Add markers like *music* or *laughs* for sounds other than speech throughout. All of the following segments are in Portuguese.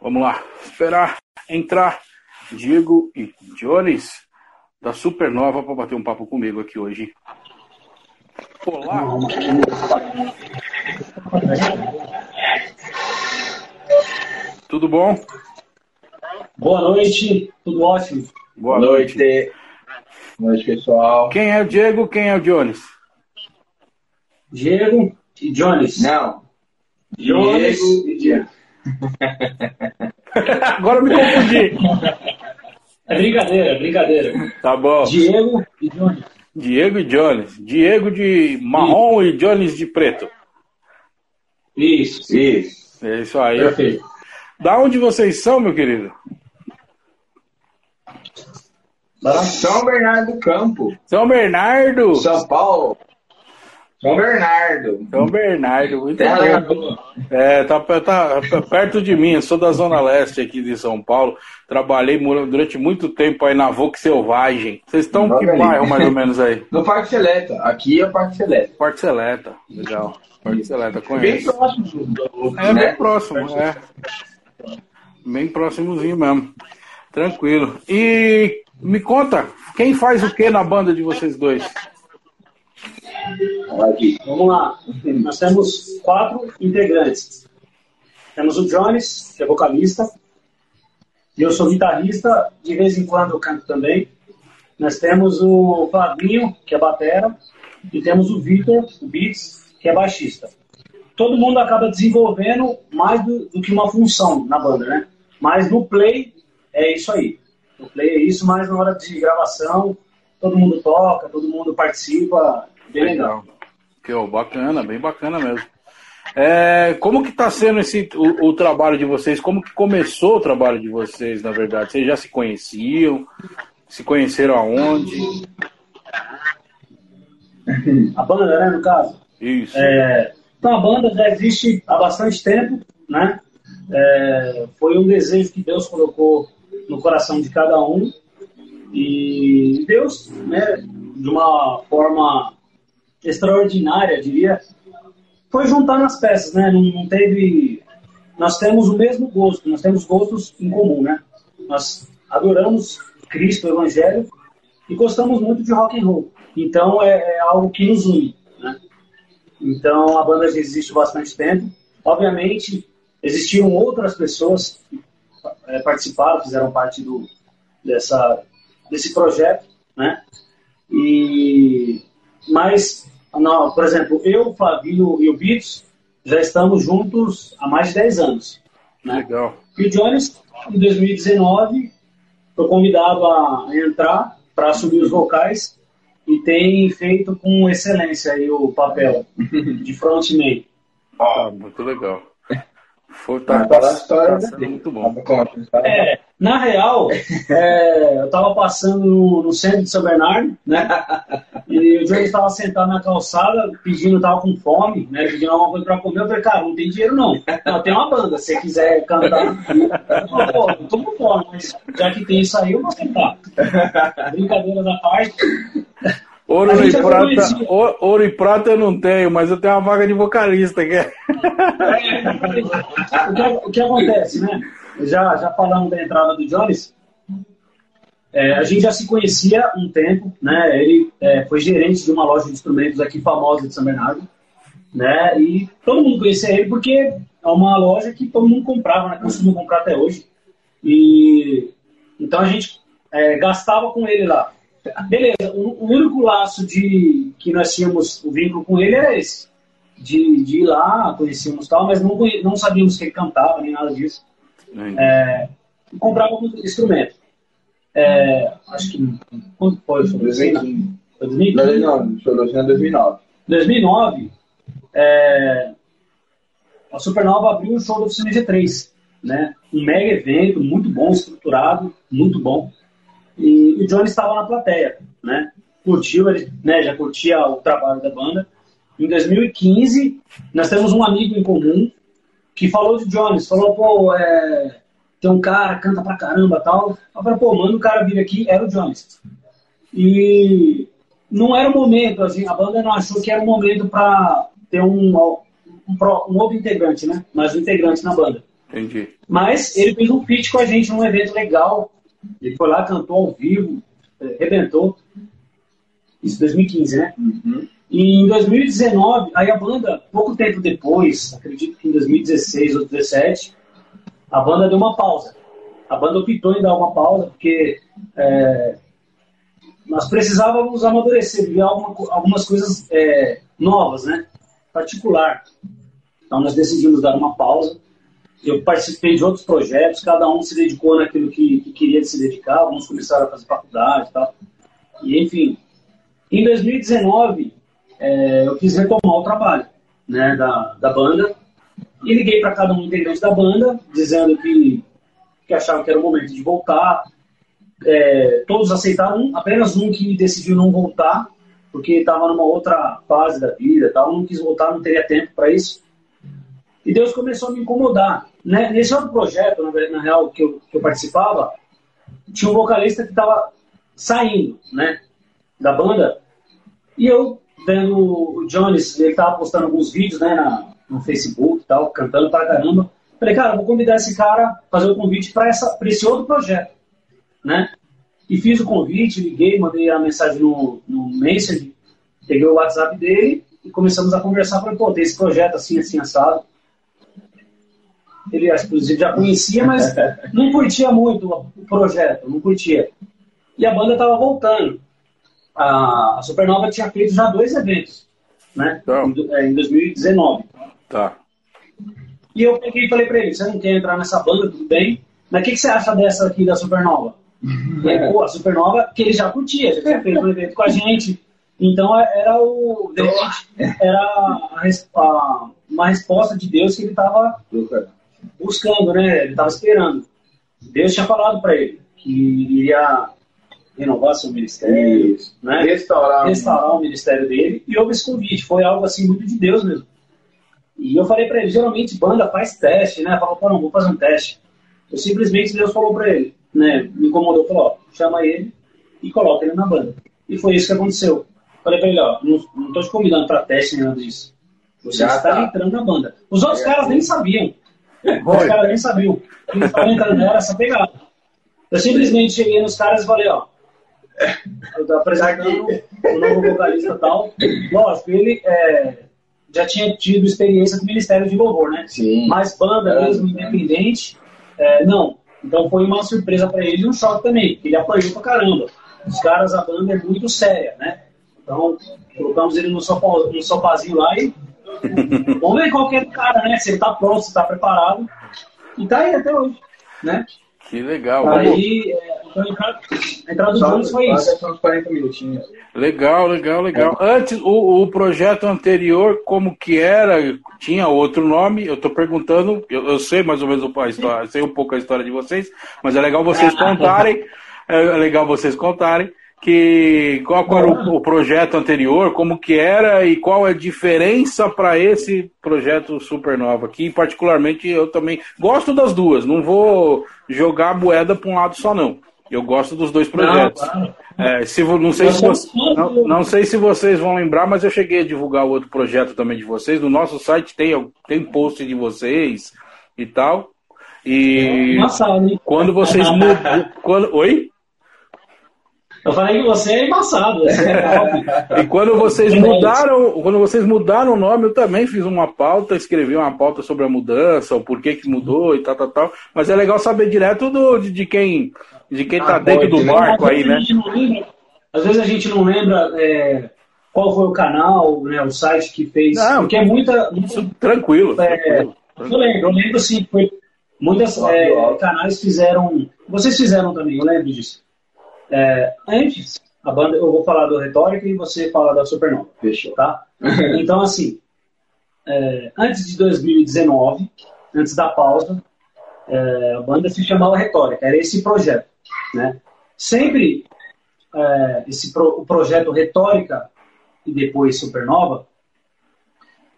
Vamos lá, esperar entrar Diego e Jones da Supernova para bater um papo comigo aqui hoje. Olá! Tudo bom? Boa noite, tudo ótimo. Boa, Boa noite. noite. Boa noite, pessoal. Quem é o Diego, quem é o Jones? Diego e Jones. Não. Jones Diego e Diego. *laughs* Agora eu me confundi. É brincadeira, é brincadeira. Tá bom. Diego e Jones. Diego e Jones. Diego de marrom isso. e Jones de preto. Isso. Isso. É isso aí. Perfeito. Da onde vocês são, meu querido? São Bernardo do Campo. São Bernardo. São Paulo. São Bernardo. São Bernardo, muito Terra bom. É, tá, tá, perto de mim, eu sou da Zona Leste aqui de São Paulo. Trabalhei durante muito tempo aí na Vox Selvagem. Vocês estão que bairro mais ou menos aí? *laughs* No Parque Seleta. Aqui é o Parque Seleta. Parque Seleta, legal. Parque Seleta, conheço. Bem próximo do É, né? bem próximo, é. Bem próximozinho mesmo. Tranquilo. E me conta, quem faz o que na banda de vocês dois? Vamos lá. Nós temos quatro integrantes. Temos o Jones, que é vocalista. Eu sou guitarrista, de vez em quando eu canto também. Nós temos o Flavinho, que é batera. E temos o Victor, o Beats, que é baixista. Todo mundo acaba desenvolvendo mais do, do que uma função na banda, né? Mas no play é isso aí. No play é isso, mas na hora de gravação todo mundo toca, todo mundo participa Bem legal. Que, ó, bacana, bem bacana mesmo. É, como que está sendo esse, o, o, trabalho de vocês? Como que começou o trabalho de vocês, na verdade? Vocês já se conheciam? Se conheceram aonde? A banda, né, no caso? Isso. É, então, a banda já existe há bastante tempo, né? É, foi um desejo que Deus colocou no coração de cada um. E Deus, né, de uma forma extraordinária, diria, foi juntar nas peças, né? Não, não, teve. Nós temos o mesmo gosto, nós temos gostos em comum, né? Nós adoramos Cristo, o Evangelho e gostamos muito de rock and roll. Então é, é algo que nos une, né? Então a banda já existe bastante tempo. Obviamente existiram outras pessoas que é, participaram, fizeram parte do dessa desse projeto, né? E mas não, por exemplo, eu, o Flavinho e o Bits já estamos juntos há mais de 10 anos. Né? Legal. E o Jones, em 2019, foi convidado a entrar para assumir os vocais e tem feito com excelência o papel *laughs* de frontman. Ah, muito legal. Foi, tá, tá, tá, tá muito bom. É, na real, *laughs* é, eu estava passando no, no, centro de São Bernardo, né? E o Johnny estava sentado na calçada, pedindo, tava com fome, né? Pedindo alguma coisa para comer. Eu falei, cara, não tem dinheiro não. Não, tem uma banda, se você quiser cantar. Eu falei, pô, eu tô com fome, mas já que tem isso aí, eu vou sentar. Brincadeira da parte. Ouro e, prata, ouro, ouro e prata eu não tenho, mas eu tenho uma vaga de vocalista. Que é... o, que, o que acontece, né? Já, já falando da entrada do Jones, é, a gente já se conhecia um tempo, né? Ele é, foi gerente de uma loja de instrumentos aqui famosa de São Bernardo, né? E todo mundo conhecia ele porque é uma loja que todo mundo comprava, né? Costuma comprar até hoje. E então a gente é, gastava com ele lá. Beleza, o, o, único laço de que nós tínhamos o vínculo com ele era esse. De, de ir lá, conhecíamos tal, mas não, não sabíamos que ele cantava, nem nada disso. É, comprávamos instrumento. É, acho que. Quando foi? Foi 2015. 2015? Não, foi 2009. 2009, é, a Supernova abriu o show da Oficina G3. Né? Um mega evento, muito bom, estruturado, muito bom. E o Johnny estava na plateia, né? Curtiu, ele né, já curtia o trabalho da banda. Em 2015, nós temos um amigo em comum que falou de Jones, falou, pô, é, tem um cara, canta pra caramba tal. Eu falei, pô, manda o cara vir aqui, era o Jones. E não era o momento, assim, a banda não achou que era o momento para ter um, um, um, outro integrante, né? Mais um integrante na banda. Entendi. Mas ele fez um feat com a gente num evento legal. Ele foi lá, cantou ao vivo, é, arrebentou. Isso 2015, né? Uhum. E em 2019, aí a banda, pouco tempo depois, acredito que em 2016 ou 2017, a banda deu uma pausa. A banda optou em dar uma pausa porque é, nós precisávamos amadurecer, ver alguma, algumas coisas é, novas, né? Particular. Então nós decidimos dar uma pausa. Eu participei de outros projetos, cada um se dedicou naquilo que, que queria se dedicar, alguns começaram a fazer faculdade e tal. E enfim, em 2019 é, eu quis retomar o trabalho né, da, da banda e liguei para cada um integrante da banda, dizendo que, que achava que era o momento de voltar. É, todos aceitaram, apenas um que decidiu não voltar, porque estava numa outra fase da vida, tal, não quis voltar, não teria tempo para isso. E Deus começou a me incomodar. Né? Nesse outro projeto, na, na real, que eu, que eu participava, tinha um vocalista que estava saindo né, da banda, e eu vendo o Jones, ele tava postando alguns vídeos, né, na, no Facebook e tal, cantando pra caramba. Falei, cara, vou convidar esse cara, fazer o convite para esse outro projeto, né? E fiz o convite, liguei, mandei a mensagem no, no Messenger, peguei o WhatsApp dele e começamos a conversar. Falei, pô, tem esse projeto assim, assim, assado. Ele, inclusive, já conhecia, mas não curtia muito o projeto, não curtia. E a banda tava voltando a, Supernova tinha feito já dois eventos, né? Então. Em, é, em 2019. Tá. E eu peguei e falei pra ele, você não quer entrar nessa banda, tudo bem, mas o que, que, você acha dessa aqui da Supernova? e aí, pô, a Supernova, que ele já curtia, já tinha feito um evento com a gente, então é, era o. Era a, a, uma resposta de Deus que ele estava buscando, né? Ele estava esperando. Deus tinha falado para ele que iria renovar seu ministério, Isso. né? restaurar, restaurar o ministério dele. E houve esse convite, foi algo assim muito de Deus mesmo. E eu falei para ele, geralmente banda faz teste, né? Falou, pô, não, vou fazer um teste. Eu simplesmente Deus falou para ele, né? Me incomodou, falou, ó, chama ele e coloca ele na banda. E foi isso que aconteceu. Falei para ele, ó, não, não tô te convidando para teste nem nada disso. Você Já está tá. entrando na banda. Os outros é, caras nem sabiam. Os caras nem sabiam. Eles estavam entrando era essa pegada. Eu simplesmente cheguei nos caras e falei, ó, eu tô apresentando o novo vocalista e tal. Lógico, ele é, já tinha tido experiência com o Ministério de Louvor, né? Sim. Mas banda é, mesmo, independente, é, não. Então foi uma surpresa para ele e um choque também, porque ele apoiou pra caramba. Os caras, a banda é muito séria, né? Então, colocamos ele no, sofá, no sofazinho lá e vamos ver qual que é o cara, né? Se ele tá pronto, se tá preparado. E tá aí até hoje, né? Que legal. Aí, é, então, a entrada dos anos foi isso. Uns 40 minutinhos. Legal, legal, legal. É. Antes, o, o projeto anterior, como que era? Tinha outro nome? Eu estou perguntando, eu, eu, sei mais ou menos a história, sei um pouco a história de vocês, mas é legal vocês *laughs* contarem. É legal vocês contarem que qual era o, o, projeto anterior, como que era e qual é a diferença para esse projeto Supernova, que particularmente eu também gosto das duas, não vou jogar a moeda para um lado só não. Eu gosto dos dois projetos. Não, é, se, não, sei se não, não, sei se vocês vão lembrar, mas eu cheguei a divulgar o outro projeto também de vocês. No nosso site tem, tem post de vocês e tal. E quando vocês *laughs* mudam. Quando, oi? Eu falei que você é embaçado. É *laughs* e quando vocês mudaram, quando vocês mudaram o nome, eu também fiz uma pauta, escrevi uma pauta sobre a mudança, o porquê que mudou e tal, tal, tal. Mas é legal saber direto do, de, de quem de quem tá ah, dentro do barco aí, né? Lembra, às vezes a gente não lembra é, qual foi o canal, né, o site que fez. Não, porque é muita. muita tranquilo, é, tranquilo, Eu lembro, eu lembro sim, foi. Muitos é, canais fizeram. Vocês fizeram também, eu lembro disso. É, antes, a banda, eu vou falar do Retórica e você fala da Supernova. Fechou. Tá? *laughs* Então, assim, é, antes de 2019, antes da pausa, é, a banda se chamava Retórica, era esse projeto. Né? Sempre é, esse pro, o projeto Retórica e depois Supernova,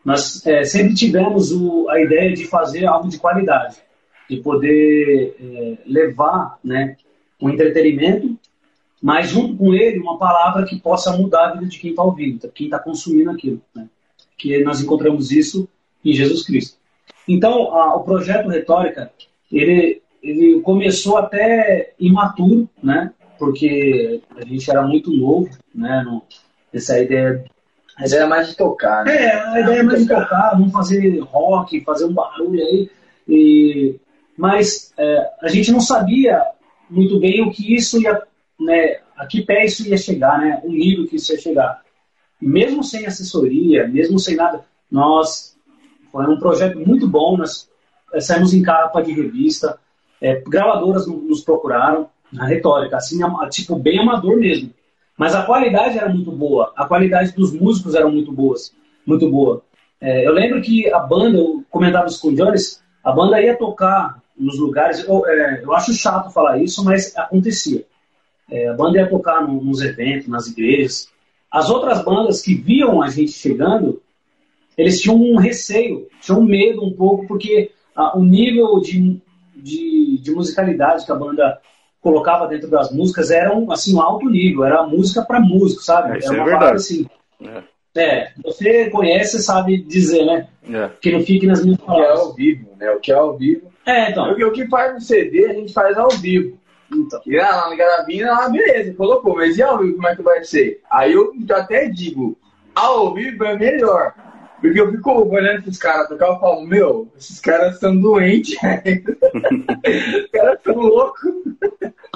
nós é, sempre tivemos o, a ideia de fazer algo de qualidade, de poder é, levar né, um entretenimento mas junto com ele uma palavra que possa mudar a vida de quem está ouvindo, quem está consumindo aquilo. Né? Que nós encontramos isso em Jesus Cristo. Então, a, o projeto Retórica, ele, ele começou até imaturo, né? Porque a gente era muito novo, né? No, essa ideia a ideia é mais de tocar, né? É, a ideia é mais de tocar, vamos fazer rock, fazer um barulho aí. E, mas é, a gente não sabia muito bem o que isso ia, né, a que pé isso ia chegar, né, o nível que isso ia chegar. E mesmo sem assessoria, mesmo sem nada, nós foi um projeto muito bom, nós é, saímos em capa de revista, é, gravadoras nos procuraram, na retórica, assim, tipo, bem amador mesmo. Mas a qualidade era muito boa, a qualidade dos músicos era muito boas, muito boa. É, eu lembro que a banda, eu comentava isso com o Jones, a banda ia tocar nos lugares, eu, é, eu acho chato falar isso, mas acontecia. É, a banda ia tocar no, nos eventos, nas igrejas. As outras bandas que viam a gente chegando, eles tinham um receio, tinham um medo um pouco, porque ah, o nível de, de, de musicalidade que a banda colocava dentro das músicas era um, assim, um alto nível, era música para músico, sabe? Isso era é uma verdade. assim. É. é. você conhece sabe dizer, né? É. Que não fique nas minhas O que é palavras. ao vivo, né? O que é ao vivo. É, então. O que faz no CD, a gente faz ao vivo. Então. E lá na gravina, ah, beleza, colocou, mas e ao vivo como é que vai ser? Aí eu até digo, ao vivo é melhor. Porque eu fico olhando esses caras tocar e falo, meu, esses caras são doentes. *laughs* Os caras são loucos.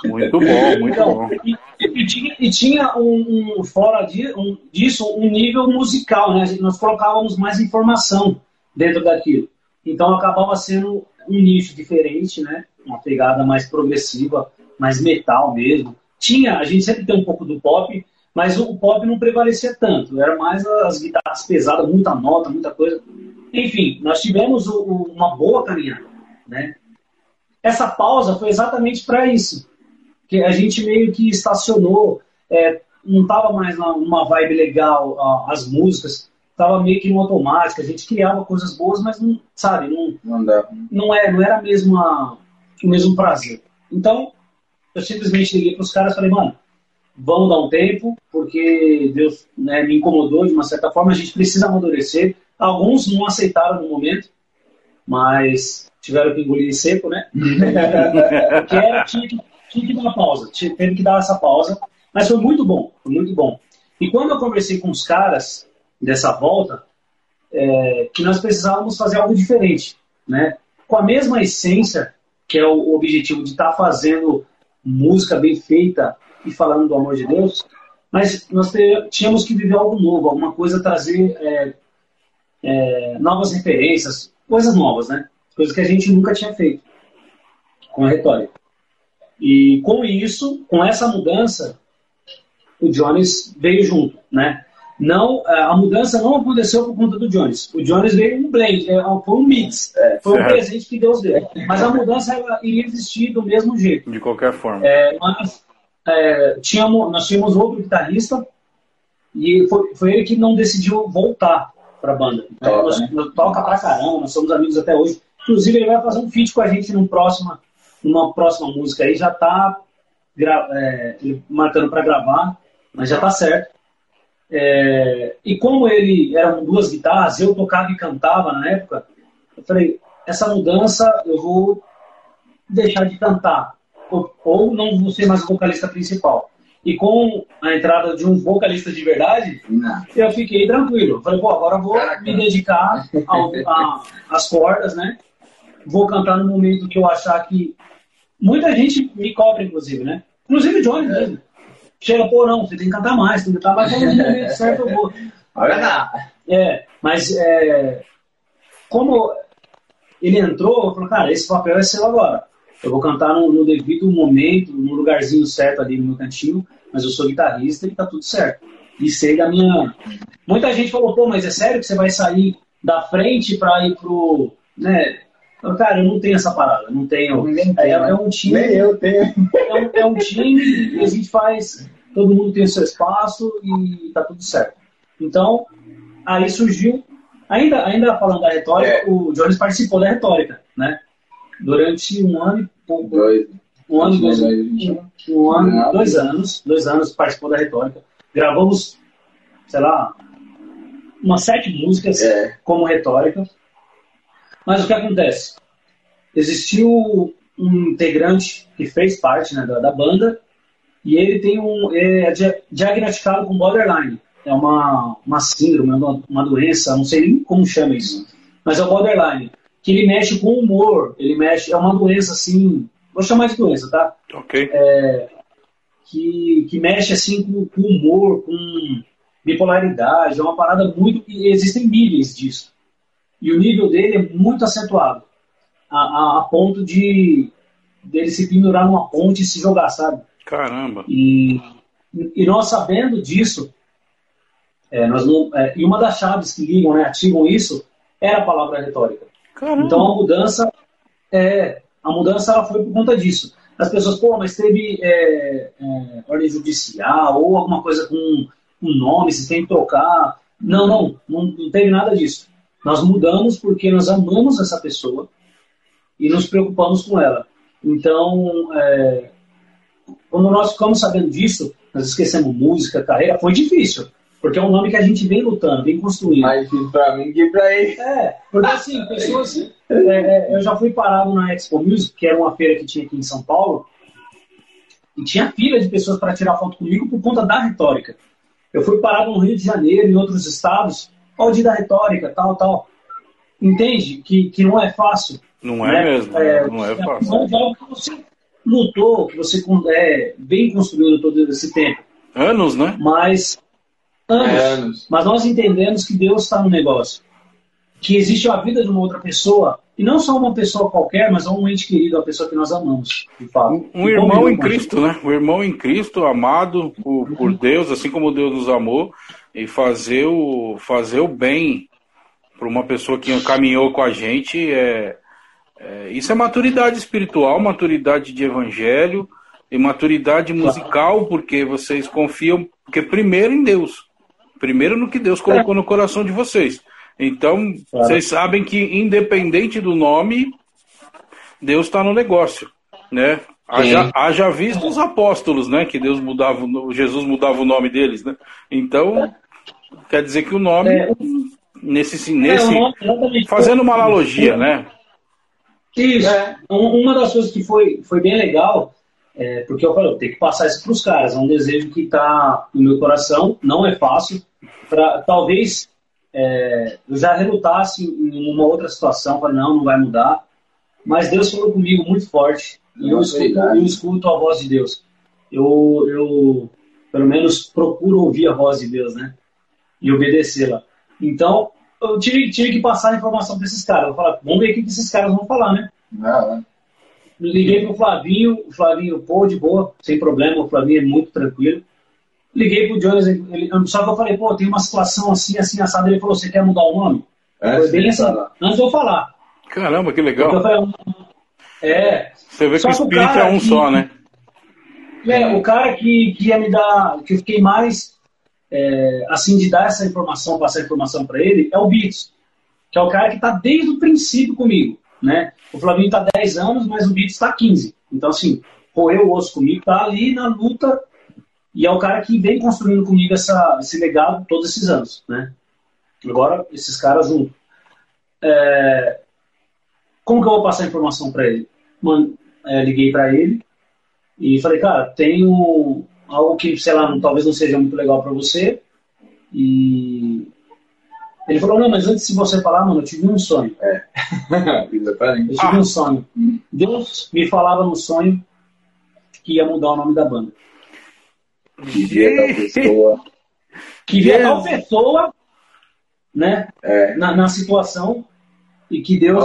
Muito bom, muito Então, bom. e, e tinha, e tinha um, um- fora de, um- disso um nível musical, né? Nós colocávamos mais informação dentro daquilo. Então acabava sendo um nicho diferente, né? Uma pegada mais progressiva, mais metal mesmo. Tinha, a gente sempre tem um pouco do pop, mas o pop não prevalecia tanto. Era mais as guitarras pesadas, muita nota, muita coisa. Enfim, nós tivemos uma boa caminhada, né? Essa pausa foi exatamente para isso que a gente meio que estacionou, é, não estava mais numa vibe legal a- as músicas, estava meio que no automático, a gente criava coisas boas, mas não, sabe, não, Não não, é, não era mesmo a- o mesmo prazer. Então, eu simplesmente liguei para os caras e falei, mano, vamos dar um tempo, porque Deus né, me incomodou de uma certa forma, a gente precisa amadurecer. Alguns não aceitaram no momento, mas tiveram que engolir seco, né? *laughs* que era, tinha, que, tinha que dar uma pausa, tinha- teve que dar essa pausa, mas foi muito bom, foi muito bom. E quando eu conversei com os caras dessa volta, é, que nós precisávamos fazer algo diferente, né? Com a mesma essência, que é o objetivo de estar fazendo música bem feita e falando do amor de Deus, mas nós tínhamos que viver algo novo, alguma coisa trazer é, é, novas referências, coisas novas, né? Coisas que a gente nunca tinha feito com a retórica. E com isso, com essa mudança, o Jones veio junto, né? Não, eh, a mudança não aconteceu por conta do Jones. O Jones veio um blend, é, foi um mix, foi um presente que Deus deu. Mas a mudança ela iria existir do mesmo jeito. De qualquer forma. É, nós, é, tínhamos, nós tínhamos outro guitarrista e foi, foi ele que não decidiu voltar para a banda. É, Toca, nós, né? nós toca pra caramba, nós somos amigos até hoje. Inclusive, ele vai fazer um feat com a gente num próxima, numa próxima música aí. Já tá gra- é, para gravar, mas já tá certo. É, e como ele eram duas guitarras, eu tocava e cantava na época, eu falei, essa mudança eu vou deixar de cantar ou, ou não vou ser mais o vocalista principal. E com a entrada de um vocalista de verdade, Não. eu fiquei tranquilo. Falei, pô, agora vou Caraca. me dedicar às cordas, né? Vou cantar no momento que eu achar que. Muita gente me cobra, inclusive, né? Inclusive o Johnny mesmo. Chega, pô, não, você tem que cantar mais, tem que cantar mais, quando *laughs* certo eu vou. Olha lá. É, mas é, como ele entrou, eu falei, cara, esse papel é seu agora. Eu vou cantar no, no devido momento, no lugarzinho certo ali no meu cantinho, mas eu sou guitarrista e tá tudo certo. E sei da minha. Muita gente falou, pô, mas é sério que você vai sair da frente pra ir pro. Né? Eu, cara, eu não tenho essa parada, não tenho. É, tem, é né? um time Nem eu tenho. é um, é um time e a gente faz, todo mundo tem o seu espaço e tá tudo certo. Então, aí surgiu, ainda, ainda falando da retórica, É. o Jones participou da retórica, né? Durante um ano e pouco, Dois. um ano, e dois, Dois, dois, um ano, dois anos, dois anos participou da retórica. Gravamos, sei lá, umas sete músicas É. como retórica. Mas o que acontece? Existiu um integrante que fez parte né, da, da, banda e ele tem um é diagnosticado com borderline. É uma, uma síndrome, uma, uma doença, não sei nem como chama isso, mas é o borderline, que ele mexe com o humor, ele mexe, é uma doença assim, vou chamar de doença, tá? Ok. É, que, que mexe assim com, com humor, com bipolaridade, é uma parada muito. Existem níveis disso. E o nível dele é muito acentuado, a, a, a ponto de dele se pendurar numa ponte e se jogar, sabe? Caramba! E, e nós sabendo disso, é, nós não, é, e uma das chaves que ligam, né, ativam isso, era a palavra retórica. Caramba. Então a mudança, é, a mudança ela foi por conta disso. As pessoas, pô, mas teve é, é, ordem judicial ou alguma coisa com um nome, se tem que trocar. Não, não, não, não teve nada disso. Nós mudamos porque nós amamos essa pessoa e nos preocupamos com ela. Então, é, quando nós ficamos sabendo disso, nós esquecemos música, carreira, foi difícil. Porque é um nome que a gente vem lutando, vem construindo. Difícil pra mim que pra ele. É, porque assim, pessoas. É, é, eu já fui parado na Expo Music, que era uma feira que tinha aqui em São Paulo, e tinha fila de pessoas para tirar foto comigo por conta da retórica. Eu fui parado no Rio de Janeiro, em outros estados, dia da retórica, tal, tal. Entende? Que, que não é fácil. Não é né? mesmo, é, não é fácil. É algo que você lutou, que você é, vem construindo todo esse tempo. Anos, né? Mas Anos. É, anos. Mas nós entendemos que Deus está no negócio. Que existe a vida de uma outra pessoa, e não só uma pessoa qualquer, mas um ente querido, a pessoa que nós amamos, de fato. Um, irmão em Cristo, né? Um irmão em Cristo, amado por, por Deus, assim como Deus nos amou, e fazer o, fazer o bem para uma pessoa que caminhou com a gente é, é, isso é maturidade espiritual, maturidade de evangelho e maturidade musical, porque vocês confiam, porque primeiro em Deus. Primeiro no que Deus colocou no coração de vocês. Então, vocês sabem que, independente do nome, Deus está no negócio, né? Haja, haja visto os apóstolos, né? Que Deus mudava, Jesus mudava o nome deles, né? Então, quer dizer que o nome, é. nesse, nesse é, fazendo uma analogia, né? Isso. É. Uma das coisas que foi, foi bem legal é, porque eu falei, eu tenho que passar isso para os caras. É um desejo que está no meu coração, não é fácil. Pra, talvez é, eu já relutasse em uma outra situação, falei, não, não vai mudar. Mas Deus falou comigo muito forte. E eu, escuto, eu escuto a voz de Deus. Eu, eu, pelo menos, procuro ouvir a voz de Deus, né? E obedecê-la. Então, eu tive, tive que passar a informação para esses caras. Eu falei, vamos ver o que esses caras vão falar, né? Não, não. Liguei pro Flavinho, o Flavinho, pô, de boa, sem problema, o Flavinho é muito tranquilo. Liguei pro Jones, ele, só que eu falei, pô, tem uma situação assim, assim, assada. Ele falou, você quer mudar o nome? É, Foi bem assim, tá antes de eu falar. Caramba, que legal. Falei, é. Você vê que o espírito é um que, só, né? É, o cara que, que ia me dar, que eu fiquei mais, é, assim, de dar essa informação, passar informação para ele, é o Beats, que é o cara que tá desde o princípio comigo né? O Flavinho está 10 anos, mas o Beats está 15. Então, assim, roeu o osso comigo, tá ali na luta e é o cara que vem construindo comigo essa, esse legado todos esses anos, né? Agora, esses caras juntos. É... Como que eu vou passar a informação para ele? Mano, é, liguei para ele e falei, cara, tenho algo que, sei lá, talvez não seja muito legal para você e ele falou, não, mas antes de você falar, mano, eu tive um sonho. É. *laughs* eu tive um sonho. Deus me falava no sonho que ia mudar o nome da banda. Que via tal pessoa. *laughs* Que via tal pessoa, né? É. Na, na situação e que Deus.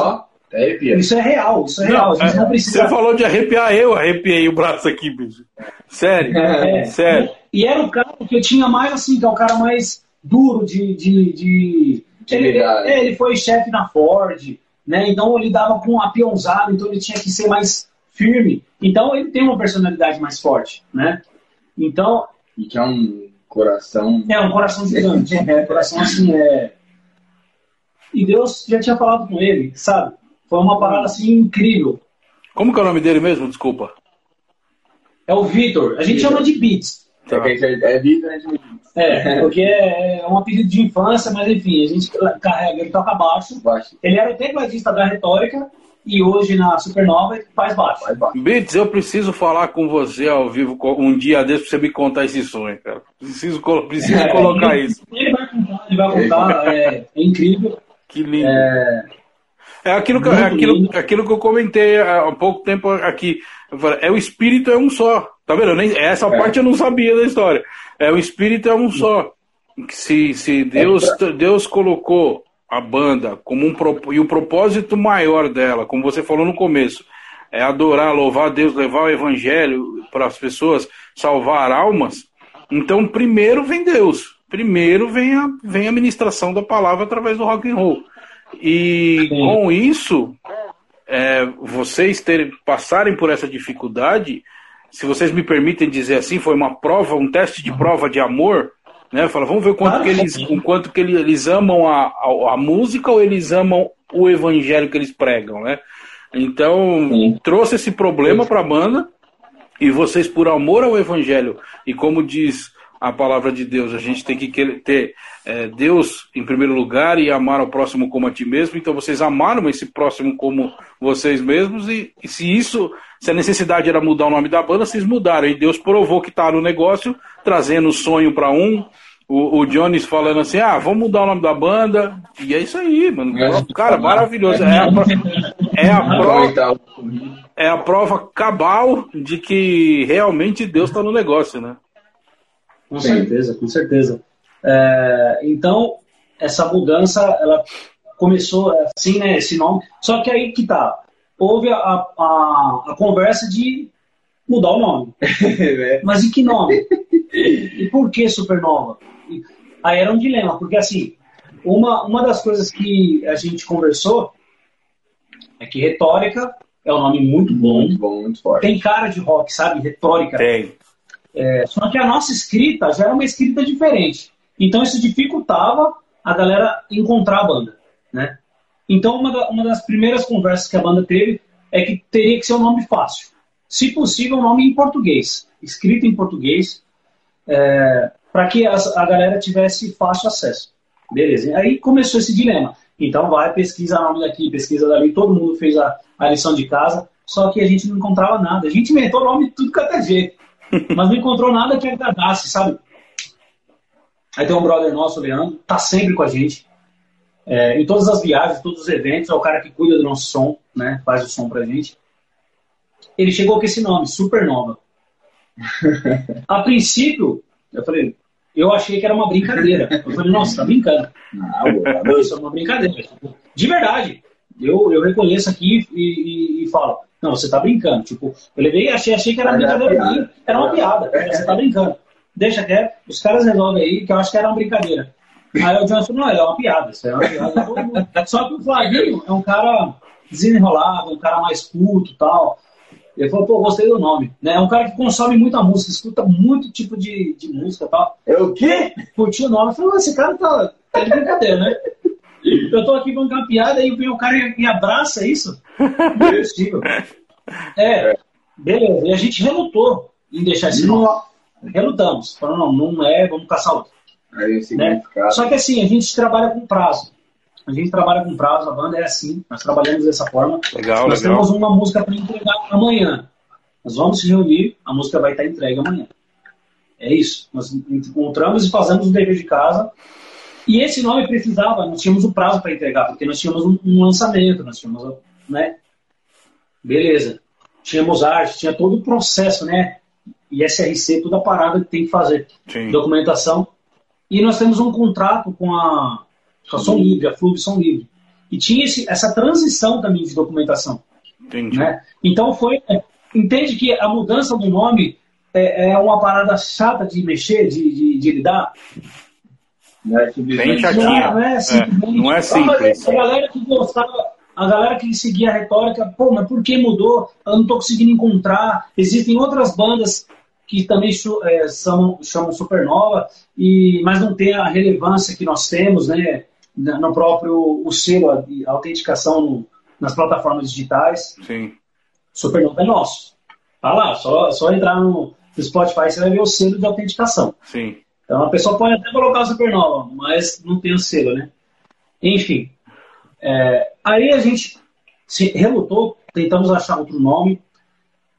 É isso é real, isso é não, real. A gente é, não precisa... Você falou de arrepiar, eu arrepiei o braço aqui, bicho. Sério, é, sério. E, e era o cara que eu tinha mais assim, que é o cara mais duro de. de, de... Ele, é, ele, foi chefe na Ford, né? Então ele dava com um apiãozado, então ele tinha que ser mais firme. Então ele tem uma personalidade mais forte, né? Então. E que é um coração. É, um coração gigante. é, coração assim, é. E Deus já tinha falado com ele, sabe? Foi uma parada assim incrível. Como que é o nome dele mesmo? Desculpa. É o Vitor. A gente Victor. chama de Beats. Tá. É, é, é vida, né? É, porque é um apelido de infância, mas enfim, a gente carrega ele toca baixo. baixo. Ele era o tecladista da retórica e hoje na Supernova faz baixo. Faz baixo. Beats, eu preciso falar com você ao vivo um dia desse pra você me contar esse sonho, cara. Preciso, preciso é, colocar ele, isso. Ele vai contar, ele vai contar, é, é incrível. Que lindo. É, é aquilo que, é aquilo, aquilo que eu comentei há um pouco tempo aqui. É o espírito é um só. Tá vendo? Nem, essa é. parte eu não sabia da história. É o espírito é um só. Se, se Deus, Deus colocou a banda como um e o propósito maior dela, como você falou no começo, é adorar, louvar a Deus, levar o evangelho para as pessoas, salvar almas. Então, primeiro vem Deus. Primeiro vem a, vem a ministração da palavra através do rock and roll. E Sim. com isso, é, vocês terem, passarem por essa dificuldade, se vocês me permitem dizer assim, foi uma prova, um teste de prova de amor, né? Fala, vamos ver o quanto que eles, o quanto que eles amam a, a, a, música ou eles amam o evangelho que eles pregam, né? Então, Sim. trouxe esse problema para a banda e vocês, por amor ao evangelho, e como diz a palavra de Deus. A gente tem que ter é, Deus em primeiro lugar e amar ao próximo como a ti mesmo. Então vocês amaram esse próximo como vocês mesmos e, e se isso, se a necessidade era mudar o nome da banda, vocês mudaram. E Deus provou que está no negócio, trazendo sonho para um. O, o Jones falando assim, ah, vamos mudar o nome da banda. E é isso aí, mano. Cara, *laughs* maravilhoso. É a, é a prova, é a prova cabal de que realmente Deus está no negócio, né? Com Sim. certeza, com certeza. É, então, essa mudança, ela começou assim, né, esse nome. Só que aí que tá, houve a, a, a conversa de mudar o nome. *laughs* É. Mas e que nome? E por que Supernova? Aí era um dilema, porque assim, uma, uma das coisas que a gente conversou é que retórica é um nome muito bom. Muito bom, muito forte. Tem cara de rock, sabe? Retórica. Tem. É, só que a nossa escrita já era uma escrita diferente. Então isso dificultava a galera encontrar a banda, né? Então uma, da, uma das primeiras conversas que a banda teve é que teria que ser um nome fácil. Se possível, um nome em português, escrito em português, é, para que as, a galera tivesse fácil acesso. Beleza. Aí começou esse dilema. Então vai, pesquisa nome daqui, pesquisa dali, todo mundo fez a, a lição de casa, só que a gente não encontrava nada. A gente inventou nome de tudo que até jeito mas não encontrou nada que agradasse, sabe? Aí tem um brother nosso, o Leandro, tá sempre com a gente. É, em todas as viagens, todos os eventos, é o cara que cuida do nosso som, né? Faz o som pra gente. Ele chegou com esse nome, Supernova. a princípio, eu falei, eu achei que era uma brincadeira. Eu falei, nossa, tá brincando. Não, isso é uma brincadeira. De verdade. Eu, eu reconheço aqui e, e, e falo, não, você tá brincando. Tipo, eu levei e achei, achei que era brincadeira. Era uma piada. Você tá brincando. Deixa quieto, os caras resolvem aí, que eu acho que era uma brincadeira. Aí o Johnson, não, é uma piada. Isso é uma piada. Só que o Flavinho é um cara desenrolado, um cara mais culto e tal. Ele falou, pô, gostei do nome. Né? É um cara que consome muita música, escuta muito tipo de, de música e tal. É o quê? Curtiu o nome. Eu falei, esse cara tá, tá de brincadeira, né? *laughs* Eu tô aqui com uma piada e vem o cara e abraça isso. Impossível. É, beleza. E a gente relutou em deixar esse nome. Relutamos. Falando, não, não é, vamos caçar outro. Aí, né? Só que assim, a gente trabalha com prazo. A gente trabalha com prazo, a banda é assim, nós trabalhamos dessa forma. Legal, nós legal. temos uma música para entregar amanhã. Nós vamos se reunir, a música vai estar entregue amanhã. É isso. Nós encontramos e fazemos o dever de casa e esse nome precisava, nós tínhamos o prazo para entregar, porque nós tínhamos um, um, lançamento, nós tínhamos, né? Beleza. Tínhamos arte, tinha todo o processo, né? E SRC, toda a parada que tem que fazer. Sim. Documentação. E nós temos um contrato com a, com a Som Livre, a Flug Som Livre. E tinha esse, essa transição também de documentação. Entendi. Né? Então foi. É, entende que a mudança do nome é, é uma parada chata de mexer, de, de, de lidar? Né? Bem chatinha. Não, é, é, não é simples. A galera que gostava, a galera que seguia a retórica, pô, mas por que mudou? Eu não estou conseguindo encontrar. Existem outras bandas que também é, são, chamam Supernova, e, mas não tem a relevância que nós temos, né? No próprio o selo, a, a autenticação no, nas plataformas digitais. Sim. Supernova é nosso. Tá lá, só, só entrar no, no Spotify você vai ver o selo de autenticação. Sim. Então a pessoa pode até colocar o Supernova, mas não tem o selo, né? Enfim. É, aí a gente se relutou, tentamos achar outro nome.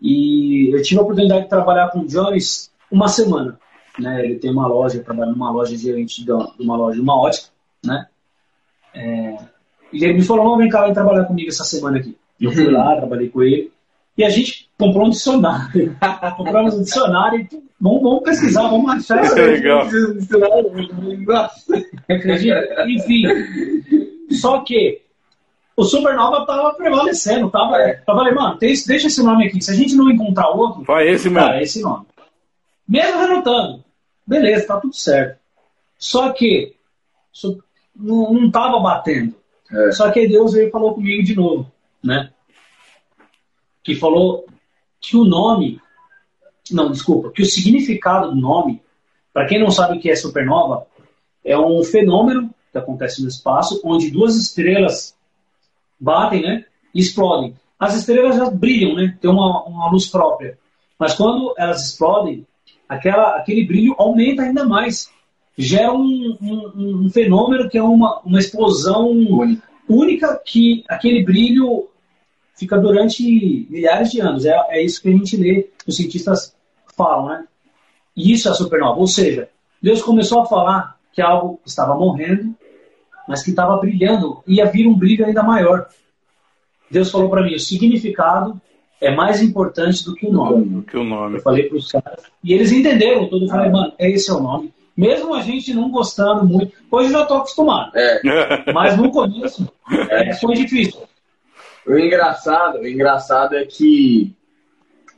E eu tive a oportunidade de trabalhar com o Jones uma semana. Né? Ele tem uma loja, trabalha numa loja gerente de uma loja uma ótica, né? É, e ele me falou, não, vem cá, vem trabalhar comigo essa semana aqui. Eu fui uhum. lá, trabalhei com ele. E a gente comprou um dicionário. *laughs* Compramos um dicionário e vamos, vamos pesquisar, vamos achar. É legal. Acredita? Enfim. Só que o Supernova tava prevalecendo. Tava, é. Eu falei, mano, deixa esse nome aqui. Se a gente não encontrar outro, vai esse mesmo. Cara, esse nome. Mesmo renotando. Beleza, tá tudo certo. Só que não, não tava batendo. É. Só que Deus veio e falou comigo de novo, né? Que falou que o nome, não, desculpa, que o significado do nome, para quem não sabe o que é supernova, é um fenômeno que acontece no espaço, onde duas estrelas batem, né? E explodem. As estrelas já brilham, né? Tem uma, uma luz própria. Mas quando elas explodem, aquela, aquele brilho aumenta ainda mais gera um, um, um fenômeno que é uma, uma explosão única. única que aquele brilho fica durante milhares de anos. É, é isso que a gente lê, os cientistas falam, né? E isso é a supernova. Ou seja, Deus começou a falar que algo estava morrendo, mas que estava brilhando, ia vir um brilho ainda maior. Deus falou para mim: o significado é mais importante do que o nome. Do que o nome. Eu falei para os caras. E eles entenderam tudo. Eu falei, mano, esse é o nome. Mesmo a gente não gostando muito, hoje eu já estou acostumado. É. Mas no começo *laughs* é, foi difícil. O engraçado, o engraçado é que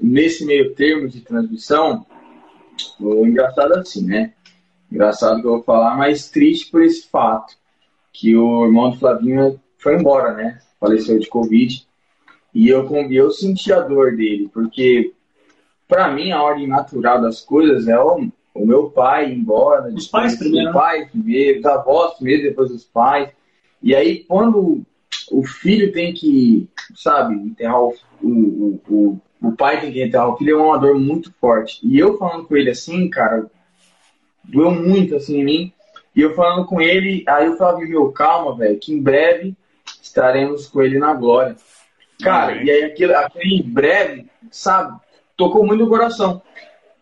nesse meio termo de transmissão, o engraçado é assim, né? Engraçado que eu vou falar, mas triste por esse fato que o irmão do Flavinho foi embora, né? Faleceu de Covid. E eu, eu senti a dor dele, porque para mim a ordem natural das coisas é o o meu pai embora. Os pais primeiro. Os pais primeiro, os avós primeiro, depois os pais. E aí, quando o filho tem que, sabe, enterrar o, o, o, o pai tem que enterrar o filho, é uma dor muito forte. E eu falando com ele assim, cara, doeu muito assim em mim. E eu falando com ele, aí eu falava, meu, calma, velho, que em breve estaremos com ele na glória. Cara, e aí aquele, aquele em breve, sabe, tocou muito no coração.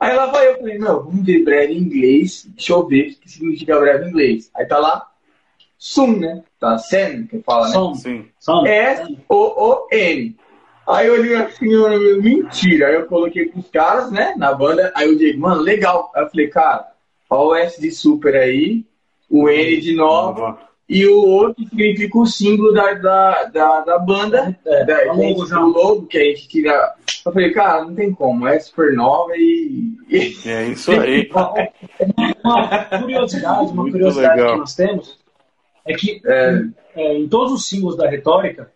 Aí lá vai eu, falei, não, vamos ver breve em inglês, deixa eu ver o que significa breve em inglês. Aí tá lá, sum, né? Tá sen, que fala, né? Som, sim. Som. S-O-O-N. Aí eu olhei assim, eu, mentira. Aí eu coloquei pros caras, né, na banda. Aí eu digo, mano, legal. Aí eu falei, cara, ó o S de super aí, o N de nova e o outro significa o símbolo da, da, da, da banda, é, da, é o logo, o logo que a gente tira. Eu falei, cara, não tem como, é supernova e. É isso aí. *laughs* uma curiosidade, uma Muito curiosidade legal. que nós temos é que é. É, em todos os símbolos da retórica,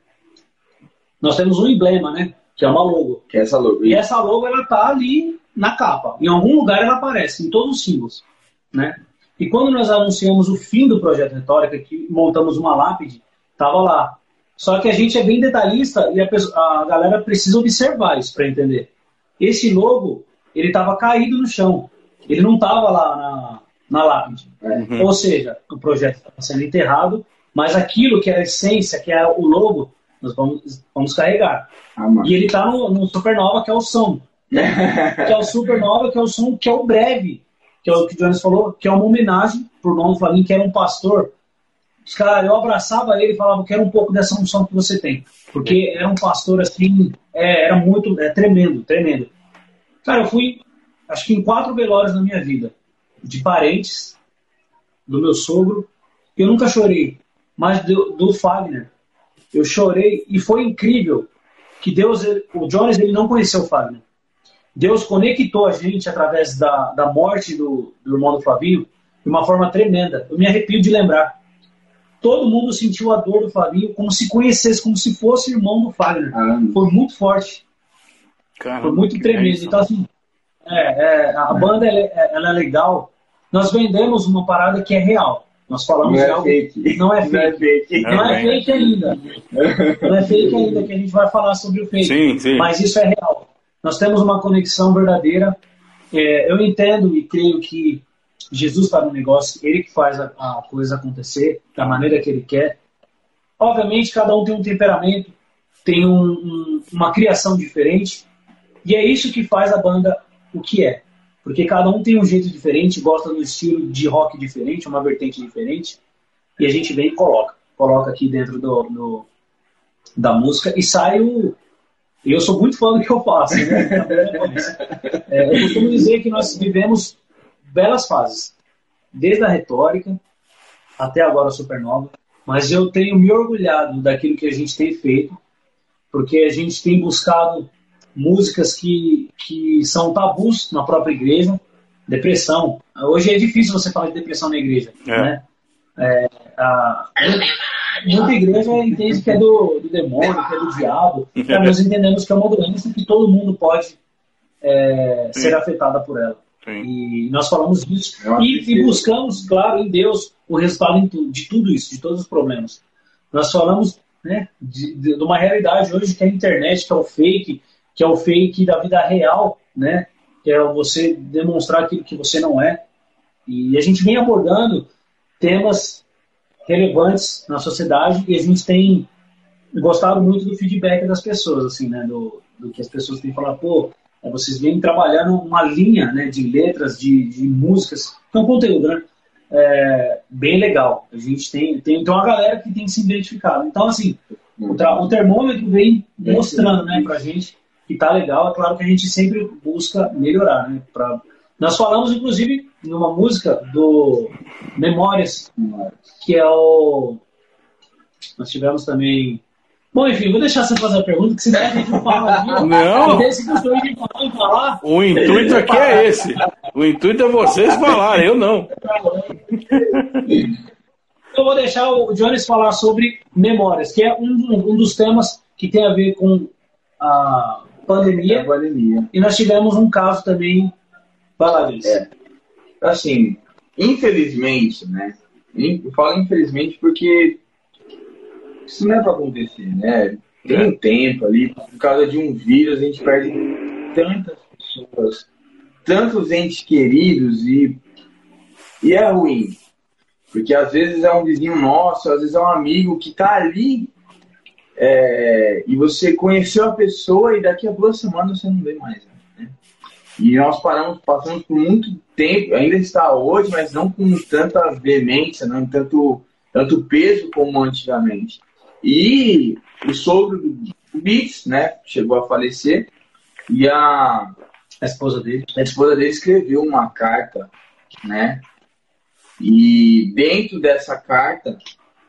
nós temos um emblema, né? Que é uma logo. Que é essa logo. E essa logo ela tá ali na capa. Em algum lugar ela aparece, em todos os símbolos. Né? E quando nós anunciamos o fim do projeto Retórica, que montamos uma lápide, estava lá. Só que a gente é bem detalhista e a, pessoa, a galera precisa observar isso para entender. Esse logo, ele estava caído no chão. Ele não estava lá na, na lápide. Uhum. Ou seja, o projeto estava sendo enterrado, mas aquilo que é a essência, que é o logo, nós vamos, vamos carregar. Ah, e ele está no, no Supernova, que é o som. *laughs* que é o Supernova, que é o som, que é o breve que é o que o Jones falou, que é uma homenagem por irmão Flavinho, que era um pastor. Os caras, eu abraçava ele e falava, quero um pouco dessa unção que você tem. Porque era um pastor assim, é, era muito, é tremendo, tremendo. Cara, eu fui, acho que em quatro velórios na minha vida, de parentes, do meu sogro, eu nunca chorei, mas do, do Fagner, eu chorei e foi incrível que Deus, o Jones, ele não conheceu o Fagner. Deus conectou a gente através da, da morte do, do irmão do Flavinho de uma forma tremenda. Eu me arrepio de lembrar. Todo mundo sentiu a dor do Flavinho como se conhecesse, como se fosse irmão do Fagner. Caramba. Foi muito forte. Caramba, Foi muito tremendo. Então, assim, é, é, a banda ela é, ela é, legal. Nós vendemos uma parada que é real. Nós falamos não é algo. Fake. Não é fake. Não é fake, não é fake ainda. Não é fake ainda, que a gente vai falar sobre o fake. Sim, sim. Mas isso é real. Nós temos uma conexão verdadeira é, eu entendo e creio que Jesus está no negócio, ele que faz a, a, coisa acontecer da maneira que ele quer. Obviamente, cada um tem um temperamento, tem um, um, uma criação diferente, e é isso que faz a banda o que é. Porque cada um tem um jeito diferente, gosta de um estilo de rock diferente, uma vertente diferente, e a gente vem e coloca. Coloca aqui dentro do, do da música e sai o. Eu sou muito fã do que eu faço, né? *laughs* é, eu costumo dizer que nós vivemos belas fases, desde a retórica até agora a supernova, mas eu tenho me orgulhado daquilo que a gente tem feito, porque a gente tem buscado músicas que, que são tabus na própria igreja, depressão. Hoje é difícil você falar de depressão na igreja, é. né? É, a, muita igreja entende que é do, do demônio, que é do diabo. *laughs* Então, nós entendemos que é uma doença que todo mundo pode é, ser afetada por ela. Sim. E nós falamos disso. E, e, buscamos, claro, em Deus o resultado de tudo isso, de todos os problemas. Nós falamos né, de, de, de, uma realidade hoje que é a internet, que é o fake, que é o fake da vida real, né? Que é você demonstrar aquilo que você não é. E a gente vem abordando temas relevantes na sociedade e a gente tem gostado muito do feedback das pessoas, assim, né? Do, do que as pessoas têm falado, pô, é, vocês vêm trabalhando uma linha né, de letras, de, de músicas, que é um conteúdo, né? É, bem legal. A gente tem, tem, tem uma galera que tem se identificado. Então, assim, o, o termômetro vem mostrando né, pra gente que tá legal. É claro que a gente sempre busca melhorar, né? Pra... Nós falamos, inclusive, numa música do Memórias, que é o. Nós tivemos também. Bom, enfim, vou deixar você fazer a pergunta, que senão a gente não fala Não! falar. O intuito aqui é esse. O intuito é vocês falarem, eu não. Eu vou deixar o Jones falar sobre memórias, que é um, um dos temas que tem a ver com a pandemia. pandemia. E nós tivemos um caso também. Disso. É assim, infelizmente, né? Eu falo infelizmente porque isso não é para acontecer, né? Tem um tempo ali, por causa de um vírus, a gente perde tantas pessoas, tantos entes queridos e, e é ruim. Porque às vezes é um vizinho nosso, às vezes é um amigo que está ali é, e você conheceu a pessoa e daqui a duas semanas você não vê mais. Né? E nós paramos, passamos por muito tempo, ainda está hoje, mas não com tanta veemência, não tanto, tanto peso como antigamente. E o sogro do Beats, né, chegou a falecer, e a, a esposa dele, a esposa dele escreveu uma carta, né, e dentro dessa carta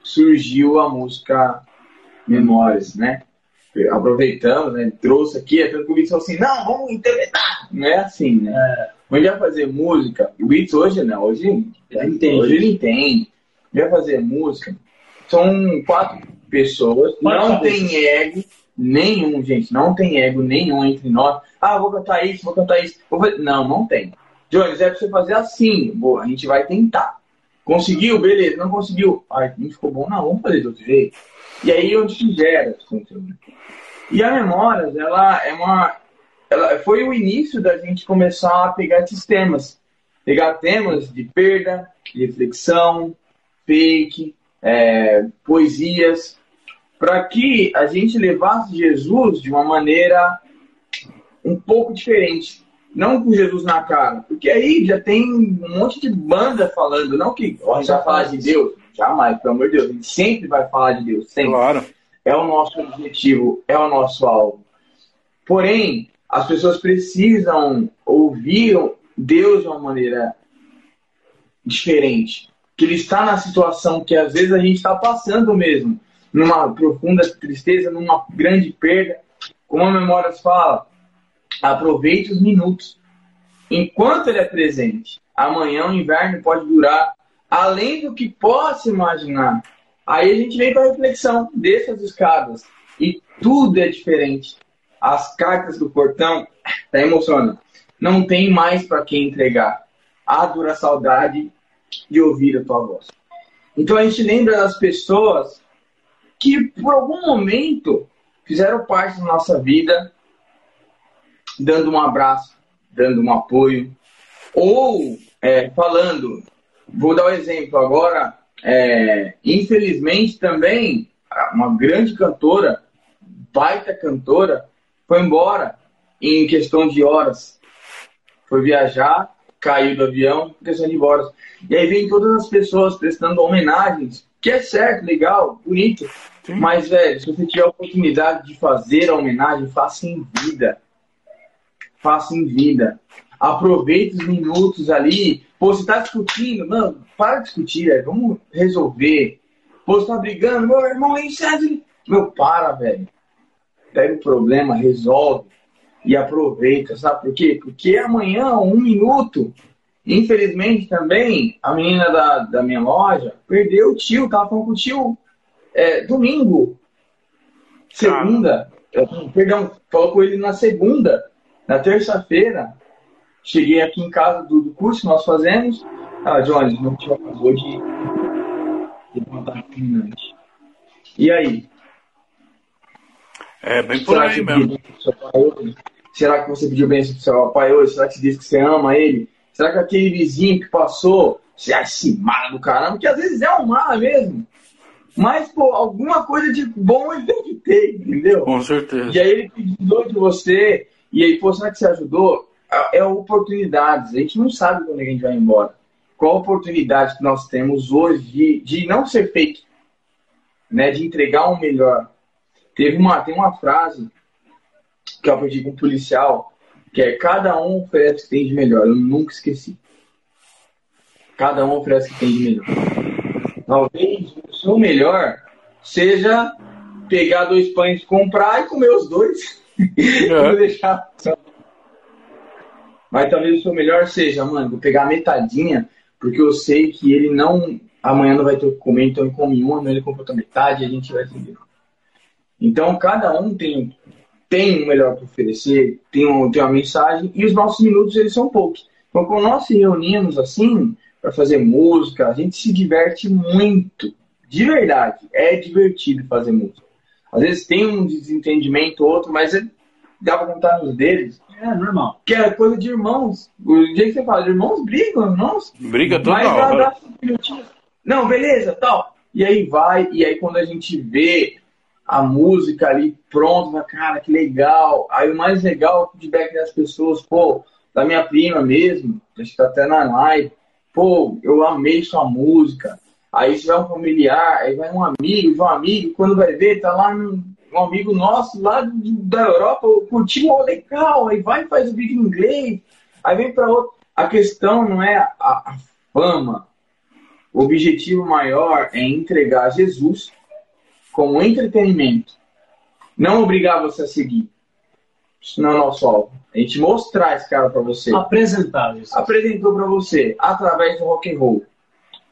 surgiu a música Memórias, né? aproveitamos, né? Trouxe aqui, é tanto que o assim, não, vamos interpretar. Não é assim, né? É. Mas vai fazer música, o Beats hoje não, hoje, ele entende. hoje ele entende. Vai fazer música, são quatro pessoas, não tem ego nenhum, gente, não tem ego nenhum entre nós. Ah, vou cantar isso, vou cantar isso. Vou fazer... Não, não tem. Jones, é pra você fazer assim, boa, a gente vai tentar. Conseguiu? Beleza. Não conseguiu? Ai, não ficou bom, não, vamos fazer de outro jeito. E aí onde se gera esse conteúdo. E a Memórias, ela é uma. Ela foi o início da gente começar a pegar esses temas. Pegar temas de perda, reflexão, fake, é, poesias, para que a gente levasse Jesus de uma maneira um pouco diferente. Não com Jesus na cara, porque aí já tem um monte de banda falando, não que gente vai falar de Deus, jamais, pelo amor de Deus, a gente sempre vai falar de Deus, sempre. Claro é o nosso objetivo, é o nosso alvo. Porém, as pessoas precisam ouvir Deus de uma maneira diferente. Que Ele está na situação que às vezes a gente está passando mesmo, numa profunda tristeza, numa grande perda. Como a Memórias fala, aproveite os minutos. Enquanto ele é presente, amanhã o inverno pode durar além do que possa imaginar. Aí a gente vem para a reflexão, desce as escadas e tudo é diferente. As cartas do portão, *clears throat* tá emocionando. Não tem mais para quem entregar. A dura saudade de ouvir a tua voz. Então a gente lembra das pessoas que por algum momento fizeram parte da nossa vida, dando um abraço, dando um apoio, Ou, é, falando, vou dar um exemplo agora, é, infelizmente também, uma grande cantora, baita cantora, foi embora em questão de horas. Foi viajar, caiu do avião, em questão de horas. E aí vem todas as pessoas prestando homenagens, que é certo, legal, bonito. Sim. Mas, velho, se você tiver a oportunidade de fazer a homenagem, faça em vida. Faça em vida. Aproveite os minutos ali. Pô, você tá discutindo, mano, para de discutir, velho. Vamos resolver. Pô, você tá brigando, meu irmão, aí, César. Meu, para, velho. Pega o problema, resolve e aproveita, sabe por quê? Porque amanhã, um minuto, infelizmente também, a menina da, da minha loja perdeu o tio, tava falando com o tio é, domingo, segunda, ah. perdão, falou com ele na segunda, na terça-feira, cheguei aqui em casa do, do curso que nós fazemos, ah, Johnny, meu tio acabou de, de matar E aí? É bem por aí mesmo. Será que você pediu bênção pro seu pai hoje? Será que você disse que você ama ele? Será que aquele vizinho que passou, você acha esse mala do caramba? Que às vezes é um mala mesmo. Mas, pô, alguma coisa de bom ele tem que ter, entendeu? Com certeza. E aí ele pediu de você, e aí, pô, será que você ajudou? É, oportunidades. A gente não sabe quando a gente vai embora. Qual a oportunidade que nós temos hoje de, de não ser fake, né? De entregar um melhor. Teve uma, tem uma frase que eu aprendi com um policial, que é cada um oferece o que tem de melhor. Eu nunca esqueci. Cada um oferece o que tem de melhor. Talvez o seu melhor seja pegar dois pães, comprar e comer os dois. *laughs* É. deixar. Mas talvez o seu melhor seja, mano, vou pegar metadinha, porque eu sei que ele não. Amanhã não vai ter o que comer, então ele come uma, ele compra outra metade e a gente vai seguir. Então cada um tem tem o melhor para oferecer, tem, um, tem uma mensagem, e os nossos minutos eles são poucos. Então, quando nós se reunimos assim, para fazer música, a gente se diverte muito. De verdade, é divertido fazer música. Às vezes tem um desentendimento outro, mas é, dá para contar nos deles. É normal. Que é coisa de irmãos. O dia que você fala, irmãos brigam, irmãos. Briga total. Mas Não, beleza, tal. E aí vai, e aí quando a gente vê a música ali pronta, cara, que legal. Aí o mais legal é o feedback das pessoas, pô, da minha prima mesmo, a gente tá até na live, pô, eu amei sua música. Aí se vai um familiar, aí vai um amigo, vai um amigo, quando vai ver, tá lá um, um amigo nosso lá da Europa, curtiu, legal, aí vai e faz o vídeo em inglês, aí vem para outro. A questão não é a, a fama. O objetivo maior é entregar Jesus como entretenimento. Não obrigar você a seguir. Isso não é nosso alvo. A gente mostrar esse cara para você. Apresentar isso. Apresentou para você através do rock and roll.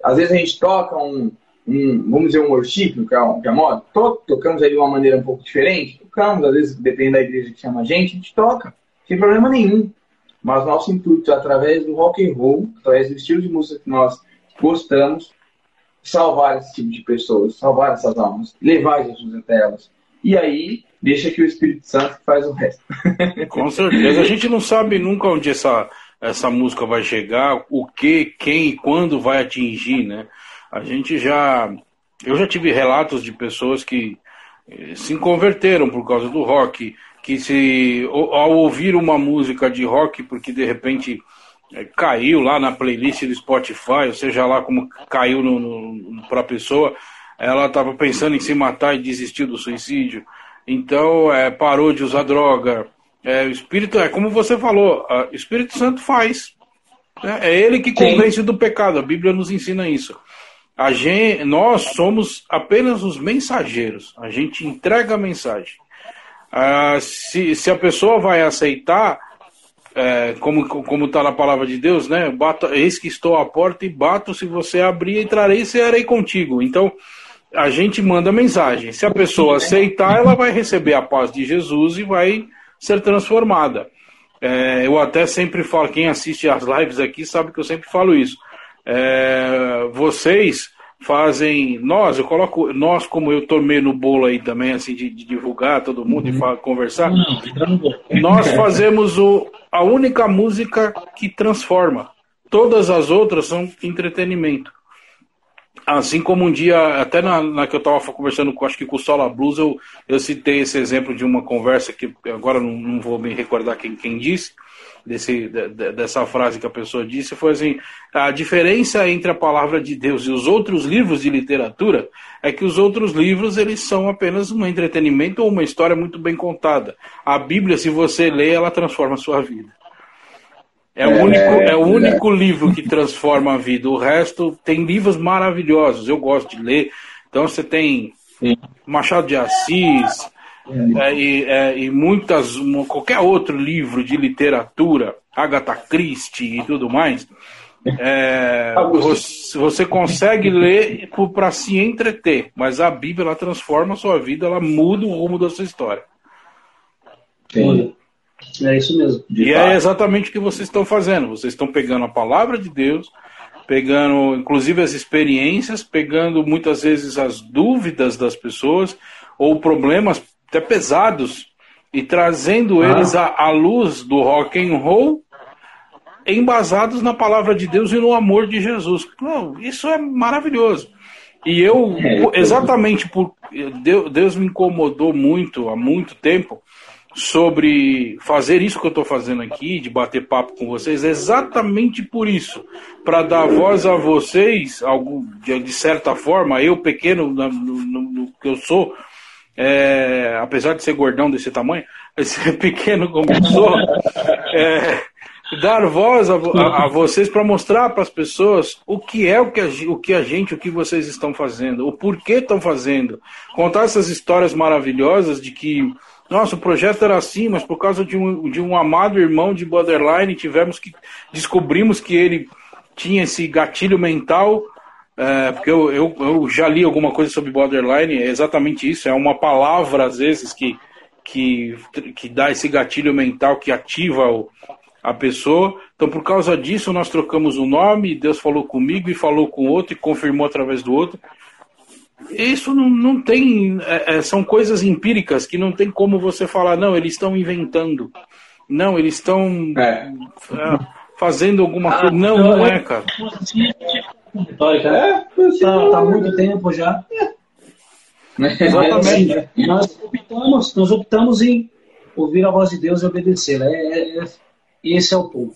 Às vezes a gente toca um, um vamos dizer, um worship, que é, é moda. To, tocamos aí de uma maneira um pouco diferente. Tocamos, às vezes, dependendo da igreja que chama a gente, a gente toca. Sem problema nenhum. Mas nosso intuito, através do rock and roll, através do estilo de música que nós gostamos, salvar esse tipo de pessoas, salvar essas almas, levar Jesus até elas. E aí, deixa que o Espírito Santo faz o resto. *laughs* Com certeza. A gente não sabe nunca onde essa, essa música vai chegar, o que, quem e quando vai atingir, né? A gente já. Eu já tive relatos de pessoas que eh, se converteram por causa do rock, que se ao ouvir uma música de rock, porque de repente é, caiu lá na playlist do Spotify, ou seja lá como caiu para a pessoa, ela estava pensando em se matar e desistiu do suicídio. Então é, parou de usar droga. É, o Espírito, é como você falou, o Espírito Santo faz. Né? É ele que convence Sim. do pecado. A Bíblia nos ensina isso. A gente, nós somos apenas os mensageiros. A gente entrega a mensagem. Ah, se, se a pessoa vai aceitar, é, como como está na palavra de Deus, né? Bato, eis que estou à porta e bato, se você abrir, entrarei e serei contigo. Então, a gente manda mensagem. Se a pessoa aceitar, ela vai receber a paz de Jesus e vai ser transformada. É, eu até sempre falo, quem assiste às lives aqui sabe que eu sempre falo isso. É, vocês fazem. Nós, eu coloco. Nós, como eu tomei no bolo aí também, assim, de, de divulgar todo mundo uhum. e conversar. Não, nós fazemos o, a única música que transforma. todas as outras são entretenimento. Assim como um dia, até na, na que eu estava conversando com, acho que com o Sola Blues, eu, eu citei esse exemplo de uma conversa que agora não, não vou me recordar quem, quem disse, desse, de, dessa frase que a pessoa disse, foi assim: a diferença entre a palavra de Deus e os outros livros de literatura é que os outros livros eles são apenas um entretenimento ou uma história muito bem contada. A Bíblia, se você lê, ela transforma a sua vida. É, o único, é, é o único livro que transforma a vida. O resto tem livros maravilhosos. Eu gosto de ler. Então você tem Machado de Assis é, e, é, e, muitas, qualquer outro livro de literatura, Agatha Christie e tudo mais. É, você, você, consegue ler para se entreter, mas a Bíblia ela transforma a sua vida, ela muda o rumo da sua história. Sim. É isso mesmo. E fato. é exatamente o que vocês estão fazendo. Vocês estão pegando a palavra de Deus, pegando inclusive as experiências, pegando muitas vezes as dúvidas das pessoas ou problemas até pesados e trazendo ah. eles à, à luz do rock and roll embasados na palavra de Deus e no amor de Jesus. Não, isso é maravilhoso. E eu, é, exatamente por Deus me incomodou muito há muito tempo sobre fazer isso que eu estou fazendo aqui, de bater papo com vocês, é exatamente por isso. Para dar voz a vocês, algum, de, de certa forma, eu pequeno no, no, no que eu sou, é, apesar de ser gordão desse tamanho, *laughs* ser pequeno como sou, é, dar voz a, a, a vocês para mostrar para as pessoas o que é o que, a, o que a gente, o que vocês estão fazendo, o porquê estão fazendo. Contar essas histórias maravilhosas de que nossa, o projeto era assim, mas por causa de um, de um amado irmão de borderline, tivemos que. descobrimos que ele tinha esse gatilho mental. É, porque eu, eu, eu, já li alguma coisa sobre borderline, é exatamente isso, é uma palavra, às vezes, que, que, que dá esse gatilho mental que ativa o, a pessoa. Então, por causa disso, nós trocamos o nome, Deus falou comigo e falou com outro e confirmou através do outro. Isso não, não tem. É, é, são coisas empíricas que não tem como você falar, não, eles estão inventando. Não, eles estão é. é. fazendo alguma ah, coisa. Não, não é, cara. É, tá, tá há muito tempo já. Exatamente. Assim, nós, optamos, nós optamos em ouvir a voz de Deus e obedecer. É, é, é esse é o ponto.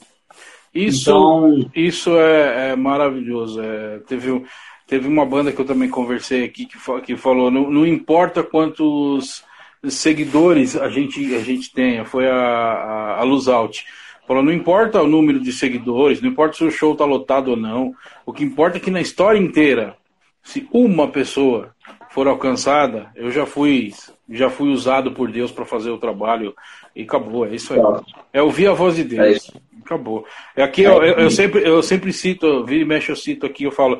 Isso, então... isso é, é maravilhoso. É, teve um Teve uma banda que eu também conversei aqui que, que falou: não, não importa quantos seguidores a gente, a gente tenha, foi a, a, a Luz Out. Falou: não importa o número de seguidores, não importa se o show está lotado ou não, o que importa é que na história inteira, se uma pessoa for alcançada, eu já fui já fui usado por Deus para fazer o trabalho e acabou, é isso aí. É ouvir a voz de Deus. É acabou. É aqui eu, eu, eu, sempre eu sempre cito, vira e mexe eu cito aqui, eu falo,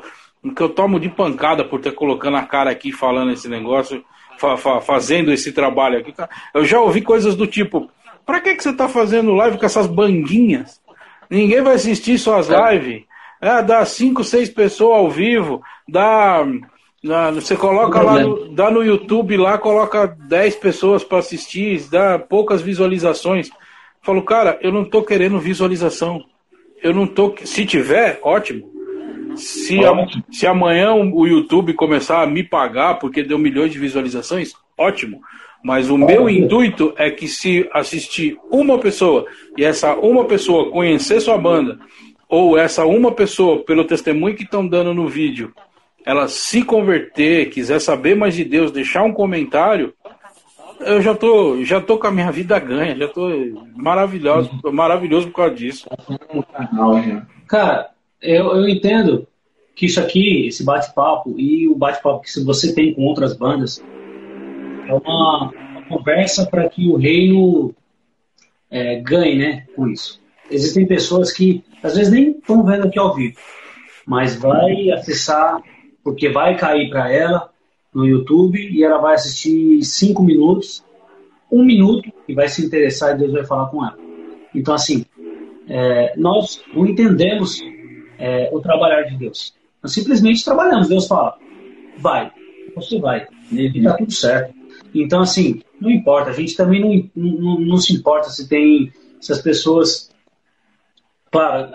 que eu tomo de pancada por ter colocando a cara aqui falando esse negócio, fa fa fazendo esse trabalho aqui. Eu já ouvi coisas do tipo: pra que, que você tá fazendo live com essas banguinhas? Ninguém vai assistir suas é. lives. É, dá cinco, seis pessoas ao vivo, dá. dá você coloca lá no, dá no YouTube lá, coloca 10 pessoas para assistir, dá poucas visualizações. Falo, cara, eu não tô querendo visualização. Eu não tô. Se tiver, ótimo. Se, a, se amanhã o YouTube começar a me pagar porque deu milhões de visualizações, ótimo. Mas o meu intuito é que se assistir uma pessoa e essa uma pessoa conhecer sua banda, ou essa uma pessoa, pelo testemunho que estão dando no vídeo, ela se converter, quiser saber mais de Deus, deixar um comentário, eu já tô, já tô com a minha vida ganha, já tô maravilhoso, maravilhoso por causa disso. Cara, eu, eu entendo que isso aqui, esse bate-papo e o bate-papo que você tem com outras bandas, é uma, uma conversa para que o reino é, ganhe né, com isso. Existem pessoas que às vezes nem estão vendo aqui ao vivo, mas vai acessar, porque vai cair para ela no YouTube e ela vai assistir cinco minutos, um minuto, e vai se interessar e Deus vai falar com ela. Então, assim, é, nós não entendemos é, o trabalhar de Deus. Nós simplesmente trabalhamos. Deus fala, vai, você vai. E está tudo certo. Então, assim, não importa. A gente também não, não, não, se importa se tem, se as pessoas Claro,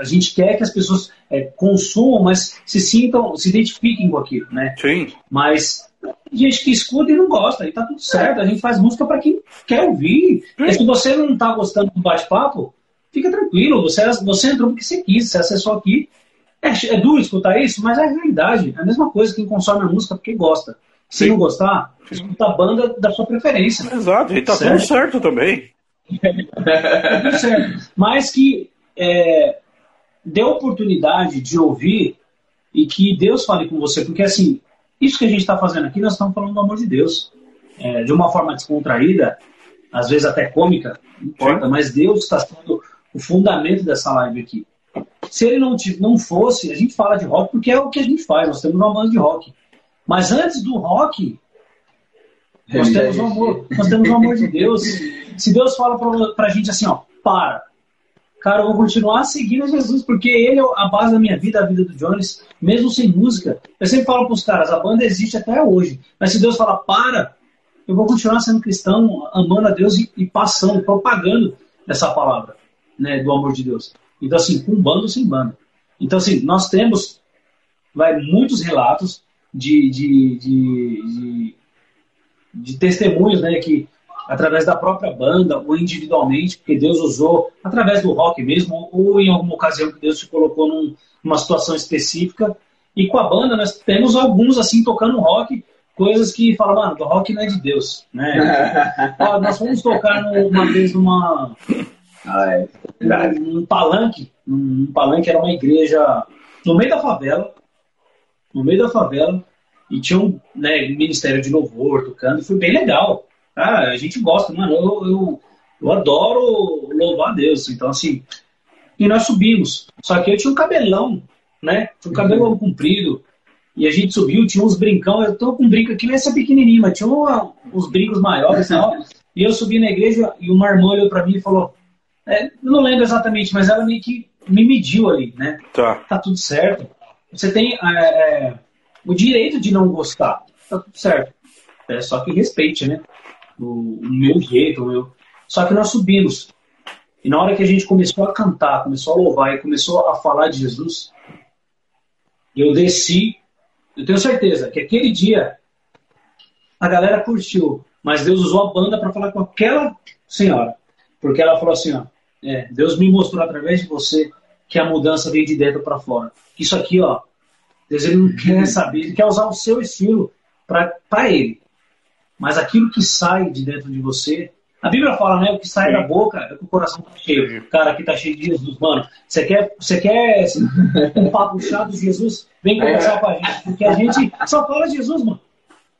a gente quer que as pessoas é, consumam, mas se sintam, se identifiquem com aquilo, né? Sim. Mas gente que escuta e não gosta, e tá tudo certo. A gente faz música para quem quer ouvir. E se você não tá gostando do bate-papo, fica tranquilo. Você, você entrou porque você quis, você acessou aqui. É, é duro escutar isso, mas é a realidade. É a mesma coisa quem consome a música porque gosta. Se Sim. não gostar, escuta a banda da sua preferência. Exato, e tá certo? tudo certo também. tá tudo certo. Mas que é, dê oportunidade de ouvir e que Deus fale com você, porque assim, isso que a gente está fazendo aqui, nós estamos falando do amor de Deus. É, de uma forma descontraída, às vezes até cômica, não importa, Sim. mas Deus está sendo o fundamento dessa live aqui. Se ele não, não fosse, a gente fala de rock porque é o que a gente faz, nós temos uma banda de rock. Mas antes do rock, nós temos o amor, nós temos o amor de Deus. Se Deus fala para a gente assim, ó, para, cara, eu vou continuar seguindo Jesus, porque ele é a base da minha vida, a vida do Jones, mesmo sem música. Eu sempre falo para os caras, a banda existe até hoje, mas se Deus falar para, eu vou continuar sendo cristão, amando a Deus e, e passando, propagando essa palavra, né, do amor de Deus. Então, assim, com banda ou sem banda. Então, assim, nós temos vai, muitos relatos de, de, de, de, testemunhos, né, que através da própria banda ou individualmente, porque Deus usou através do rock mesmo, ou em alguma ocasião que Deus te colocou num, numa situação específica. E com a banda nós temos alguns assim tocando rock, coisas que falam, mano, o rock não é de Deus, né? *laughs* Ó, nós fomos tocar uma vez numa ah, é. num, num palanque, num palanque era uma igreja no meio da favela, no meio da favela, e tinha um né, ministério de louvor tocando, e foi bem legal. Ah, a gente gosta, mano, eu, eu, eu adoro louvar a Deus. Então, assim, e nós subimos. Só que eu tinha um cabelão, né? Tinha um cabelão uhum. comprido. E a gente subiu, tinha uns brincão. Eu tô com um brinco aqui, nessa pequenininho, mas tinha uma, uns brincos maiores e tal. E eu subi na igreja e uma irmã olhou pra mim e falou: é, Eu não lembro exatamente, mas ela meio que me mediu ali, né? Tá. Tá tudo certo. Você tem é, é, o direito de não gostar. Tá tudo certo. É só que respeite, né? o, o meu jeito, o meu. Só que nós subimos. E na hora que a gente começou a cantar, começou a louvar e começou a falar de Jesus, eu desci. Eu tenho certeza que aquele dia a galera curtiu, mas Deus usou a banda para falar com aquela senhora, porque ela falou assim: ó, é, Deus me mostrou através de você que a mudança vem de dentro para fora. Isso aqui, ó, Deus ele não quer saber, ele quer usar o seu estilo para ele. Mas aquilo que sai de dentro de você. A Bíblia fala, né? O que sai Sim. da boca é que o coração tá cheio. Cara, aqui tá cheio de Jesus, mano. Você quer, você quer assim, um *laughs* papo chato de Jesus? Vem conversar é. com a gente. Porque a gente só fala de Jesus, mano.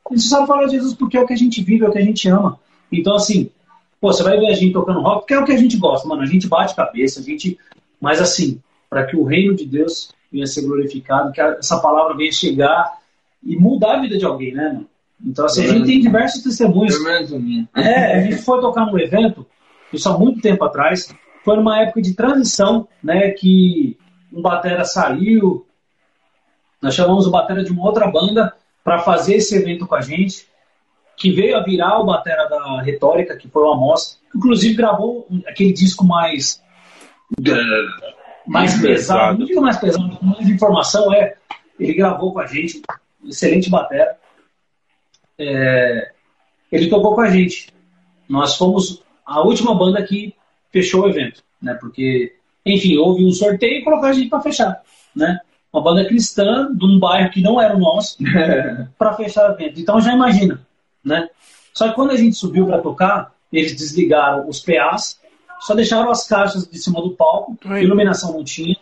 A gente só fala de Jesus porque é o que a gente vive, é o que a gente ama. Então, assim, pô, você vai ver a gente tocando rock, porque é o que a gente gosta, mano. A gente bate cabeça, a gente. Mas assim, para que o reino de Deus venha ser glorificado, que essa palavra venha chegar e mudar a vida de alguém, né, mano? Então, assim, a gente tem diversos testemunhos. É, a gente foi tocar num evento, isso há muito tempo atrás, foi numa época de transição, né, que um batera saiu, nós chamamos o batera de uma outra banda para fazer esse evento com a gente, que veio a virar o batera da Retórica, que foi o Amos, que inclusive gravou aquele disco mais mais pesado, não digo mais pesado, mais informação é, ele gravou com a gente, excelente batera é, ele tocou com a gente. Nós fomos a última banda que fechou o evento, né? Porque, enfim, houve um sorteio e colocaram a gente para fechar, né? Uma banda cristã de um bairro que não era o nosso *laughs* para fechar o evento. Então já imagina, né? Só que quando a gente subiu para tocar, eles desligaram os PAs, só deixaram as caixas de cima do palco, Oi. iluminação não tinha,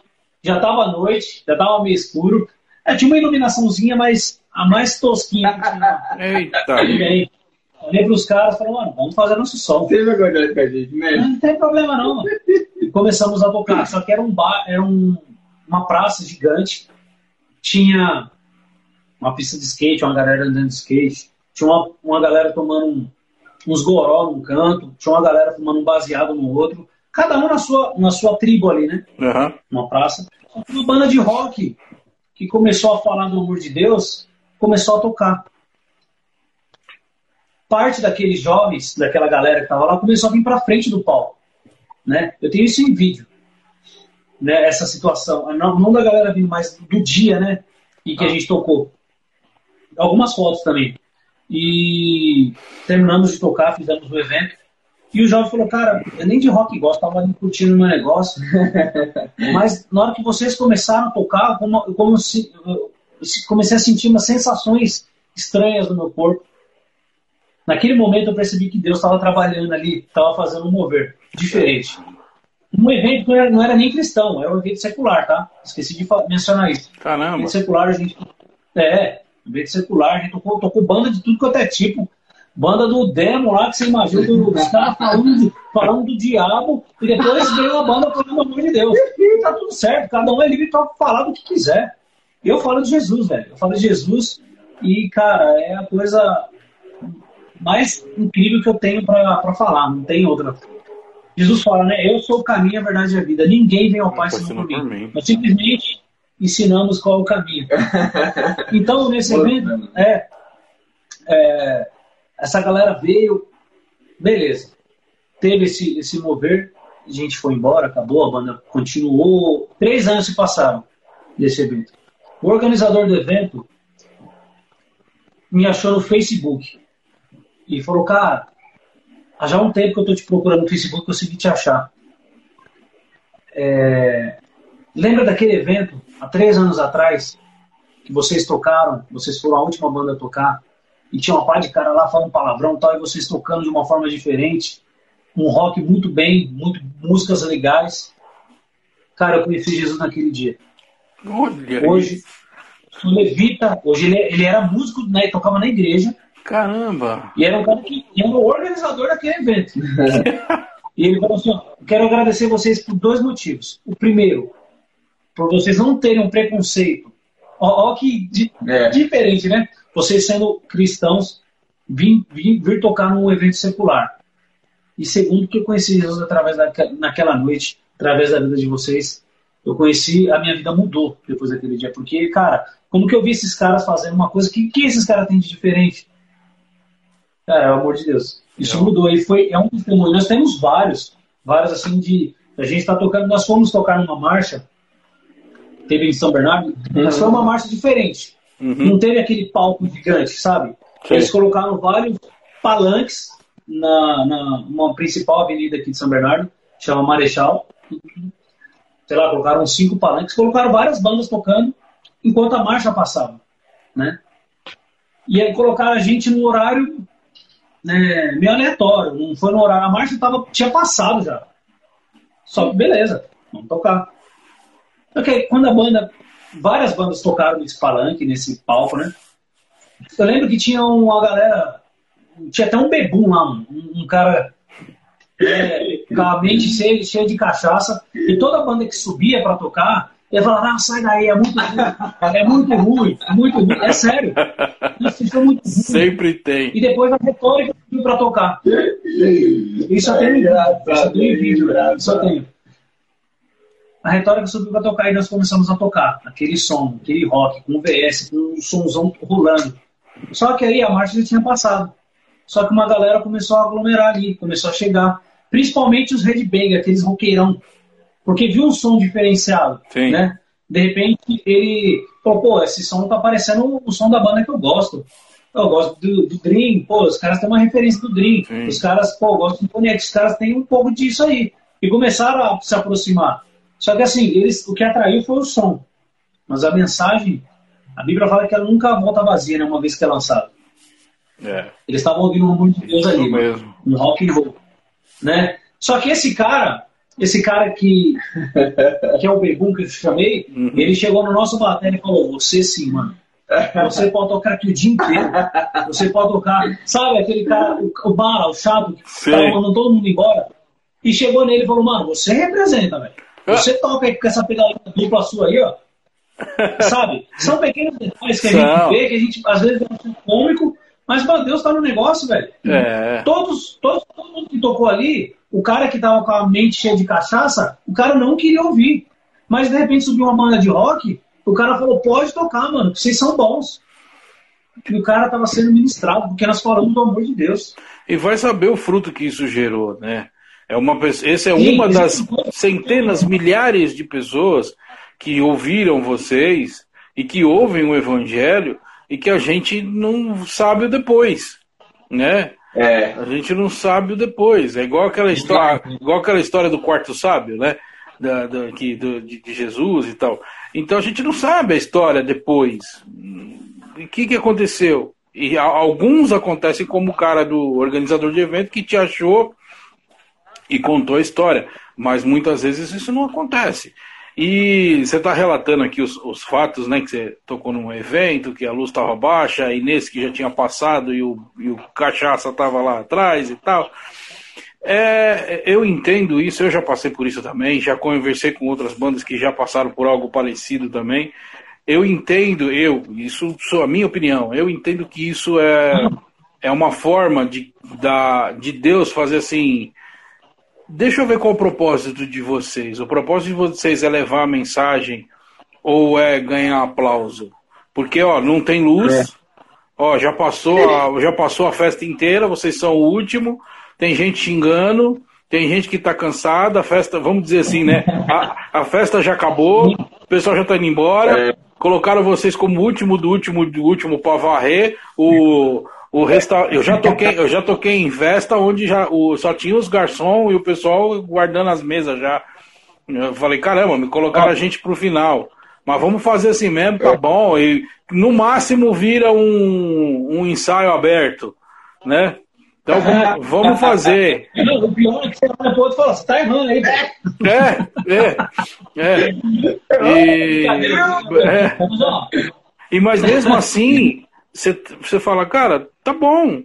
já estava à noite, já estava meio escuro. É, tinha uma iluminaçãozinha, mas a mais tosquinha que tinha. Eita! *laughs* Olhei para os caras e falei, mano, vamos fazer nosso som. Tem vergonha com a gente, né? Não tem problema não, mano. E começamos a tocar. Só que era um bar, era um, uma praça gigante. Tinha uma pista de skate, uma galera andando de skate. Tinha uma, uma galera tomando um, uns goró num canto. Tinha uma galera fumando um baseado no outro. Cada um na sua, na sua tribo ali, né? Uhum. Uma praça. Uma banda de rock que começou a falar do amor de Deus começou a tocar. Parte daqueles jovens, daquela galera que estava lá, começou a vir para frente do palco. Né? Eu tenho isso em vídeo. né, essa situação. Não, não da galera vindo, mas do dia, né? E que ah. a gente tocou. Algumas fotos também. E terminamos de tocar, fizemos o evento. E o jovem falou, cara, eu nem de rock gosto, tava ali curtindo o meu negócio. *laughs* Mas na hora que vocês começaram a tocar, como, como se, comecei a sentir umas sensações estranhas no meu corpo. Naquele momento eu percebi que Deus estava trabalhando ali, estava fazendo um mover diferente. Um evento que não era, não era, nem cristão, era um evento secular, tá? Esqueci de mencionar isso. Caramba. Evento secular, a gente. É, evento secular, a gente tocou, tocou banda de tudo quanto é tipo. Banda do demo lá, que você imagina os caras falando, falando do diabo, e depois veio a banda falando, pelo amor de Deus. E tá tudo certo, cada um é livre para falar do que quiser. Eu falo de Jesus, velho. Eu falo de Jesus e, cara, é a coisa mais incrível que eu tenho para falar, não tem outra. Jesus fala, né? Eu sou o caminho, a verdade e a vida. Ninguém vem ao Pai senão por mim. Nós simplesmente ensinamos qual o caminho. *laughs* Então, nesse evento, é, é, essa galera veio, beleza. Teve esse, esse mover, a gente foi embora, acabou, a banda continuou. Três anos se passaram desse evento. O organizador do evento me achou no Facebook e falou, cara, há já um tempo que eu tô te procurando no Facebook, consegui te achar. É... Lembra daquele evento, há três anos atrás, que vocês tocaram, vocês foram a última banda a tocar, e tinha uma par de cara lá falando palavrão e tal, e vocês tocando de uma forma diferente, um rock muito bem, muito, músicas legais. Cara, eu conheci Jesus naquele dia. Olha hoje, o Levita, hoje ele, ele era músico, né, tocava na igreja. Caramba! E era um cara que era o organizador daquele evento. *laughs* e ele falou assim: ó, quero agradecer vocês por dois motivos. O primeiro, por vocês não terem um preconceito. Ó, ó que di é. diferente, né? Vocês sendo cristãos, vir, vir, vir tocar num evento secular. E segundo, que eu conheci Jesus através da, naquela noite, através da vida de vocês eu conheci, a minha vida mudou depois daquele dia. Porque, cara, como que eu vi esses caras fazendo uma coisa que, que esses caras têm de diferente? Cara, é o amor de Deus. Isso mudou. E foi, é um testemunho. Nós temos vários, vários assim de. A gente está tocando, nós fomos tocar numa marcha, teve em São Bernardo, uhum. mas foi uma marcha diferente. Uhum. Não teve aquele palco gigante, sabe? Sim. Eles colocaram vários palanques na, na uma principal avenida aqui de São Bernardo, chama Marechal sei lá, colocaram cinco palanques, colocaram várias bandas tocando enquanto a marcha passava, né? E aí colocaram a gente no horário né, meio aleatório, não foi no horário, a marcha tava, tinha passado já. Só que beleza, vamos tocar. Ok, quando a banda, várias bandas tocaram nesse palanque, nesse palco, né? Eu lembro que tinha uma galera, tinha até um bebum lá, um, um cara é, com a mente cheia, cheia de cachaça, e toda banda que subia para tocar, ia falar, ah, sai daí, é muito ruim, é muito ruim, é muito ruim, é sério. Isso é muito ruim. Sempre tem. E depois a retórica subiu para tocar. Isso eu tenho isso eu vídeo, isso eu tenho. A retórica subiu para tocar e nós começamos a tocar aquele som, aquele rock, com o VS, com um somzão rolando. Só que aí a marcha já tinha passado. Só que uma galera começou a aglomerar ali, começou a chegar. Principalmente os Red Bang, aqueles roqueirão. Porque viu um som diferenciado, Sim. né? De repente ele falou, pô, esse som tá parecendo o som da banda que eu gosto. Eu gosto do, do Dream, pô, os caras têm uma referência do Dream. Sim. Os caras, pô, gosto do Pony os caras têm um pouco disso aí. E começaram a se aproximar. Só que assim, eles, o que atraiu foi o som. Mas a mensagem, a Bíblia fala que ela nunca volta vazia, né, uma vez que é lançada. É. Eles estavam ouvindo um amor de Deus Isso ali, mesmo. um rock and roll né? Só que esse cara, esse cara que, *laughs* que é o Begum que eu chamei, uhum. ele chegou no nosso batalha e falou: Você sim, mano. Você *laughs* pode tocar aqui o dia inteiro. Você pode tocar. Sabe aquele cara, o, o Bala, o chato, que Sim. tava mandando todo mundo embora? E chegou nele e falou: Mano, você representa, velho. Você toca aí com essa pedalada dupla sua aí, ó. *laughs* Sabe? São pequenos detalhes que a gente vê, que a gente às vezes é um cômico, mas, meu Deus, tá no negócio, velho. É. Todos, todos, todo mundo que tocou ali, o cara que tava com a mente cheia de cachaça, o cara não queria ouvir. Mas, de repente, subiu uma banda de rock, o cara falou, pode tocar, mano, vocês são bons. E o cara tava sendo ministrado, porque nós falamos do amor de Deus. E vai saber o fruto que isso gerou, né? É uma, essa é uma das centenas, milhares de pessoas que ouviram vocês e que ouvem o evangelho e que a gente não sabe o depois, né? É. A gente não sabe o depois. É igual aquela história, igual aquela história do quarto sábio, né? Da, da, que, do, de, de, Jesus e tal. Então a gente não sabe a história depois. O que, que aconteceu? E a, alguns acontecem como o cara do organizador de evento que te achou e contou a história. Mas muitas vezes isso não acontece. E você está relatando aqui os, os, fatos, né? Que você tocou num evento, que a luz estava baixa, a Inês que já tinha passado e o, e o cachaça estava lá atrás e tal. É, eu entendo isso, eu já passei por isso também, já conversei com outras bandas que já passaram por algo parecido também. Eu entendo, eu, isso sou a minha opinião, eu entendo que isso é, é uma forma de, da, de Deus fazer assim, Deixa eu ver qual o propósito de vocês. O propósito de vocês é levar a mensagem ou é ganhar aplauso? Porque, ó, não tem luz. É. Ó, já passou, a, já passou a festa inteira, vocês são o último. Tem gente xingando, tem gente que tá cansada, a festa, vamos dizer assim, né? A, a festa já acabou, o pessoal já tá indo embora. É. Colocaram vocês como último do último do último para varrer. O, o resta... eu, já toquei, eu já toquei em festa onde já o... só tinha os garçons e o pessoal guardando as mesas já. Eu falei, caramba, me colocaram a gente pro final. Mas vamos fazer assim mesmo, tá bom. E no máximo vira um, um ensaio aberto, né? Então vamos, *laughs* vamos fazer. Não, o pior é que você olha pro outro e fala, você tá errando aí, velho. É, é, é. *laughs* E, é. e mas mesmo assim, você, você fala, cara, tá bom.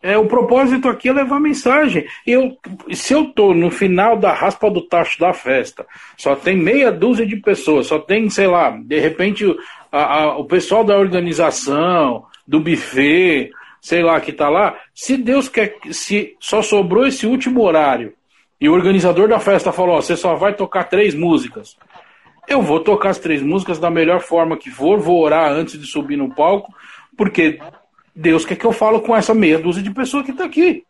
É, o propósito aqui é levar mensagem. Eu, se eu tô no final da raspa do tacho da festa, só tem meia dúzia de pessoas, só tem, sei lá, de repente a, a, o pessoal da organização, do buffet, sei lá, que tá lá. Se Deus quer, se só sobrou esse último horário e o organizador da festa falou: você só vai tocar três músicas. Eu vou tocar as três músicas da melhor forma que for, vou orar antes de subir no palco porque Deus quer que eu falo com essa meia dúzia de pessoas que está aqui.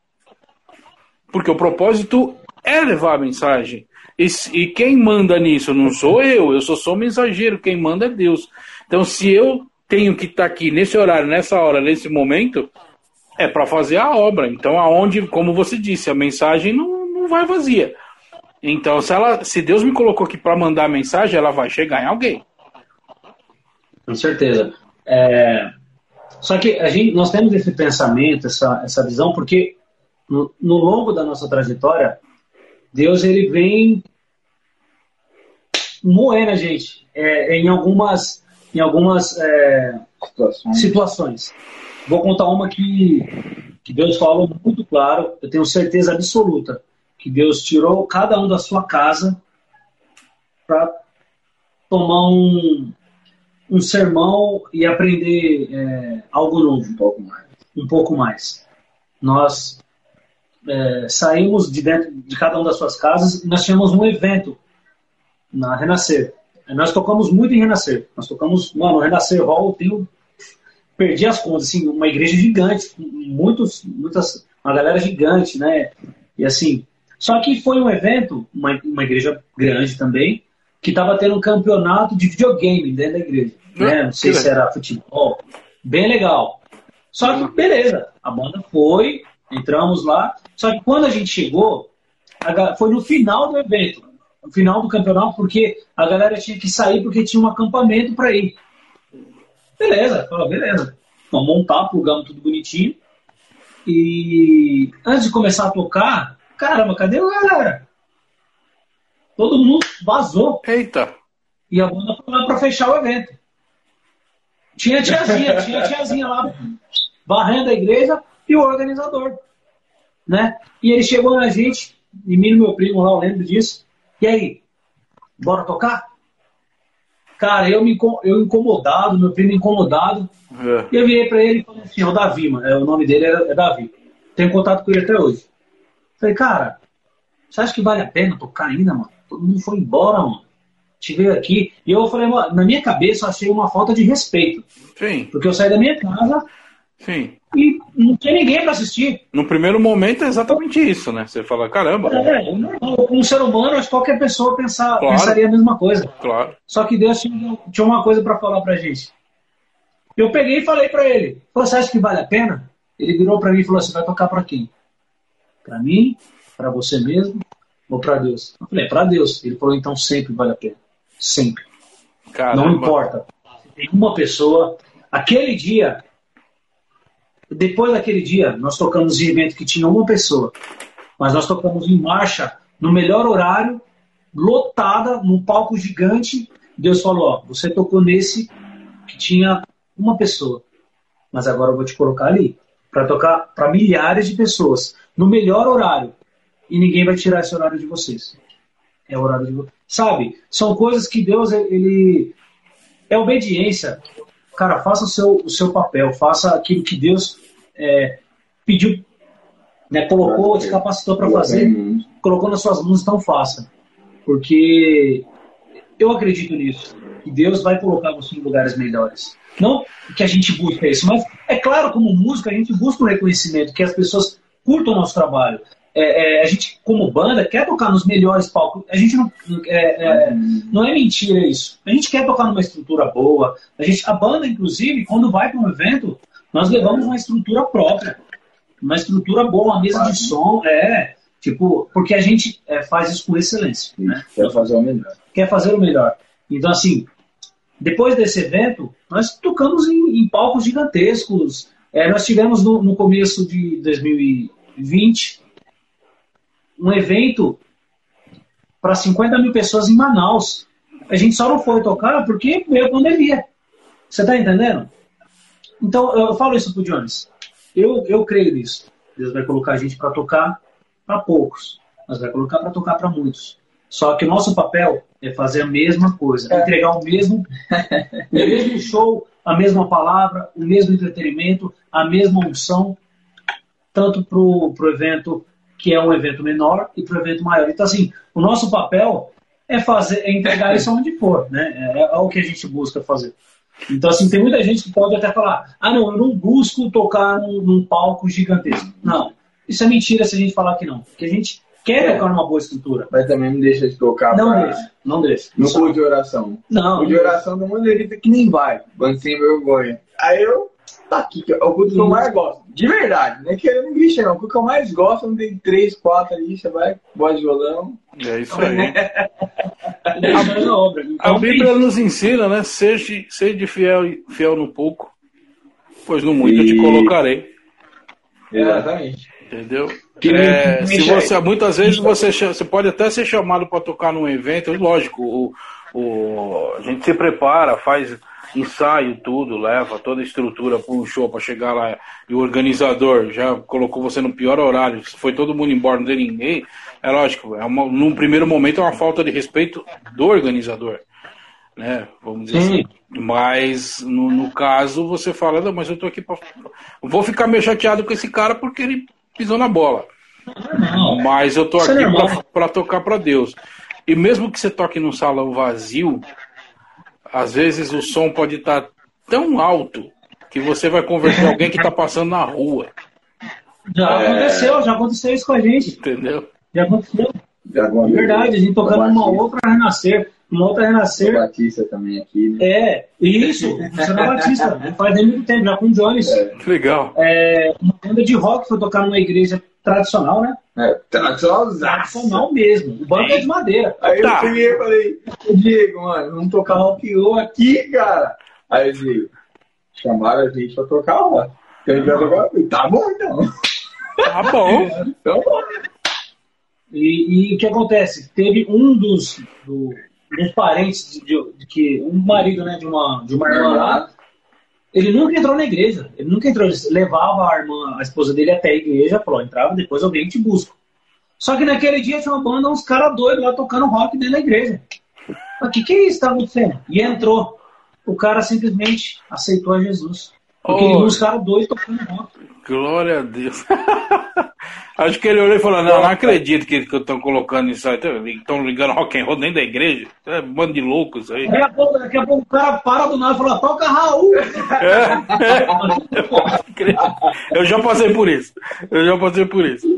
Porque o propósito é levar a mensagem. E, e, quem manda nisso não sou eu, eu sou só mensageiro, quem manda é Deus. Então, se eu tenho que estar tá aqui nesse horário, nessa hora, nesse momento, é para fazer a obra. Então, aonde, como você disse, a mensagem não, não vai vazia. Então, se, ela, se Deus me colocou aqui para mandar a mensagem, ela vai chegar em alguém. Com certeza. É, só que a gente, nós temos esse pensamento, essa, essa visão, porque no, no longo da nossa trajetória, Deus ele vem moendo a gente é, em algumas, em algumas é, situações. situações. Vou contar uma que, que Deus falou muito claro, eu tenho certeza absoluta, que Deus tirou cada um da sua casa para tomar um, um sermão e aprender é, algo novo. Um pouco mais. Um pouco mais. Nós é, saímos de dentro de cada uma das suas casas e nós tínhamos um evento na Renascer. Nós tocamos muito em Renascer. Nós tocamos, mano, Renascer Hall, eu tenho, perdi as contas, assim, uma igreja gigante, muitos, muitas, uma galera gigante, né? E assim, só que foi um evento, uma, uma igreja grande também, que estava tendo um campeonato de videogame dentro da igreja. Né? Não sei se era futebol. Bem legal. Só que, beleza, a banda foi, entramos lá. Só que quando a gente chegou, foi no final do evento, no final do campeonato, porque a galera tinha que sair porque tinha um acampamento para ir. Beleza, falou, beleza. Vamos montar, plugamos tudo bonitinho. E antes de começar a tocar, caramba, cadê a galera? Todo mundo vazou. Eita! E a banda foi lá para fechar o evento. Tinha tiazinha, tinha tiazinha lá varrendo a igreja e o organizador. Né? E ele chegou na gente, e mim e meu primo lá, eu lembro disso. E aí, bora tocar? Cara, eu me eu incomodado, meu primo incomodado. É. E eu virei pra ele e falei assim: o Davi, mano. É, o nome dele é, é Davi. Tenho contato com ele até hoje. Falei, cara, você acha que vale a pena tocar ainda, mano? Todo mundo foi embora, mano. Te veio aqui. E eu falei, na minha cabeça, eu achei uma falta de respeito. Sim. Porque eu saí da minha casa Sim. E não tinha ninguém para assistir. No primeiro momento é exatamente isso, né? Você fala, caramba. É, um ser humano, acho que qualquer pessoa pensar, claro. pensaria a mesma coisa. Claro. Só que Deus tinha, tinha uma coisa para falar pra gente. Eu peguei e falei para ele: Você acha que vale a pena? Ele virou para mim e falou: Você vai tocar para quem? Para mim? Para você mesmo? Ou para Deus? Eu falei: é Para Deus. Ele falou: Então sempre vale a pena. Sempre. Caramba. Não importa. Tem uma pessoa. Aquele dia, depois daquele dia, nós tocamos em evento que tinha uma pessoa, mas nós tocamos em marcha, no melhor horário, lotada, num palco gigante. Deus falou: Ó, você tocou nesse que tinha uma pessoa, mas agora eu vou te colocar ali para tocar para milhares de pessoas, no melhor horário, e ninguém vai tirar esse horário de vocês. É o horário de vocês. Sabe? São coisas que Deus ele é obediência. Cara, faça o seu, o seu papel, faça aquilo que Deus é, pediu, né, colocou, te capacitou para fazer, colocou nas suas mãos, então faça. Porque eu acredito nisso, que Deus vai colocar você em lugares melhores. Não que a gente busca isso, mas é claro, como música, a gente busca o um reconhecimento, que as pessoas curtam o nosso trabalho é, é, a gente, como banda, quer tocar nos melhores palcos. A gente não é, é, não é mentira isso. A gente quer tocar numa estrutura boa. A, gente, a banda, inclusive, quando vai para um evento, nós levamos uma estrutura própria. Uma estrutura boa, uma mesa de som. É, tipo, porque a gente é, faz isso com excelência. Né? Quer fazer o melhor. Quer fazer o melhor. Então, assim, depois desse evento, nós tocamos em, em palcos gigantescos. É, nós tivemos no, no começo de 2020 um evento para 50 mil pessoas em Manaus. A gente só não foi tocar porque veio a pandemia. Você está entendendo? Então, eu falo isso pro Jones. Eu, eu creio nisso. Deus vai colocar a gente para tocar para poucos, mas vai colocar para tocar para muitos. Só que o nosso papel é fazer a mesma coisa, é. entregar o mesmo, *laughs* o mesmo show, a mesma palavra, o mesmo entretenimento, a mesma unção, tanto para o evento que é um evento menor, e para o evento maior. Então, assim, o nosso papel é fazer, é entregar isso onde for, né? É, é, o que a gente busca fazer. Então, assim, tem muita gente que pode até falar: ah, não, eu não busco tocar num, num palco gigantesco. Não, isso é mentira se a gente falar que não. Porque a gente quer é. tocar numa boa estrutura. Mas também não deixa de tocar. Não pra... deixa, não deixa. No culto de oração. Não. O de oração do mundo grita que nem vai, quando sem vergonha. Aí eu tá aqui, que é o culto que eu mais gosto. De verdade, não é querendo grixa, não. O culto que eu mais gosto, não tem três, quatro ali, você vai, voz de violão. É isso aí. a, a Bíblia nos ensina, né? Seja, seja fiel, fiel no pouco, pois no muito e... eu te colocarei. Exatamente. Entendeu? É, se você, muitas vezes você, você pode até ser chamado para tocar num evento, lógico, o, o, a gente se prepara, faz ensaio, tudo, leva toda a estrutura para um show para chegar lá e o organizador já colocou você no pior horário, foi todo mundo embora, não tem ninguém, é lógico, é uma, num primeiro momento é uma falta de respeito do organizador, né? Vamos dizer Sim. assim. Mas no, no, caso você fala, não, mas eu tô aqui para vou ficar meio chateado com esse cara porque ele pisou na bola. Não, mas eu tô aqui é para tocar para Deus. E mesmo que você toque num salão vazio, às vezes o som pode estar tão alto que você vai converter alguém que está passando na rua. Já é... aconteceu, já aconteceu isso com a gente. Entendeu? Já aconteceu. Já é verdade, a gente tocando uma outra renascer. Uma outra renascer. O Batista também aqui, né? É, isso, é Batista. *laughs* Faz muito tempo, já com o Jones. É. Legal. É, uma banda de rock foi tocar numa igreja tradicional, né? É, tradicional, tradicional mesmo. O banco é de madeira. Aí tá. eu cheguei e falei, Diego, mano, vamos tocar rock roll aqui, cara. Aí eu disse, chamaram a gente pra tocar lá. Então, tocar... Tá bom, então. Tá bom. *laughs* então, bom. E, o que acontece? Teve um dos, do, dos parentes de, de, de, que um marido né, de uma de uma irmã lá ele nunca entrou na igreja. Ele nunca entrou. Ele levava a irmã, a esposa dele até a igreja, falou, entrava, depois alguém te busca. Só que naquele dia tinha uma banda, uns caras doidos lá tocando rock dentro da igreja. O que, que é isso que tá acontecendo? E entrou. O cara simplesmente aceitou a Jesus. Porque oh. ele viu os caras doidos tocando rock. Glória a Deus. *laughs* Acho que ele olhou e falou: Não, não acredito que estão colocando isso aí. Estão ligando rock and roll dentro da igreja. É um bando de loucos aí. Daqui a pouco, daqui a pouco o cara para do nada e fala: Toca Raul! É, *laughs* é. Eu já passei por isso. Eu já passei por isso. *laughs*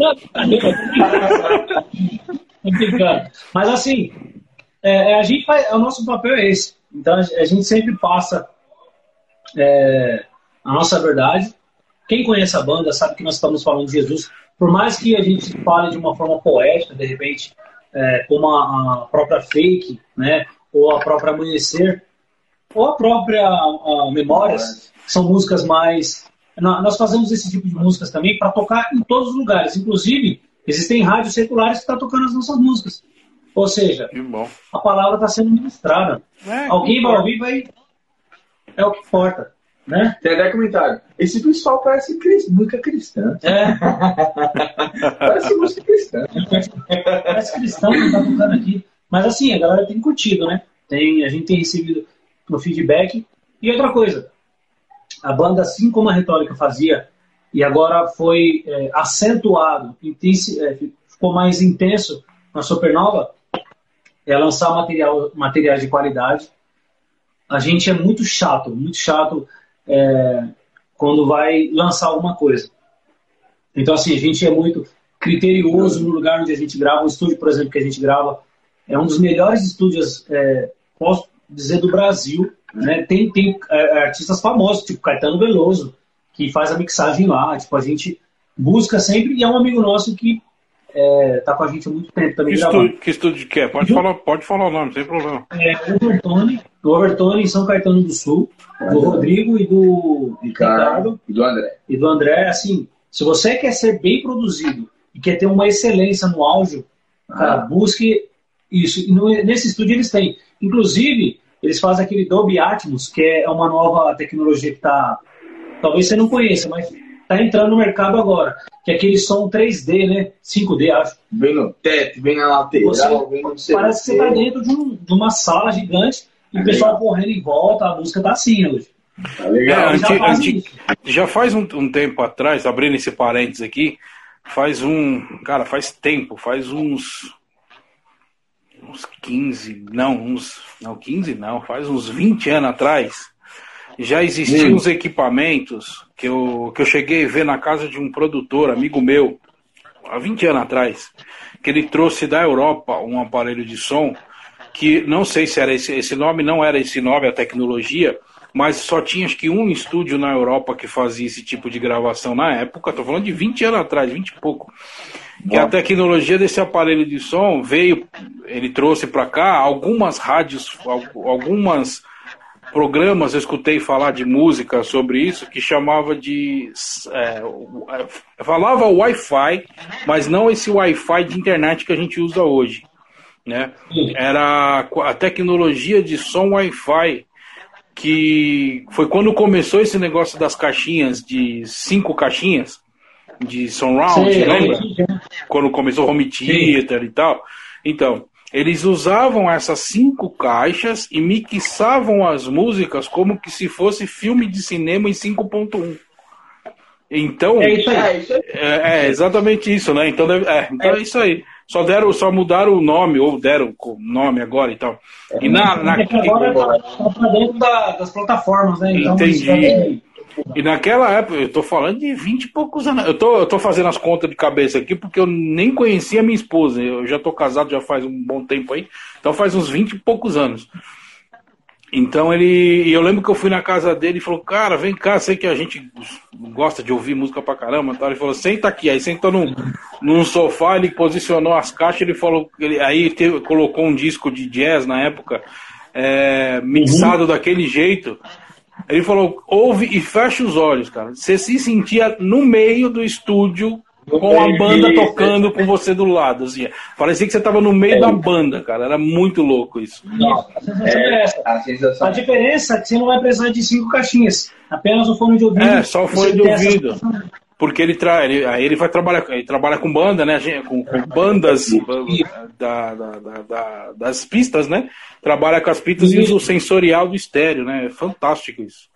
Mas assim, é, a gente faz, o nosso papel é esse. Então a gente sempre passa é, a nossa verdade. Quem conhece a banda sabe que nós estamos falando de Jesus. Por mais que a gente fale de uma forma poética, de repente, é, como a, a, própria Fake, né, ou a própria Amanhecer, ou a própria a Memórias, são músicas mais. Nós fazemos esse tipo de músicas também para tocar em todos os lugares. Inclusive, existem rádios seculares que estão tá tocando as nossas músicas. Ou seja, a palavra está sendo ministrada. É, Alguém vai ouvir vai. É o que importa. Né? Tem até comentário. Esse pessoal parece música cristã. É. *laughs* parece música cristã. parece cristão que tá tocando aqui. Mas assim, a galera tem curtido, né? Tem, a gente tem recebido no feedback. E outra coisa, a banda, assim como a Retórica fazia, e agora foi é, acentuado, é, ficou mais intenso na Supernova, é lançar material, materiais de qualidade. A gente é muito chato, muito chato é, quando vai lançar alguma coisa. Então, assim, a gente é muito criterioso no lugar onde a gente grava. O estúdio, por exemplo, que a gente grava é um dos melhores estúdios, é, posso dizer, do Brasil. Né? Tem, tem é, artistas famosos, tipo Caetano Veloso, que faz a mixagem lá. Tipo, a gente busca sempre, e é um amigo nosso que é, tá com a gente há muito tempo também. Que estúdio, que estúdio que é? Pode, falar, pode falar o nome, sem problema. É, o Overtone, o Overtone em São Caetano do Sul, do Rodrigo e do Ricardo, e do André. E do André, assim, se você quer ser bem produzido e quer ter uma excelência no áudio, ah. cara, busque isso. E no, nesse estúdio eles têm. Inclusive, eles fazem aquele Dolby Atmos, que é uma nova tecnologia que está. Talvez você não conheça, mas está entrando no mercado agora. Que é aquele som 3D, né? 5D, acho. Bem no teto, bem na lateral, você, bem no Parece que você está dentro de, um, de, uma sala gigante e é o pessoal legal. correndo em volta, a música tá assim hoje. Tá legal. É, já, faz anti, já faz um, um, tempo atrás, abrindo esse parênteses aqui, faz um. Cara, faz tempo, faz uns. Uns 15, não, uns. Não, 15 não, faz uns 20 anos atrás já existiam os equipamentos que eu, que eu cheguei a ver na casa de um produtor, amigo meu, há 20 anos atrás, que ele trouxe da Europa um aparelho de som que não sei se era esse, esse nome, não era esse nome, a tecnologia, mas só tinha acho que um estúdio na Europa que fazia esse tipo de gravação na época, estou falando de 20 anos atrás, 20 e pouco. Que a tecnologia desse aparelho de som veio, ele trouxe para cá algumas rádios, algumas programas eu escutei falar de música sobre isso que chamava de é, falava Wi-Fi, mas não esse Wi-Fi de internet que a gente usa hoje, né? Era a tecnologia de som Wi-Fi que foi quando começou esse negócio das caixinhas de cinco caixinhas de surround, Sim, lembra? Quando começou o home theater Sim. e tal. Então, eles usavam essas cinco caixas e mixavam as músicas como que se fosse filme de cinema em 5.1. Então, é, isso aí. É, é, exatamente isso, né? Então, deve, é, então é. é. isso aí. Só deram, só mudaram o nome, ou deram o nome agora e tal. E na, na... Agora está dentro da, das plataformas, né? Então, Entendi. E naquela época, eu tô falando de 20 e poucos anos. Eu tô, eu tô fazendo as contas de cabeça aqui porque eu nem conhecia minha esposa. Eu já tô casado já faz um bom tempo aí. Então faz uns 20 e poucos anos. Então ele. E eu lembro que eu fui na casa dele e falou: Cara, vem cá, sei que a gente gosta de ouvir música pra caramba. Então ele falou: Senta aqui. Aí sentou num, num sofá, ele posicionou as caixas. Ele falou: ele, Aí teve, colocou um disco de jazz na época, é, mixado uhum. daquele jeito. Ele falou: ouve e fecha os olhos, cara. Você se sentia no meio do estúdio com a banda tocando com você do lado. Assim. Parecia que você estava no meio é. da banda, cara. Era muito louco isso. Não, a sensação é, essa. A, sensação. a diferença é que você não vai precisar de cinco caixinhas. Apenas o fone de ouvido. É, só o fone de ouvido. Porque ele, tra ele, aí ele vai trabalhar, ele trabalha com banda, né? Com, com bandas da, da, da, das pistas, né? Trabalha com as pistas e usa o sensorial do estéreo, né? É fantástico isso.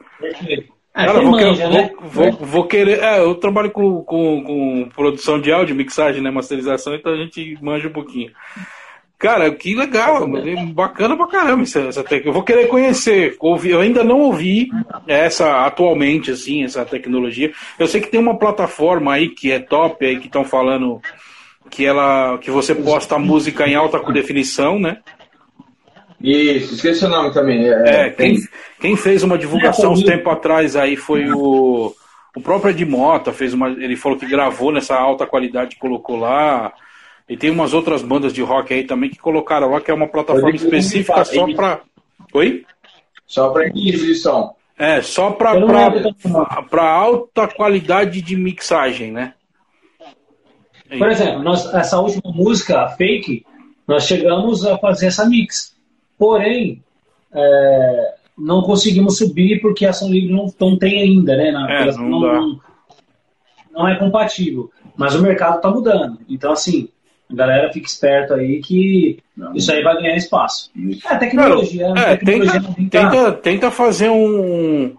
É, Cara, vou, manja, né? vou, vou, vou querer. É, eu trabalho com, com, com produção de áudio, mixagem, né? Masterização, então a gente manja um pouquinho. Cara, que legal, bacana pra caramba essa, essa técnica. Eu vou querer conhecer. Ouvi, eu ainda não ouvi essa atualmente, assim, essa tecnologia. Eu sei que tem uma plataforma aí que é top aí, que estão falando que ela. que você posta música em alta definição, né? Isso, esqueci o nome também. É, tem- quem, quem fez uma divulgação uns tempo atrás aí foi o, o próprio Ed Mota, fez uma, ele falou que gravou nessa alta qualidade colocou lá. E tem umas outras bandas de rock aí também que colocaram lá, que é uma plataforma específica só pra. Oi? Só pra inquisição. É, só pra alta qualidade de mixagem, né? Por exemplo, nós, essa última música, Fake, nós chegamos a fazer essa mix. Porém, é, não conseguimos subir porque a Ação Livre não, não tem ainda, né? Na- É, não não, não é compatível. Mas o mercado está mudando. Então, assim, a galera fica esperto aí que isso aí vai ganhar espaço. É tecnologia. Cara, a é, tecnologia tenta, não tá- tenta, tenta fazer um,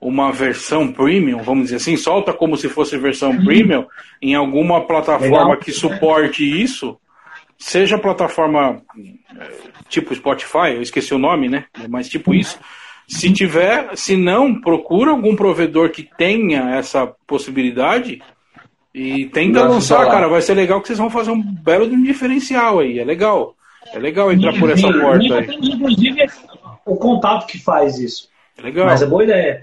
uma versão premium, vamos dizer assim, solta como se fosse versão premium em alguma plataforma Legal. que suporte isso, seja plataforma tipo Spotify, eu esqueci o nome, né? Mas tipo isso. Se tiver, se não, procura algum provedor que tenha essa possibilidade e tenta Lança lançar, lá. cara. Vai ser legal que vocês vão fazer um belo de um diferencial aí. É legal. É legal entrar por essa porta aí. Inclusive, o contato que faz isso. É Legal. Mas é boa ideia.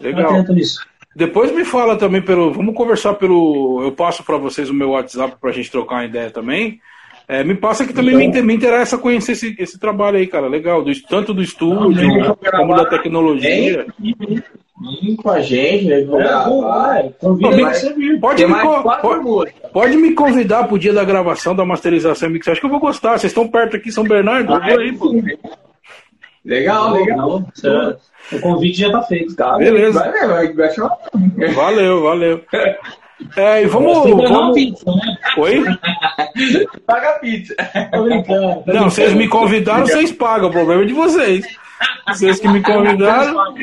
Legal. Nisso. Depois me fala também pelo. Vamos conversar pelo. Eu passo para vocês o meu WhatsApp para a gente trocar uma ideia também. É, me passa que também me, inter- me interessa conhecer esse, esse trabalho aí, cara. Legal. Do, tanto do estúdio Não, como da tecnologia. Vem com a gente, né? Vou É, é. Pode me, pode, pode me convidar pro dia da gravação, da masterização e mixagem, que eu vou gostar. Vocês estão perto aqui, São Bernardo? Eu vou aí, pô. Legal, legal. Não, você- o convite já tá feito. Tá, Beleza. Vai, vai, vai, vai chamar. Valeu, valeu. *laughs* É, e vamos. Que levar uma vamos... pizza, né? Oi? *laughs* Paga a pizza. Tô brincando. tô Não, vocês me convidaram, vocês pagam. O problema é de vocês. Vocês que me convidaram.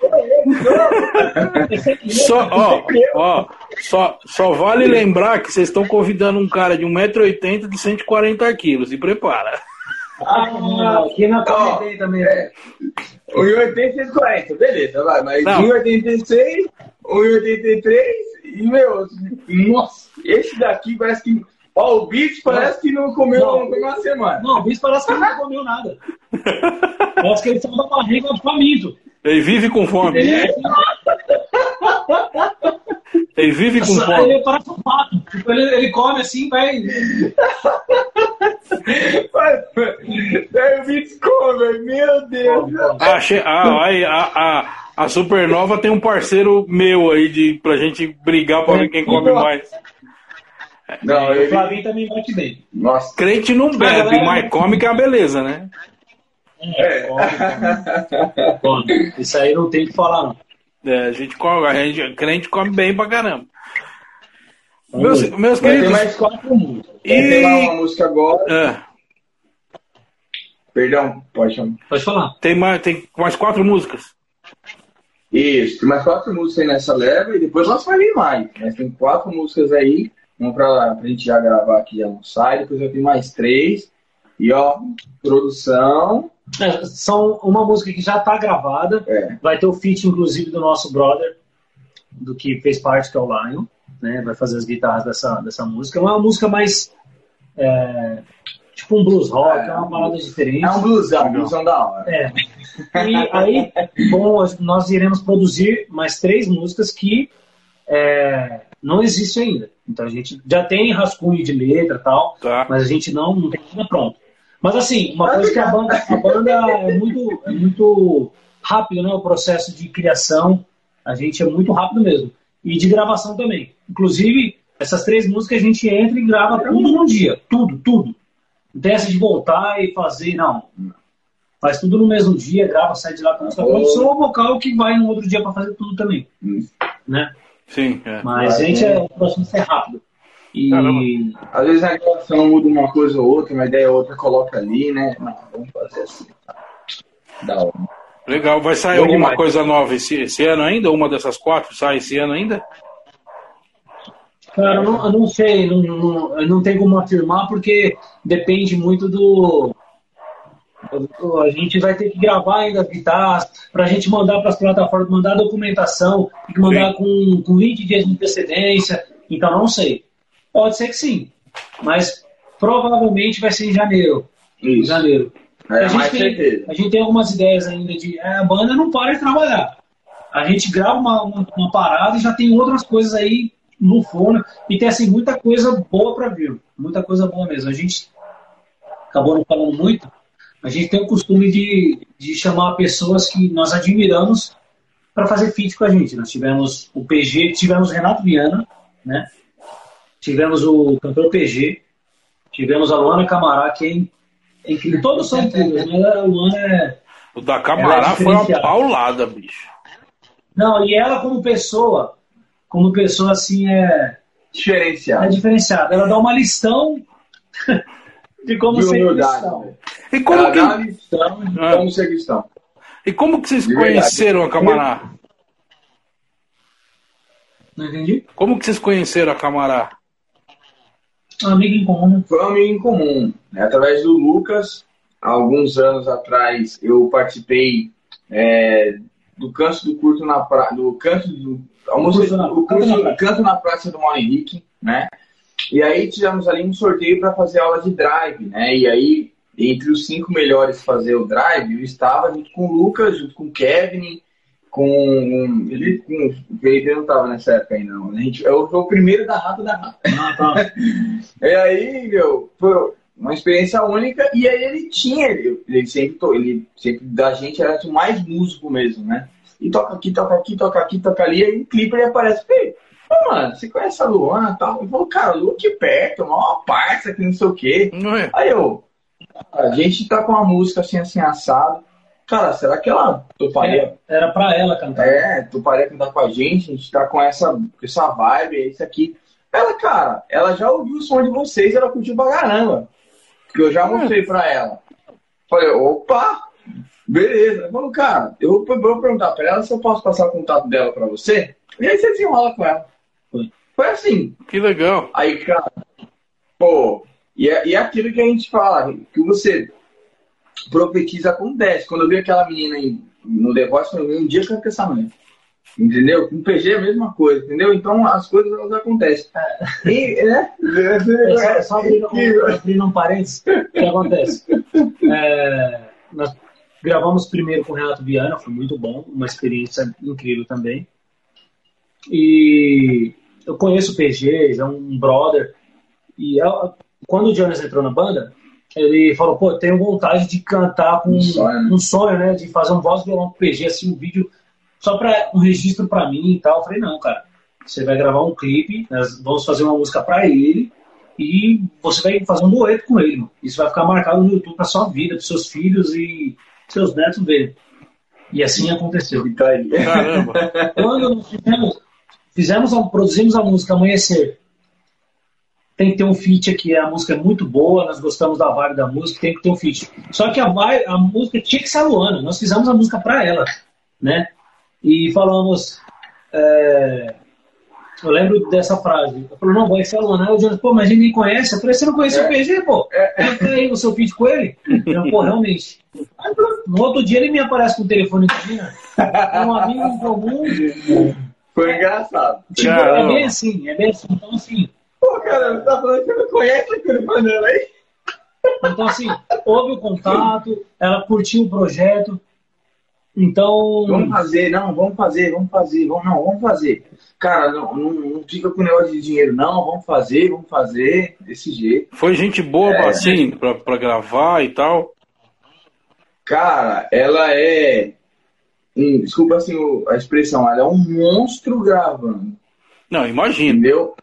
*laughs* Só, ó, ó, só, só vale lembrar que vocês estão convidando um cara de 1,80m de 140 quilos. Se prepara. Ah, aqui na comentei também. né? 1,80 140, beleza, vai. Mas Não. 1,86, 1,83 e, meu, nossa, esse daqui parece que. Ó, o bicho parece que não comeu, Não. uma semana. Não, o bicho parece que ele não comeu nada. Parece que ele saiu da barriga faminto. Ele vive com fome. Ele, é- Ele vive com fome. ele parece um pato. Tipo, ele, ele come assim, vai. Aí o bicho come, meu Deus. Ah, che- ah, aí, a, a, a Supernova tem um parceiro meu aí de, pra gente brigar pra ver quem come mais. Não, O ele. Flavinho também bate bem. Nossa. Crente não bebe, galera- mas come que é uma beleza, né? É. Come, *laughs* come. Isso aí não tem o que falar, não. É, a gente come, a gente, crente come bem pra caramba. Meus, meus Vai queridos. mais quatro músicas. E- ter lá uma música agora. é, Perdão, pode chamar. Pode falar. tem, mais, tem mais quatro músicas. Isso, tem mais quatro músicas aí nessa leva e depois nós vai vir mais. Mas tem quatro músicas aí, uma pra, pra gente já gravar aqui e almoçar, e depois eu tenho mais três. E ó, produção. É, são uma música que já está gravada. É. Vai ter o feat, inclusive, do nosso brother, do que fez parte, que é o Lion. Né? Vai fazer as guitarras dessa, dessa música. É uma música mais. é, tipo um blues rock, é, É. uma parada diferente. É um blusão, um blusão da hora. É. E aí, bom, nós iremos produzir mais três músicas que é, não existem ainda. Então a gente já tem rascunho de letra e tal, Tá. mas a gente não, não tem nada pronto. Mas assim, uma coisa que a banda, a banda é, muito, é muito rápido, né? O processo de criação, a gente é muito rápido mesmo. E de gravação também. Inclusive, essas três músicas a gente entra e grava tudo num dia. Tudo, tudo. Não tem essa de voltar e fazer, não. Faz tudo no mesmo dia, grava, sai de lá com a música pronta. Só o vocal que vai no outro dia para fazer tudo também. Hum. Né? Sim, é. Mas gente né? é, o processo é rápido. E Caramba. Às vezes a gravação muda uma coisa ou outra, uma ideia ou outra coloca ali, né? Não, vamos fazer assim. Da hora. Legal. Vai sair Bom alguma demais. coisa nova esse, esse ano ainda? Uma dessas quatro sai esse ano ainda? Cara, eu não, eu não sei, não, não, não tem como afirmar porque depende muito do. A gente vai ter que gravar ainda as guitarras, para a gente mandar para as plataformas, mandar documentação, tem que mandar com, com 20 dias de antecedência, então não sei. Pode ser que sim, mas provavelmente vai ser em janeiro. Em Isso. janeiro. É, a, gente tem, a gente tem algumas ideias ainda de. é, a banda não para de trabalhar. A gente grava uma, uma, uma parada e já tem outras coisas aí no forno. E tem assim, muita coisa boa para vir. Muita coisa boa mesmo. A gente acabou não falando muito. A gente tem o costume de, de chamar pessoas que nós admiramos para fazer feat com a gente. Nós tivemos o PG, tivemos o Renato Viana, né? Tivemos o cantor PG, tivemos a Luana Camará, que é é incrível. Todos são incríveis, mas a Luana é. O da Camará é foi uma paulada, bicho. Não, e ela como pessoa, como pessoa assim, é, é Diferenciado. diferenciada. Ela dá uma lição *laughs* de como De ser humildade. cristão. E como Ela que, dá uma lição de Ah. como ser cristão. e como que vocês De verdade. conheceram a Camará? Não entendi? Como que vocês conheceram a Camará? Um amigo em comum. Foi um amigo em comum. Né? Através do Lucas, alguns anos atrás, eu participei é, do canto do curto na praça, do canto do almoço, o Canto curso- na Praça. canto na praça do Mauro Henrique, né? E aí tivemos ali um sorteio para fazer aula de drive, né? E aí entre os cinco melhores fazer o drive, eu estava junto com o Lucas, junto com o Kevin, com ele, com o Felipe não estava nessa época ainda, não. A gente, eu fui o primeiro da rata da rata. Ah, tá. *laughs* E aí, meu, foi uma experiência única. E aí ele tinha, ele, ele sempre, ele sempre da gente era o mais músico mesmo, né? E toca aqui, toca aqui, toca aqui, toca ali. Aí no clipe ele aparece, Ei, mano, você conhece a Luana e tal? Eu falo, cara, Lu aqui perto, uma parça que não sei o quê. Não é? Aí eu, a gente tá com uma música assim, assim, assado. Cara, será que ela toparia? Era pra ela cantar. É, toparia cantar com a gente, a gente tá com essa, essa vibe, é isso aqui. Ela, cara, ela já ouviu o som de vocês, ela curtiu pra caramba. Que eu já mostrei pra ela. Falei, opa, beleza. Ela falou, cara, eu vou perguntar pra ela se eu posso passar o contato dela pra você. E aí você desenrola com ela. Foi. Assim. Que legal. Aí, cara, pô, e é, e é aquilo que a gente fala, que você profetiza acontece. Quando eu vi aquela menina aí no Voice, eu falei, um dia eu quero com essa mulher. Entendeu? Com o PG é a mesma coisa, entendeu? Então as coisas elas acontecem. E, né? É, só, só abrindo, um, abrindo um parênteses, o que acontece? É, nós gravamos primeiro com o Renato Viana, foi muito bom, uma experiência incrível também. E eu conheço o PG, é um brother. E eu- quando o Jonas entrou na banda, ele falou, pô, tenho vontade de cantar com Um sonho, né? um sonho, né? De fazer um voz violão com o PG, assim, um vídeo só para um registro para mim e tal. Eu falei, não, cara, você vai gravar um clipe, nós vamos fazer uma música para ele e você vai fazer um dueto com ele, mano. Isso vai ficar marcado no YouTube pra sua vida, pros seus filhos e seus netos verem. E assim aconteceu. E tá aí. Caramba. *laughs* Quando nós fizemos, fizemos a- produzimos a música Amanhecer, tem que ter um feat aqui, a música é muito boa, nós gostamos da vibe da música, tem que ter um feat. Só que a, vibe- a música tinha que ser a Luana, nós fizemos a música para ela, né? E falamos. é, eu lembro dessa frase. Eu falei, não, vai ser a Luana. Aí o Jonas, pô, mas ninguém conhece. Eu falei, você não conhece É. o PG, pô? Eu falei aí o seu feat com ele? Eu, pô, realmente. No outro dia ele me aparece com o telefone aqui, né? É um amigo em comum. Foi engraçado. Tipo, é bem assim, é bem assim. Então, assim, Pô, cara, você tá falando que não conhece aquele panela aí? então, assim, houve o contato, ela curtiu o projeto. Então, Vamos fazer, não, vamos fazer, vamos fazer, vamos, não, vamos fazer. Cara, não, não, não fica com negócio de dinheiro, não, vamos fazer, vamos fazer, desse jeito. Foi gente boa, É. assim, pra, pra gravar e tal. Cara, ela é. hum, desculpa assim o- a expressão, ela é um monstro gravando, Não, imagino, entendeu?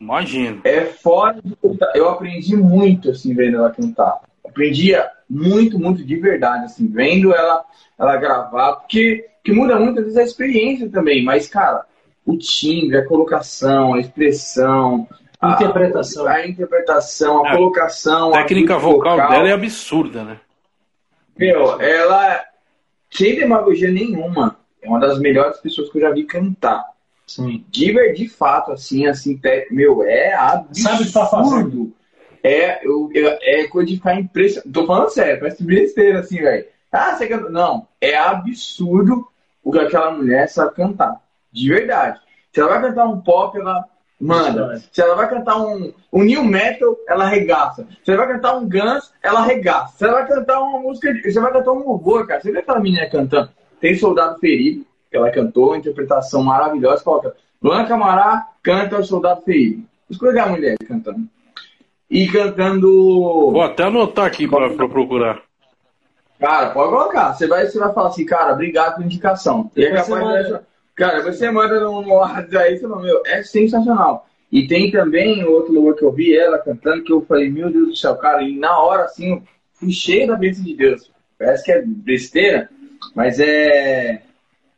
imagino. É fora de. Eu aprendi muito, assim, vendo ela cantar. Aprendia muito, muito de verdade, assim, vendo ela, ela gravar, porque que muda muitas vezes a experiência também, mas, cara, o timbre, a colocação, a expressão, a- Interpretação. a, interpretação, a É. colocação, A técnica atitude vocal dela é absurda, né? Meu, ela sem demagogia nenhuma, é uma das melhores pessoas que eu já vi cantar. Sim. De, ver- de fato, assim, assim, meu, é absurdo. Sabe o que tá fazendo. É, eu, eu- é coisa de ficar impressionado. Tô falando sério, parece besteira, assim, velho. Ah, você canta. Não, é absurdo o que aquela mulher sabe cantar. De verdade. Se ela vai cantar um pop, ela manda. Se ela vai cantar um, um new metal, ela arregaça. Se ela vai cantar um Guns, ela arregaça. Se ela vai cantar uma música. de- Você vai cantar um louvor, cara. Você vê aquela menina cantando? Tem Soldado Ferido, que ela cantou, uma interpretação maravilhosa. Coloca. Luana Camará canta o Soldado Ferido. Escolha a mulher cantando. E cantando. Vou até anotar aqui pra, pra procurar. Cara, pode colocar. Você vai, você vai falar assim, cara, obrigado pela indicação. E é capaz você de- manda. Cara, você manda no WhatsApp aí, você fala, meu, é sensacional. E tem também outro louvor que eu vi ela cantando, que eu falei, meu Deus do céu, cara, e na hora assim, eu fui cheio da bênção de Deus. Parece que é besteira, mas é.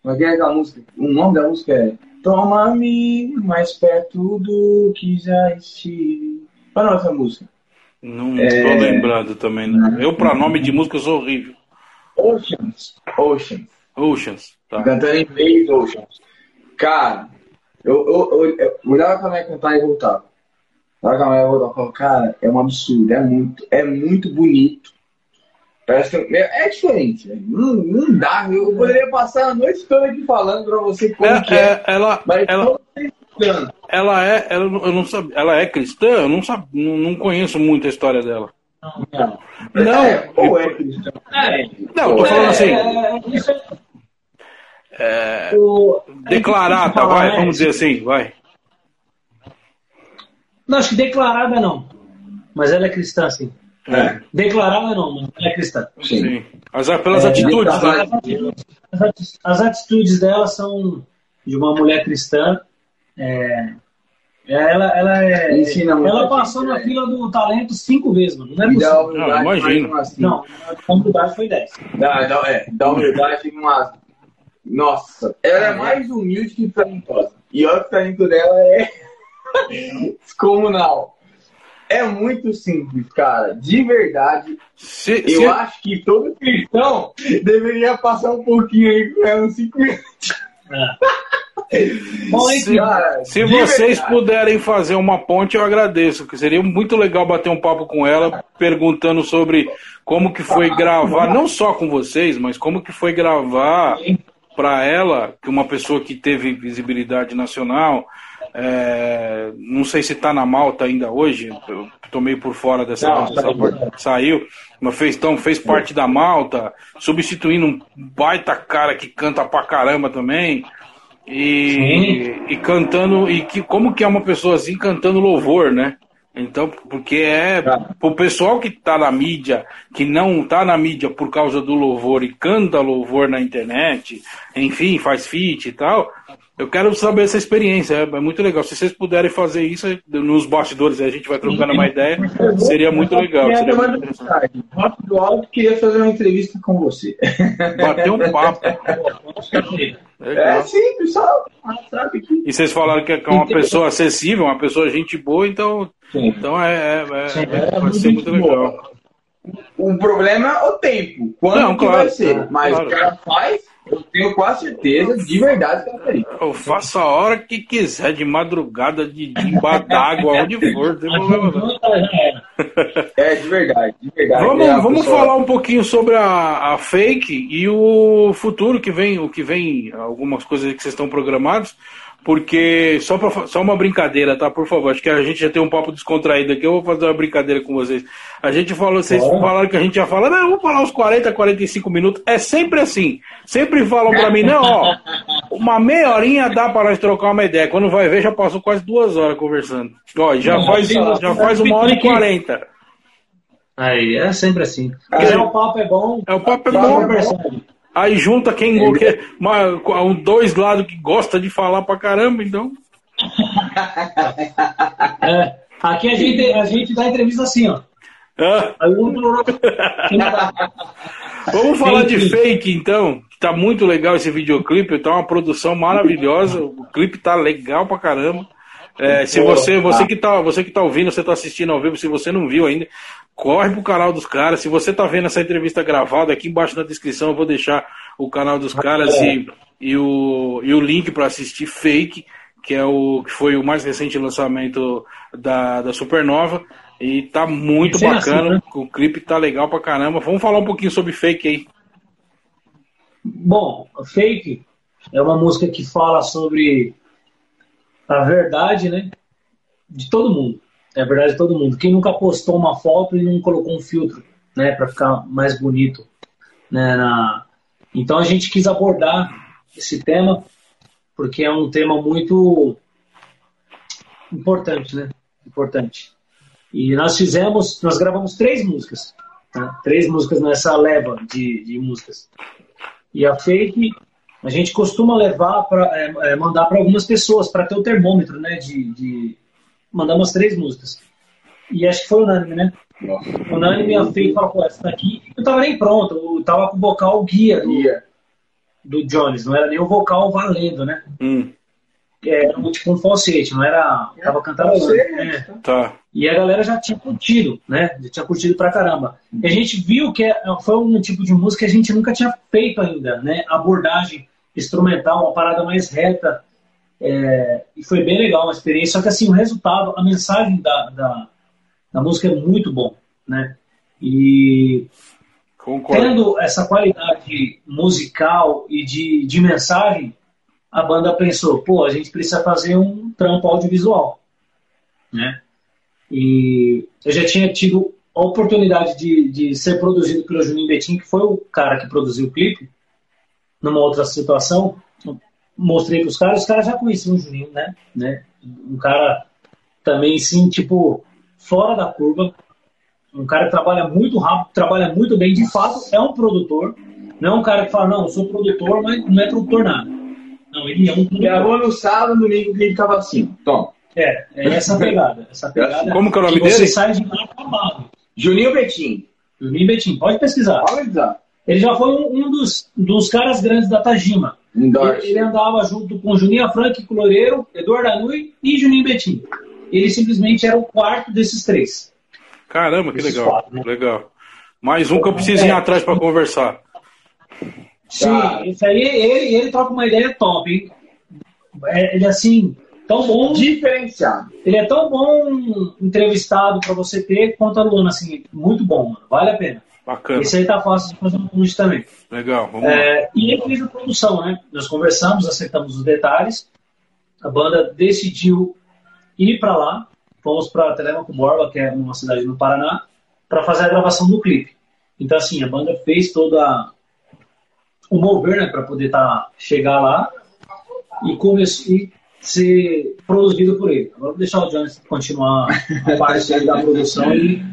Como é que é aquela música? O nome da música é Toma-me mais perto do que já estive. Qual é a nossa música? Não É. tô lembrado também. Não. Eu, pra nome de música, sou horrível. Oceans. Oceans. Oceans. Tá. Cantando em inglês, Oceans. Cara, eu, eu, eu, eu olhava pra mulher cantar e voltava. Olhava pra mulher e voltava. Eu falava, cara, é um absurdo, é muito, é muito bonito. Parece que é, diferente, não, não dá. Eu poderia passar a noite toda aqui falando pra você como É, que é. é, ela, Mas ela, ela é, ela, eu não sabia, ela é cristã? Eu não, sab, não, não conheço muito a história dela. Não. Não. É, ou é cristão. É. Não, eu tô falando é- assim, É, é- é, o- declarada, falar, vai, né? vamos dizer assim, vai. Não, acho que declarada não. Mas ela é cristã, sim. É, Declarada não, mas ela é cristã. sim. Sim. As, pelas É, atitudes, as, né? as as atitudes dela são de uma mulher cristã. É, ela, ela, é, Ensina muito ela passou gente, na né? fila do talento cinco vezes, mano. Não é dá possível. Não, imagino. mais assim. Não, a humildade foi 10. Dá, dá, é, dá humildade uma. Nossa, ela é mais humilde que talentosa. E olha que o talento dela é *laughs* descomunal. É muito simples, cara. De verdade, Se, eu se- acho que todo cristão deveria passar um pouquinho aí com ela, uns 5 minutos. *laughs* Bom, Se- Cara, Se de vocês verdade. puderem fazer uma ponte, eu agradeço, que seria muito legal bater um papo com ela, perguntando sobre como que foi gravar, não só com vocês, mas como que foi gravar para ela, que uma pessoa que teve visibilidade nacional, é, não sei se está na Malta ainda hoje, eu tô meio por fora dessa, Não, dessa saiu. parte. saiu, mas fez, então, fez parte da Malta, substituindo um baita cara que canta pra caramba também. E, e cantando, e que, como que é uma pessoa assim cantando louvor, né? Então, porque é o pessoal que tá na mídia, que não tá na mídia por causa do louvor e canta louvor na internet, enfim, faz feat e tal. Eu quero saber essa experiência, é, é muito legal. Se vocês puderem fazer isso nos bastidores, a gente vai trocando uma ideia, seria muito legal. Seria muito. Rock do Alto queria fazer uma entrevista com você. Bater um papo. *laughs* É simples, só sabe que. E vocês falaram que é uma pessoa acessível, uma pessoa gente boa, então, Sim. então é, é- é- Sim, é vai ser muito boa. legal. O problema é o tempo. Quando Não, claro, vai ser? Mas claro. o cara faz, eu tenho quase certeza, de verdade, que ela faria. Eu faço a hora que quiser, de madrugada, de, de embaixo d'água, onde *laughs* for. É, de verdade, de verdade. Vamos, É vamos pessoa- falar um pouquinho sobre a, a fake e o futuro que vem, o que vem, algumas coisas que vocês estão programados, porque só, pra, só uma brincadeira, tá? Por favor, acho que a gente já tem um papo descontraído aqui, eu vou fazer uma brincadeira com vocês. A gente falou, vocês Bora. falaram que a gente ia falar, não, vamos falar uns 40, 45 minutos. É sempre assim. Sempre falam pra mim, não, ó, uma meia horinha dá pra nós trocar uma ideia. Quando vai ver, já passou quase duas horas conversando. Ó, já Não, faz, não, já faz uma hora e quarenta. Aí, é sempre assim. É. o papo é bom, É, o papo é bom. Aí junta quem que, uma- um, dois lados que gosta de falar pra caramba, então. *laughs* É, aqui a gente, a gente dá entrevista assim, ó. Ah, Aí o outro. *laughs* vamos falar de fake então. Tá muito legal esse videoclipe, tá uma produção maravilhosa. O clipe tá legal pra caramba. É, se você, você que tá, você que tá ouvindo, você tá assistindo ao vivo, se você não viu ainda, corre pro canal dos caras. Se você tá vendo essa entrevista gravada, aqui embaixo na descrição eu vou deixar o canal dos caras É. e, e, o, e o link para assistir Fake, que é o que foi o mais recente lançamento da, da Supernova. E tá muito Sem bacana. açúcar. O clipe tá legal pra caramba. Vamos falar um pouquinho sobre Fake aí. Bom, Fake é uma música que fala sobre a verdade, né? De todo mundo. É a verdade de todo mundo. Quem nunca postou uma foto e não colocou um filtro, né? Pra ficar mais bonito, né? Na... Então a gente quis abordar esse tema porque é um tema muito importante, né? Importante. E nós fizemos, nós gravamos três músicas, tá? três músicas nessa leva de, de músicas. E a fake a gente costuma levar para mandar para algumas pessoas para ter o termômetro, né? De, de mandar umas três músicas. E acho que foi unânime, né? Unânime a fake falou, pô, essa daqui não tava nem pronto, eu tava com o vocal guia do, do Jones, não era nem o vocal valendo, né? Hum, Era um, tipo um falsete, não era. Tava cantando. É. tá. E a galera já tinha curtido, né? Já tinha curtido pra caramba. E a gente viu que é- foi um tipo de música que a gente nunca tinha feito ainda, né? Abordagem instrumental, uma parada mais reta. É, e foi bem legal a experiência. Só que assim, o resultado, a mensagem da, da, da música é muito bom, né? E Concordo. tendo essa qualidade musical e de, de mensagem, a banda pensou, pô, a gente precisa fazer um trampo audiovisual, né? E eu já tinha tido a oportunidade de, de ser produzido pelo Juninho Betim, que foi o cara que produziu o clipe, numa outra situação. Mostrei para os caras, os caras já conheciam o Juninho, né? né? Um cara também, sim, tipo, fora da curva, um cara que trabalha muito rápido, trabalha muito bem, de fato, é um produtor. Não é um cara que fala, não, eu sou produtor, mas não é produtor nada. Não, ele é um produtor. Gravou no sábado, domingo, que ele tava assim. Toma. É, é essa pegada. Essa pegada Como que é o nome você dele? sai de lá acabado. Juninho Betim. Juninho Betim, pode pesquisar. Fala, Exato. Ele já foi um, um dos, dos caras grandes da Tajima. Ele, ele andava junto com Juninho Frank, Loureiro, Eduardo Anui e Juninho Betim. Ele simplesmente era o quarto desses três. Caramba, que Esses legal. quatro, né? Legal. Mais um que eu preciso ir É. atrás pra conversar. Sim, Tá. isso aí, ele, ele troca uma ideia top, hein? É, ele assim, tão bom. Diferenciado. Ele é tão bom entrevistado pra você ter quanto a Luana, assim, muito bom, mano. Vale a pena. Bacana. Esse aí tá fácil de fazer um convite também. Legal. Vamos lá. É, e ele fez a produção, né? Nós conversamos, acertamos os detalhes. A banda decidiu ir para lá. Fomos para Telemaco Borba, que é uma cidade no Paraná, para fazer a gravação do clipe. Então, assim, a banda fez toda o mover, né, para poder tá, chegar lá e começou e ser produzido por ele. Agora vou deixar o Jones continuar a parte da produção e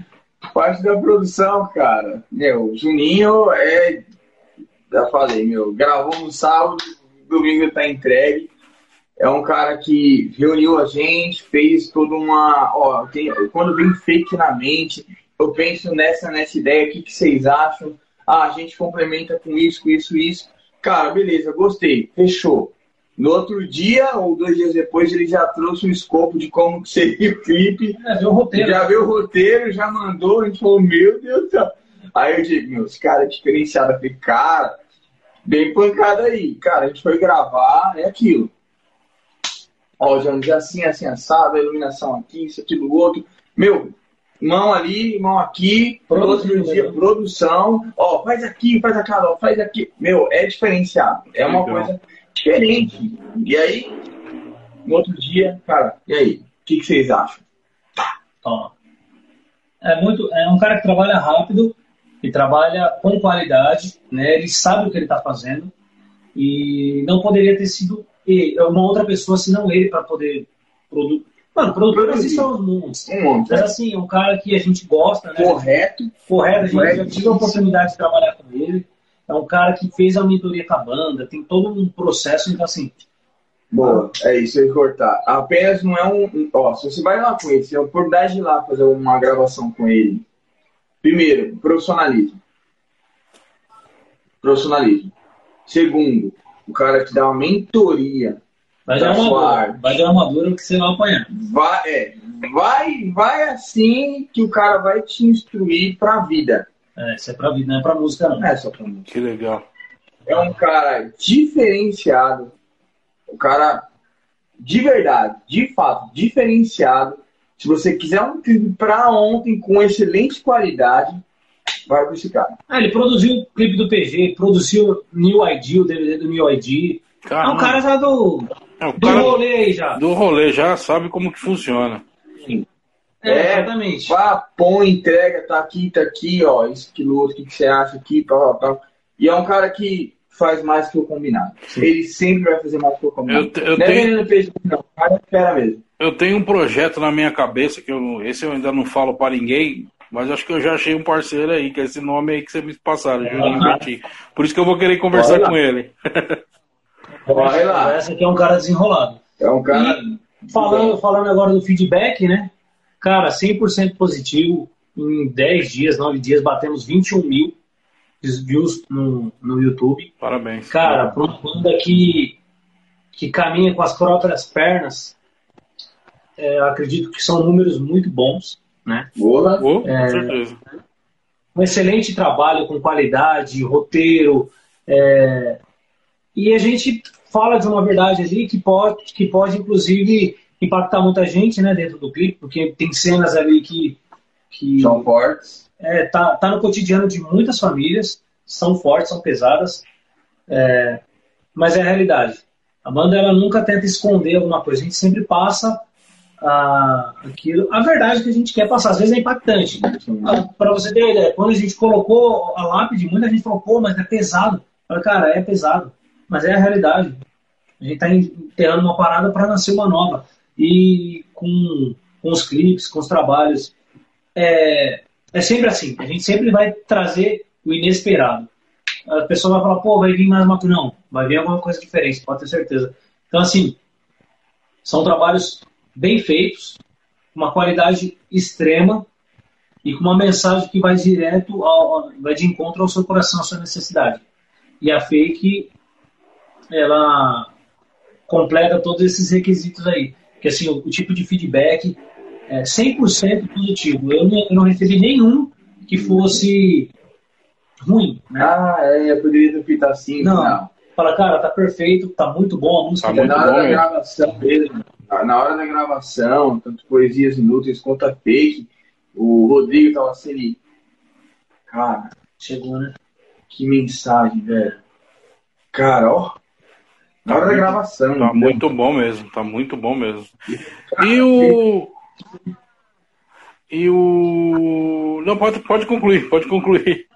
Parte da produção, cara. Meu, Juninho é. Já falei, meu, gravou no sábado, domingo tá entregue. É um cara que reuniu a gente, fez toda uma. Ó, tem- quando vem fake na mente, eu penso nessa, nessa ideia, o que, que vocês acham? Ah, a gente complementa com isso, com isso, isso. Cara, beleza, gostei, fechou. No outro dia, ou dois dias depois, ele já trouxe um escopo de como que seria o clipe. é, ver o roteiro. Já viu o roteiro, já mandou, a gente falou, meu Deus do céu. Aí eu digo, meu, esse cara é diferenciado. Eu falei, cara, bem pancada aí. Cara, a gente foi gravar, é aquilo. Ó, Jones, é assim, assim, assado, a iluminação aqui, isso, aquilo, outro. Meu, mão ali, mão aqui, outro Produzido, dia, né? produção. Ó, faz aqui, faz aquela, ó, faz aqui. Meu, é diferenciado. É uma Legal. coisa diferente. E aí, no outro dia, cara, e aí? O que, que vocês acham? Toma. É muito, é um cara que trabalha rápido e trabalha com qualidade, né? Ele sabe o que ele está fazendo e não poderia ter sido ele, uma outra pessoa senão ele para poder produzir. Mano, produtor existe aos mundos. Um monte. Mas assim, é um cara que a gente gosta, né? correto. Correto, a gente já tive a oportunidade de trabalhar com ele. É um cara que fez a mentoria com a banda, tem todo um processo, então assim, Boa, é isso, eu ia cortar. Apenas não é um. Ó, se você vai lá com ele, se é a oportunidade de ir lá fazer uma gravação com ele. Primeiro, profissionalismo. Profissionalismo. Segundo, o cara te dá uma mentoria. vai de Da sua armadura, arte. vai de armadura que você vai apanhar. Vai, é, vai, vai assim que o cara vai te instruir pra vida. É, isso é pra vida, não é pra música não. É só pra mim. Que legal. é um cara diferenciado, um cara de verdade, de fato, diferenciado. Se você quiser um clipe para ontem com excelente qualidade, vai com esse cara. Ah, ele produziu o clipe do PG, produziu New ID, o DVD do New ID. é um cara já do, é, o do cara rolê aí já. Do rolê, já sabe como que funciona. Sim. É, exatamente. Vá, põe, entrega, tá aqui, tá aqui, ó, isso, aquilo, outro, o que, que você acha aqui, pá, pá. E é um cara que faz mais que o combinado. Sim. Ele sempre vai fazer mais que o combinado. Eu, eu não é tenho... Não, cara espera mesmo. Eu tenho um projeto na minha cabeça, que eu, esse eu ainda não falo para ninguém, mas acho que eu já achei um parceiro aí, que é esse nome aí que você me passaram, Juninho Berti. Por isso que eu vou querer conversar com ele. Vai lá. Essa aqui é um cara desenrolado. É um cara. E falando, falando agora do feedback, né? Cara, 100% positivo. Em 10 dias, 9 dias, batemos 21 mil views no, no YouTube. Parabéns. Cara, para uma banda que, que caminha com as próprias pernas, é, acredito que são números muito bons. Né? Boa, Boa é, com certeza. Um excelente trabalho com qualidade, roteiro. É, e a gente fala de uma verdade ali que pode, que pode inclusive impactar muita gente né, dentro do clipe, porque tem cenas ali que. que são fortes. É, tá, tá no cotidiano de muitas famílias, são fortes, são pesadas, é, mas é a realidade. A banda ela nunca tenta esconder alguma coisa, a gente sempre passa a, aquilo, a verdade que a gente quer passar. Às vezes é impactante. Ah, Para você ter ideia, quando a gente colocou a lápide, muita gente falou, pô, mas é pesado. Falei, cara, é pesado, mas é a realidade. A gente está enterrando uma parada para nascer uma nova. E com, com os clipes, com os trabalhos, é, é sempre assim. A gente sempre vai trazer o inesperado. A pessoa vai falar, pô, vai vir mais uma coisa. Não, vai vir alguma coisa diferente, pode ter certeza. Então, assim, são trabalhos bem feitos, uma qualidade extrema e com uma mensagem que vai direto, ao, vai de encontro ao seu coração, à sua necessidade. E a fake, ela completa todos esses requisitos aí. Que assim, o, o tipo de feedback é 100% positivo. Eu não, eu não recebi nenhum que fosse ruim. Né? Ah, é, eu poderia ter feito assim. Não. não. Fala, cara, tá perfeito, tá muito bom a música. Tá muito na hora da gravação dele, na hora da gravação, tanto poesias inúteis quanto a fake, o Rodrigo tava assim, cara, chegou, né? Que mensagem, velho. Cara, ó, na hora da gravação. Tá muito bom mesmo, tá muito bom mesmo. E o. E o. Não, pode, pode concluir, pode concluir.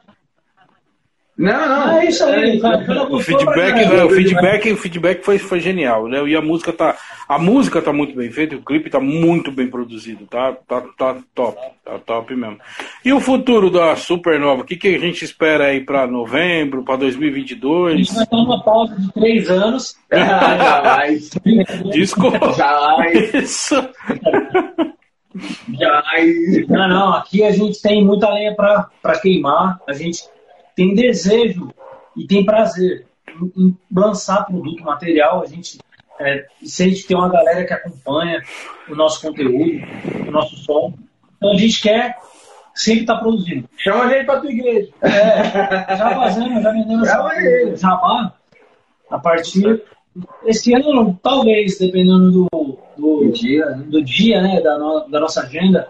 Não, não. É isso aí, é, O feedback, é, o feedback, o feedback foi, foi genial, né? E a música tá, a música tá muito bem feita, o clipe tá muito bem produzido, tá, tá, tá top, tá top mesmo. E o futuro da Supernova, o que, que a gente espera aí para novembro, para 2022? A gente vai ter uma pausa de três anos. *laughs* Jamais. Desculpa. Jamais. Isso. *laughs* Jamais. Não, não, aqui a gente tem muita lenha para queimar, a gente tem desejo e tem prazer em, em lançar produto, material. A gente é, sente ter uma galera que acompanha o nosso conteúdo, o nosso som. Então a gente quer sempre estar tá produzindo. Chama a gente para tua igreja. É, já fazendo, já vendendo essa jabá a partir esse ano, talvez, dependendo do, do, do dia, né? do dia né, da, no, da nossa agenda,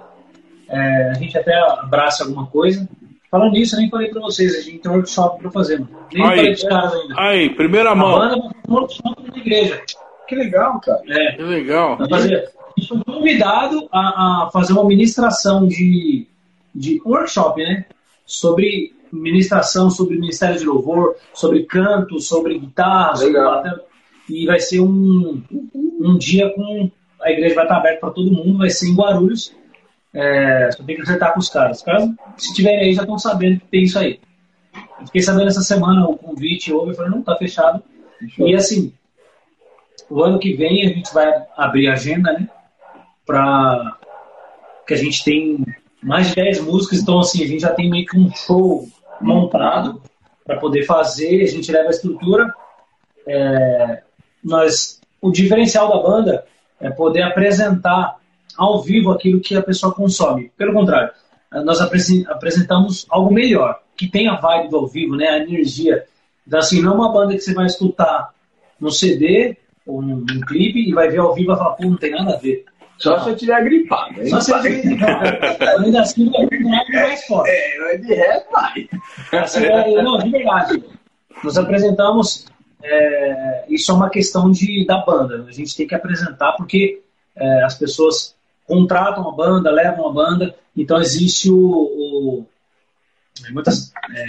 é, a gente até abraça alguma coisa. Falando nisso, eu nem falei pra vocês, a gente tem um workshop pra fazer, mano. Nem aí, falei dos caras ainda. Aí, primeira mão. A banda vai um workshop na igreja. Que legal, cara. É. Que legal. Vai fazer. A gente foi convidado a, a fazer uma ministração de, de workshop, né? Sobre ministração, sobre Ministério de Louvor, sobre canto, sobre guitarra, sobre bateria. E vai ser um, um dia com. A igreja vai estar aberta para todo mundo, vai ser em Guarulhos. É, só tem que acertar com os caras. Os caras, se tiverem aí, já estão sabendo que tem isso aí. Eu fiquei sabendo essa semana o convite houve, eu falei, não, tá fechado. Fechou. E assim, o ano que vem a gente vai abrir a agenda, né? Pra que a gente tem mais de 10 músicas, então assim, a gente já tem meio que um show montado para poder fazer, a gente leva a estrutura. É, nós, o diferencial da banda é poder apresentar ao vivo aquilo que a pessoa consome. Pelo contrário, nós apresentamos algo melhor, que tem a vibe do ao vivo, né, a energia. Então, assim, não é uma banda que você vai escutar no CD ou num, num clipe e vai ver ao vivo e vai falar, pô, não tem nada a ver. Só se eu tiver gripado. hein? Só se você ainda assim vai vir mais forte. É, de resto vai. Assim, é, não, de verdade. Nós apresentamos. é, isso é uma questão de, da banda. A gente tem que apresentar porque é, as pessoas contratam a banda, levam a banda. Então existe o. o- é, muitas, é,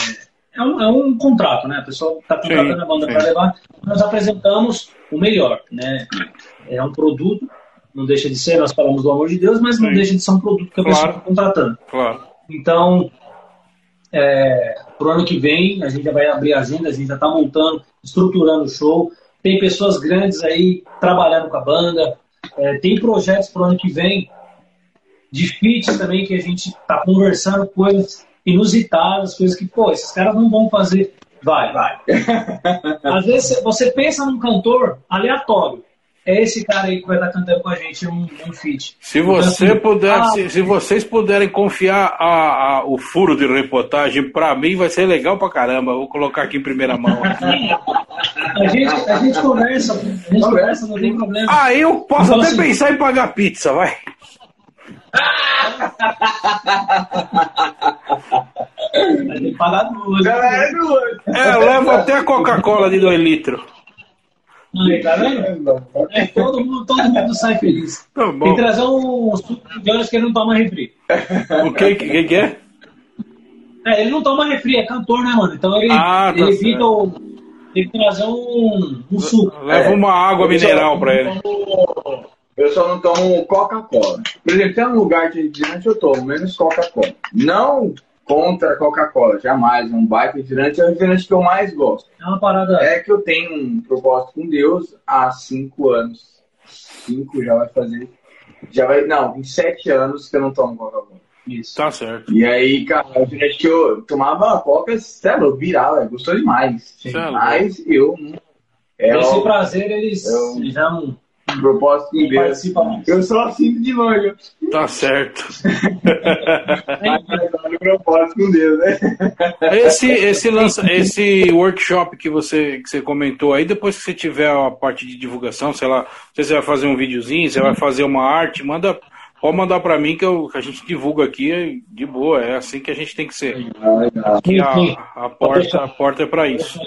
é um, é um contrato, né? A pessoa está contratando a banda para levar. Nós apresentamos o melhor, né? É um produto, não deixa de ser, nós falamos do amor de Deus, mas não Sim. deixa de ser um produto que a pessoa Claro. está contratando. Claro. Então, é, pro ano que vem, a gente já vai abrir a agenda, a gente já está montando, estruturando o show. Tem pessoas grandes aí trabalhando com a banda. É, tem projetos pro ano que vem de também que a gente está conversando, coisas inusitadas, coisas que, pô, esses caras não vão fazer. Vai, vai. *laughs* Às vezes você pensa num cantor aleatório. É esse cara aí que vai estar cantando com a gente um, um feat. Se Então, você assim, puder, ah, se, se vocês puderem confiar a- a- o furo de reportagem, pra mim vai ser legal pra caramba. Eu Vou colocar aqui em primeira mão. *laughs* A gente, a gente conversa, a gente conversa, não tem problema. Ah, eu posso Então, até assim- pensar em pagar pizza, vai. Outro. É, eu levo até a Coca-Cola de 2 litros. Aí, tá vendo? É, todo, mundo, todo mundo sai feliz. Tá Tem bom. que trazer um suco de olhos que ele não toma refri. O que, que, que é? É, ele não toma refri, é cantor, né, mano? Então ele, Ah, tá ele evita o. Tem que trazer um, um suco. Leva uma água mineral pra ele. tomo- Eu só não tomo Coca-Cola. Por exemplo, tem um lugar de refrigerante eu tomo, menos Coca-Cola. Não contra a Coca-Cola, jamais. Um baita refrigerante é o refrigerante que eu mais gosto. É uma parada. É que eu tenho um propósito com Deus há cinco anos. Cinco já vai fazer. Já vai. Não, em sete anos que eu não tomo Coca-Cola. Isso. Tá certo. E aí, cara, o refrigerante que eu tomava Coca, sério, eu virava, gostou demais. Mas eu não. É Esse prazer eles, Eu- eles já não, propósito com Deus. Eu só sinto de longe. Tá certo. O propósito com Deus, né? Esse, esse, lança, esse workshop que você, que você comentou aí, depois que você tiver a parte de divulgação, sei lá, não sei se você vai fazer um videozinho, você vai fazer uma arte, manda, pode mandar pra mim que, eu, que a gente divulga aqui de boa, é assim que a gente tem que ser. Que Sim, a, a, porta, a porta é pra isso.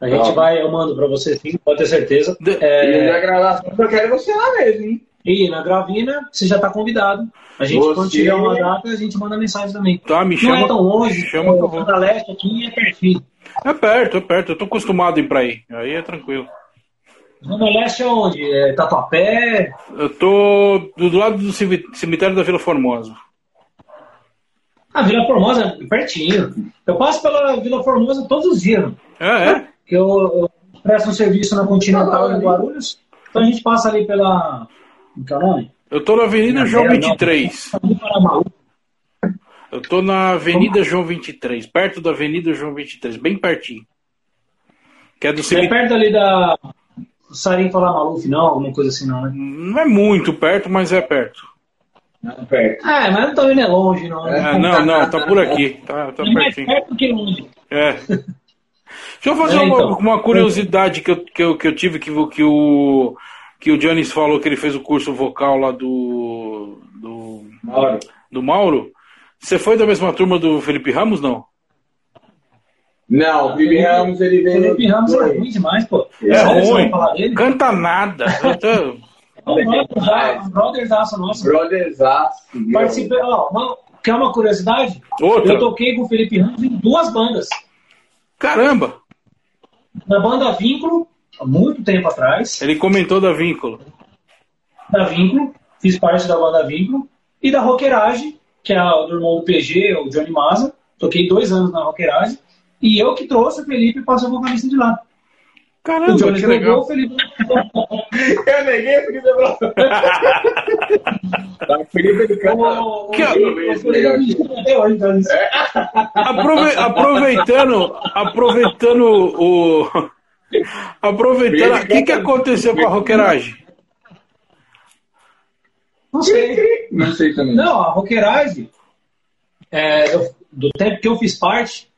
A gente, a gente vai, eu mando pra você sim, pode ter certeza. De- E É, a gravação eu quero você lá mesmo, hein? e na Gravina, você já tá convidado. A gente, Você- quando tiver uma data, a gente manda mensagem também. Tá, me Não chama. é tão longe, chama que eu vou. Zona Leste aqui é pertinho. É perto, é perto. Eu tô acostumado a ir pra aí. Aí é tranquilo. Zona Leste é onde? É Tatuapé? Eu tô do do lado do cemitério da Vila Formosa. A Vila Formosa é pertinho. Eu passo pela Vila Formosa todos os dias. mano. É, é. Que eu, eu presto um serviço na Continental em Guarulhos. Então a gente passa ali pela. Como é o nome? Eu tô na Avenida João Não, 23. Ali para Maú. Eu tô na Avenida João 23, perto da Avenida João 23, bem pertinho. Que é do É cemitério. perto ali da. Sarim falar Maluf, não, alguma coisa assim, não, né? Não é muito perto, mas é perto. Não, perto. É, mas também não é longe, não. É, não, não, tá por aqui. Tá, tá É mais pertinho. perto do que longe. É. *laughs* Deixa eu fazer É, uma, então. uma curiosidade que eu, que, eu, que eu tive que, o- que o que o Giannis falou que ele fez o curso vocal lá do do, Mauro. do Mauro. Você foi da mesma turma do Felipe Ramos, não? Não, o Felipe Ramos, ele O veio. Felipe Ramos é ruim demais, pô. É você ruim. Canta nada. Tô- É um brother já, um brotherzaço nosso. Brotherzaço. entendeu? Participei, ó, uma, quer uma curiosidade? Outra. Eu toquei com o Felipe Ramos em duas bandas. Caramba! Na banda Vínculo, há muito tempo atrás, Ele comentou da vínculo. da Vínculo, fiz parte da banda Vínculo, e da Rockerage, que é o do irmão do PG, o Johnny Maza. Toquei dois anos na Rockerage. E eu que trouxe o Felipe para ser vocalista de lá. O Caramba, Johnny que pegou, legal. o Felipe. *laughs* Eu neguei porque você falou. *laughs* Tá, o Felipe, ele canta. O- o- Que- o- o Felipe então. Aprove- aproveitando, aproveitando o. Aproveitando. O que, que aconteceu com a rockeragem? Não sei. Não sei também. Não, a Rockerage, é, eu- do tempo que eu fiz parte,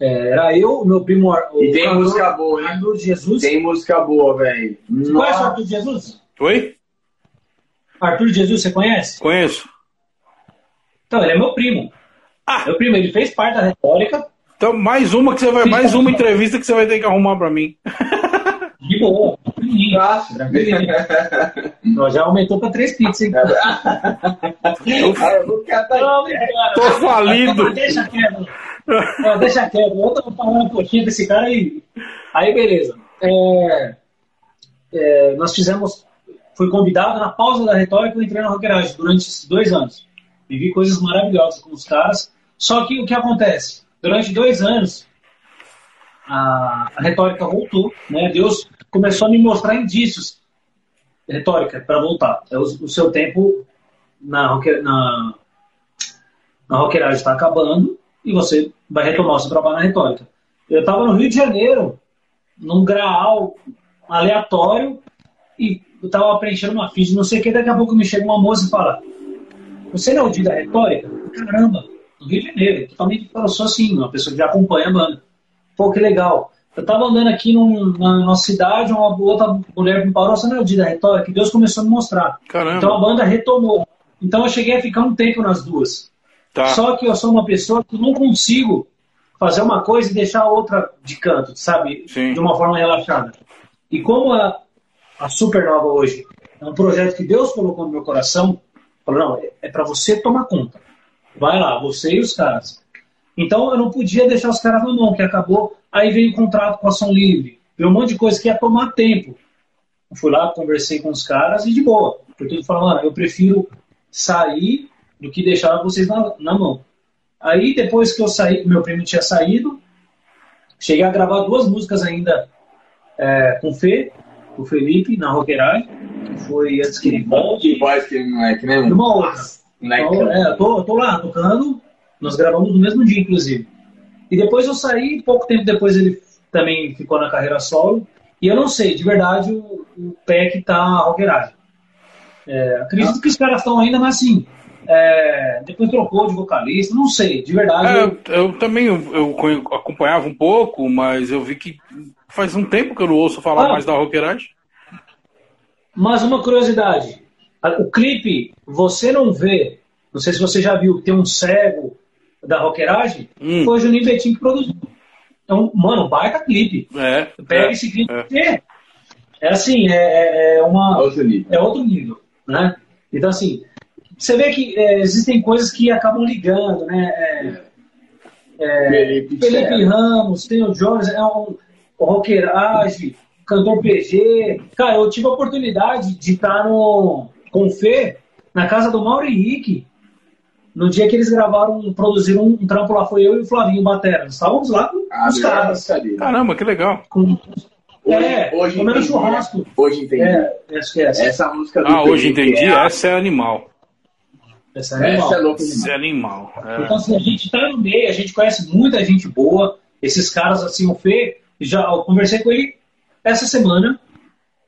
É, era eu, meu primo. O E tem cantor música boa, hein? Arthur Jesus. Tem música boa, velho. Você conhece o Arthur Jesus? Oi? Arthur Jesus, você conhece? Conheço. Então, ele é meu primo. Ah. Meu primo, ele fez parte da retórica. Então, mais uma que você vai, mais uma *laughs* entrevista que você vai ter que arrumar pra mim. *laughs* De boa. Nossa. Nós *laughs* já aumentou pra três pizzas, hein? Cara. Tô falido. Deixa quieto. Não, deixa quieto. Eu tô falando um pouquinho desse cara aí. Aí, beleza. É, é, nós fizemos. Fui convidado na pausa da retórica, eu entrei na Rockerage durante esses dois anos. Vivi coisas maravilhosas com os caras. Só que o que acontece? Durante dois anos, a, a retórica voltou. Né? Deus começou a me mostrar indícios retórica para voltar. É o, o seu tempo na, na, na rockeragem está acabando e você vai retomar o seu trabalho na retórica. Eu estava no Rio de Janeiro, num graal aleatório, e eu estava preenchendo uma ficha, não sei o que, daqui a pouco me chega uma moça e fala: Você não é o dia da retórica? Caramba, no Rio de Janeiro, totalmente eu sou assim, uma pessoa que já acompanha a banda. Pô, que legal. Eu estava andando aqui num- na nossa cidade, uma outra mulher me parou, você não é o dia da retórica? Deus começou a me mostrar. Caramba. Então a banda retomou. Então eu cheguei a ficar um tempo nas duas. Tá. Só que eu sou uma pessoa que não consigo fazer uma coisa e deixar a outra de canto, sabe? Sim. De uma forma relaxada. E como a, a Supernova hoje é um projeto que Deus colocou no meu coração, falou, não, é, é para você tomar conta. Vai lá, você e os caras. Então eu não podia deixar os caras na mão, que acabou. Aí veio o contrato com a Ação Livre. Veio um monte de coisa que ia tomar tempo. Eu fui lá, conversei com os caras e de boa. Porque eu falei, mano, eu prefiro sair do que deixar vocês na, na mão. Aí depois que eu saí, meu primo tinha saído, cheguei a gravar duas músicas ainda é, com o Fê, com o Felipe, na Rockeragem, que foi antes que ele volte, Que voz que moleque, né, mano? uma outra. Moleque. Então, é, eu, tô, eu tô lá tocando, nós gravamos no mesmo dia, inclusive. E depois eu saí, pouco tempo depois ele também ficou na carreira solo. E eu não sei, de verdade, o, o pé que tá a rockeragem. É, acredito que os caras estão ainda, mas assim, é, depois trocou de vocalista, não sei, de verdade. É, eu- eu, também eu, eu acompanhava um pouco, mas eu vi que faz um tempo que eu não ouço falar Ah. mais da rockeragem. Mas uma curiosidade: o clipe, você não vê, não sei se você já viu, tem um cego da rockeragem, Hum. foi o Juninho Betinho que produziu. Então, mano, baita clipe. É. Pega é, esse clipe é. é. é assim, é, é- é uma, Outro nível. é outro nível, né? Então, assim, você vê que é, existem coisas que acabam ligando, né? É, Felipe, Felipe Serra. Ramos, tem o Jones, é um rockerage, cantor PG. Cara, eu tive a oportunidade de estar no, com o Fê na casa do Mauro Henrique. No dia que eles gravaram, produziram um, um trampo lá, foi eu e o Flavinho Batera. Nós Estávamos lá com Ah, os caras. dele. Caramba, que legal. Com, Hoje, é, hoje comendo entendi, churrasco. né? Hoje entendi. É, é essa. Música do Ah, hoje Felipe entendi. é Essa é animal. Essa é animal. Essa é animal. É. Então, assim, a gente tá no meio, a gente conhece muita gente boa. Esses caras, assim, o Fê, já, eu conversei com ele essa semana,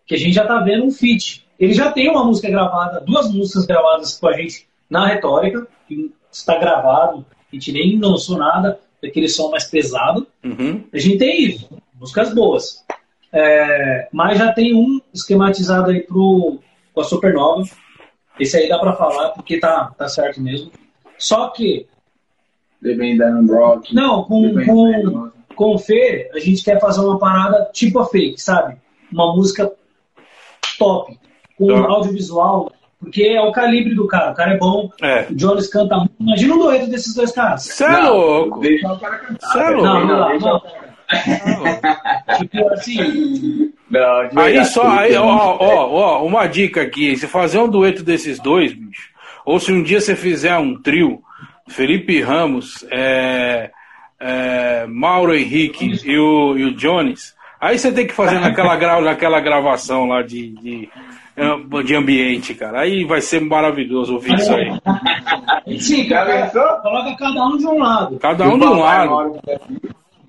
que a gente já tá vendo um feat. Ele já tem uma música gravada, duas músicas gravadas com a gente na retórica, que está gravado, a gente nem lançou nada, daquele som mais pesado. Uhum. A gente tem isso, músicas boas. É, mas já tem um esquematizado aí pro, com a Supernova. Esse aí dá pra falar, porque tá, tá certo mesmo. Só que Devem dar no rock. não, com, com, com o Fê, a gente quer fazer uma parada tipo a fake, sabe? Uma música top, com um Tá. audiovisual, porque é o calibre do cara. O cara é bom, É. o Jones canta muito. Imagina um dueto desses dois caras. Você é Não, louco. Deixa o cara cantar. Cê é louco. Não, não, deixa não. Tipo assim, Não, Aí só, aí, é ó, ó, ó, uma dica aqui, se fazer um dueto desses dois, bicho, ou se um dia você fizer um trio, Felipe Ramos, é, é, Mauro Henrique e o, e o Jones, aí você tem que fazer naquela, gra, *laughs* naquela gravação lá de, de, de ambiente, cara, aí vai ser maravilhoso ouvir isso aí. sim, cara, pensou? coloca cada um de um lado. Cada um de um lado,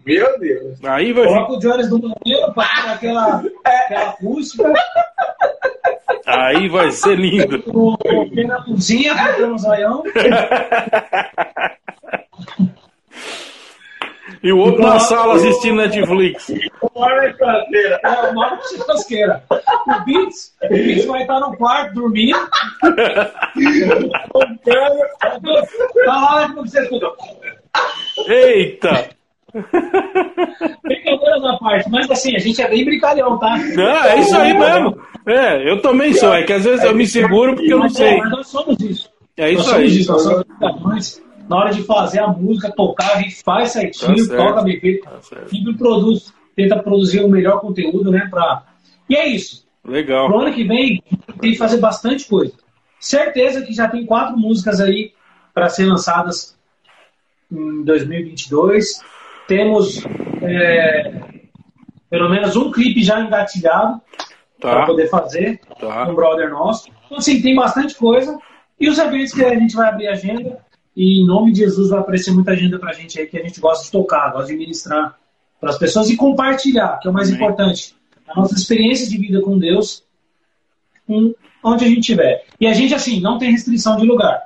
Meu Deus. aí vai, Coloca o Jones do banheiro pra ter aquela, aquela acústica. aí vai ser lindo. O na cozinha, botando um zoião. E o outro na sala assistindo Netflix. O Mauro é churrasqueira. É, o Mauro é churrasqueira. O Beats, o Beats vai estar no quarto dormindo. *laughs* tá lá com você tudo. Eita! *laughs* Brincadeiras à parte, mas assim, a gente é bem brincalhão, tá? Não, é isso aí mesmo. É, eu também sou. É que às vezes eu me seguro porque eu não sei. é, mas nós somos isso. É isso aí. isso, nós somos brincalhões. Na hora de fazer a música, tocar, a gente faz certinho, Tá toca bem feito. Tá. Sempre produz, tenta produzir o melhor conteúdo, né? Pra... E é isso. Legal. Pro ano que vem, tem que fazer bastante coisa. Certeza que já tem quatro músicas aí para ser lançadas em 2022. Temos é, pelo menos um clipe já engatilhado para Tá, poder fazer tá. com um brother nosso. Então, assim, tem bastante coisa. E os eventos que a gente vai abrir agenda. E em nome de Jesus vai aparecer muita agenda pra gente aí que a gente gosta de tocar, gosta de ministrar para as pessoas e compartilhar, que é o mais Amém. importante. A nossa experiência de vida com Deus, com onde a gente estiver. E a gente, assim, não tem restrição de lugar.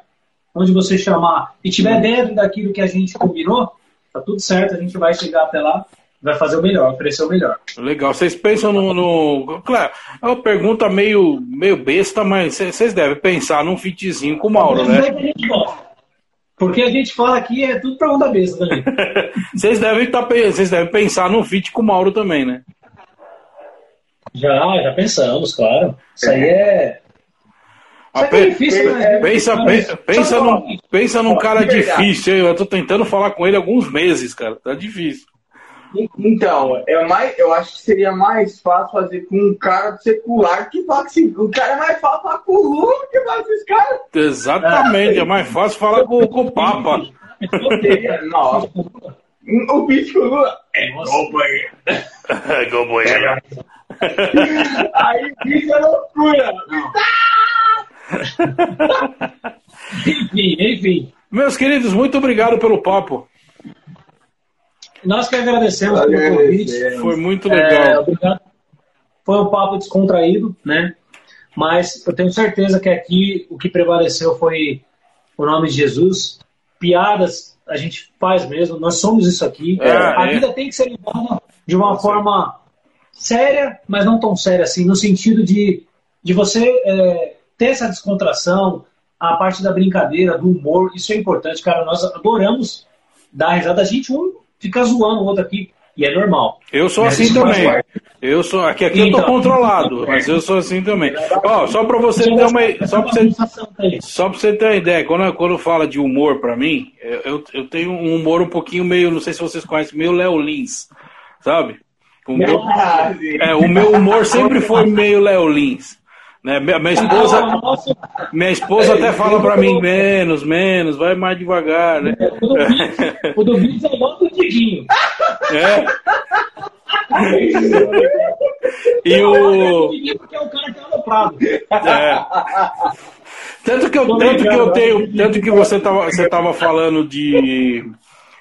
Onde você chamar e tiver dentro daquilo que a gente combinou, tá tudo certo, a gente vai chegar até lá, vai fazer o melhor, oferecer o melhor. Legal. Vocês pensam no. no- Claro, é uma pergunta meio, meio besta, mas cê- vocês devem pensar num fitzinho com o Mauro, é né? Porque a gente fala aqui é tudo pergunta besta também. *laughs* Vocês devem, tá, vocês devem pensar num fit com o Mauro também, né? Já, já pensamos, claro. Isso aí é. Ah, Isso aí é difícil, né? Pensa, pensa, só num, pensa num cara difícil. Eu tô tentando falar com ele há alguns meses, cara. Tá difícil. Então, é mais, eu acho que seria mais fácil fazer com um cara secular que fala assim. O cara é mais fácil falar com o Lula que fala com esses caras. Exatamente. É mais fácil falar com, com o Papa. Nossa. O bicho com o Lula. É, companheiro. Companheiro. Aí o bicho é loucura. Enfim, enfim. Meus queridos, muito obrigado pelo papo. Nós que agradecemos pelo convite. Foi muito É, legal. obrigado. Foi um papo descontraído, né? Mas eu tenho certeza que aqui o que prevaleceu foi o nome de Jesus. Piadas a gente faz mesmo, nós somos isso aqui. É, a é. vida tem que ser levada de uma forma séria, mas não tão séria assim, no sentido de, de você é, ter essa descontração, a parte da brincadeira, do humor, isso é importante, cara. Nós adoramos dar risada. A gente um fica zoando o outro aqui, e é normal. Eu sou assim também. Eu sou aqui, aqui eu tô Então. controlado, *laughs* mas eu sou assim também. Ó, só para você ter uma, só para você, só pra você ter uma ideia, quando quando fala de humor pra mim, eu, eu, tenho um humor um pouquinho meio, não sei se vocês conhecem, meio Léo Lins, sabe? O meu, é, o meu humor sempre foi meio Léo Lins. Né? Minha, minha esposa, minha esposa até *laughs* fala pra mim, menos, menos, vai mais devagar, né? o do Beats- o do Beats é igual do Diguinho. É. *laughs* E o. Porque é o cara que é aloprado. É. Tanto que eu, tanto que eu tenho, tanto que você tava, você tava falando de,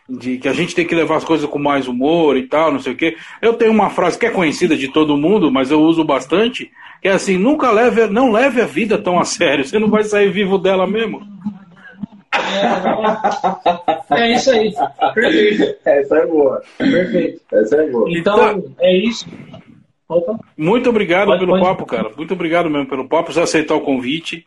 de que a gente tem que levar as coisas com mais humor e tal, não sei o quê. Eu tenho uma frase que é conhecida de todo mundo, mas eu uso bastante, que é assim: nunca leve, não leve a vida tão a sério. Você não vai sair vivo dela mesmo. É, é isso aí. Perfeito. Essa é boa. Perfeito. Essa é boa. Então, é isso. Opa. Muito obrigado Pode, pelo pode. papo, cara. Muito obrigado mesmo pelo papo, por aceitar o convite.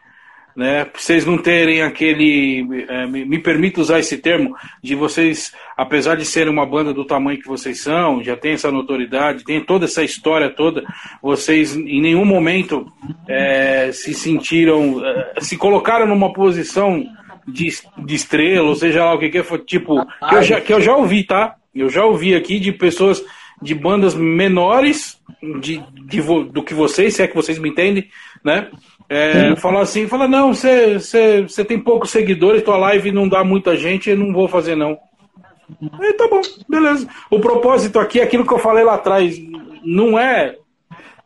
Né, pra vocês não terem aquele. é, me, me permito usar esse termo, de vocês, apesar de serem uma banda do tamanho que vocês são, já tem essa notoriedade, tem toda essa história toda, vocês em nenhum momento é, se sentiram. é, se colocaram numa posição de, de estrela, ou seja lá o que que foi, tipo, que eu, já, que eu já ouvi, tá? Eu já ouvi aqui de pessoas de bandas menores de, de do que vocês, se é que vocês me entendem, né? É, falar assim, fala, não, você tem poucos seguidores, tua live não dá muita gente, eu não vou fazer não. Aí tá bom, beleza. O propósito aqui é aquilo que eu falei lá atrás, não é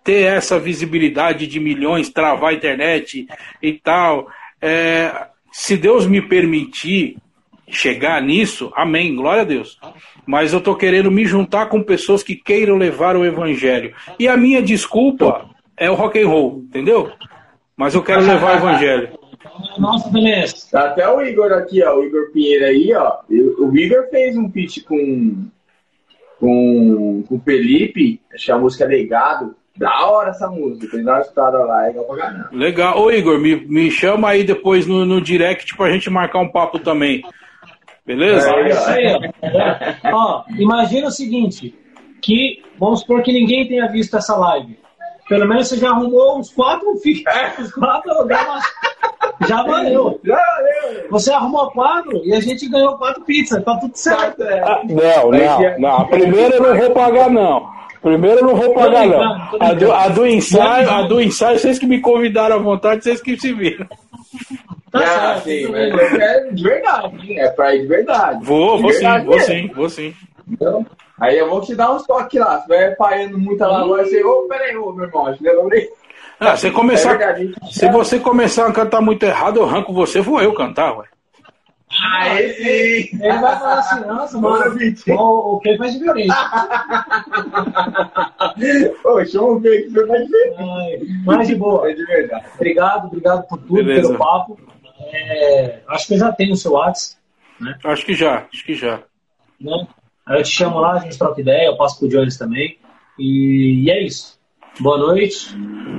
ter essa visibilidade de milhões, travar a internet e tal. É, se Deus me permitir chegar nisso, amém, glória a Deus. Mas eu tô querendo me juntar com pessoas que queiram levar o evangelho. E a minha desculpa é o rock and roll, entendeu? Mas eu quero levar o evangelho. Nossa, beleza. Até o Igor aqui, ó, o Igor Pinheiro aí, ó. O Igor fez um pitch com, com, com o Felipe, acho que a música é Legado. Da hora essa música, tem uma escutada lá, é legal pra caramba. Legal. Ô Igor, me, me chama aí depois no, no direct pra gente marcar um papo também. Beleza? É isso aí, ó. ó. Imagina o seguinte, que vamos supor que ninguém tenha visto essa live. Pelo menos você já arrumou uns quatro uns quatro programas. Já valeu. Já valeu. Você arrumou quatro e a gente ganhou quatro pizzas. Tá tudo certo. Ah, não, não, não. A primeira eu não vou pagar, não. Primeiro eu não vou pagar, não. A do, a do ensaio, a do ensaio, vocês que me convidaram à vontade, vocês que se viram. Tá ah, certo, sim, mas é de verdade, é pra ir de verdade. Vou, vou sim, vou sim, vou sim. Então, aí eu vou te dar uns toques lá. Se vai paiando muita lagoa, você, ô, peraí, ô, meu irmão, acho que eu ah, se, começar, é se você começar a cantar muito errado, eu arranco você, vou eu cantar, ué. Aí sim! Ele vai falar assim, nossa, mano, o, o que faz diferente? Poxa, vamos ver que faz diferente. Mas de boa. É de verdade. Obrigado, obrigado por tudo, Beleza. pelo papo. É, acho que eu já tenho o seu WhatsApp. Né? Acho que já, acho que já. Né? Aí eu te chamo lá, a gente troca ideia, eu passo pro Jones também. E, e é isso. Boa noite.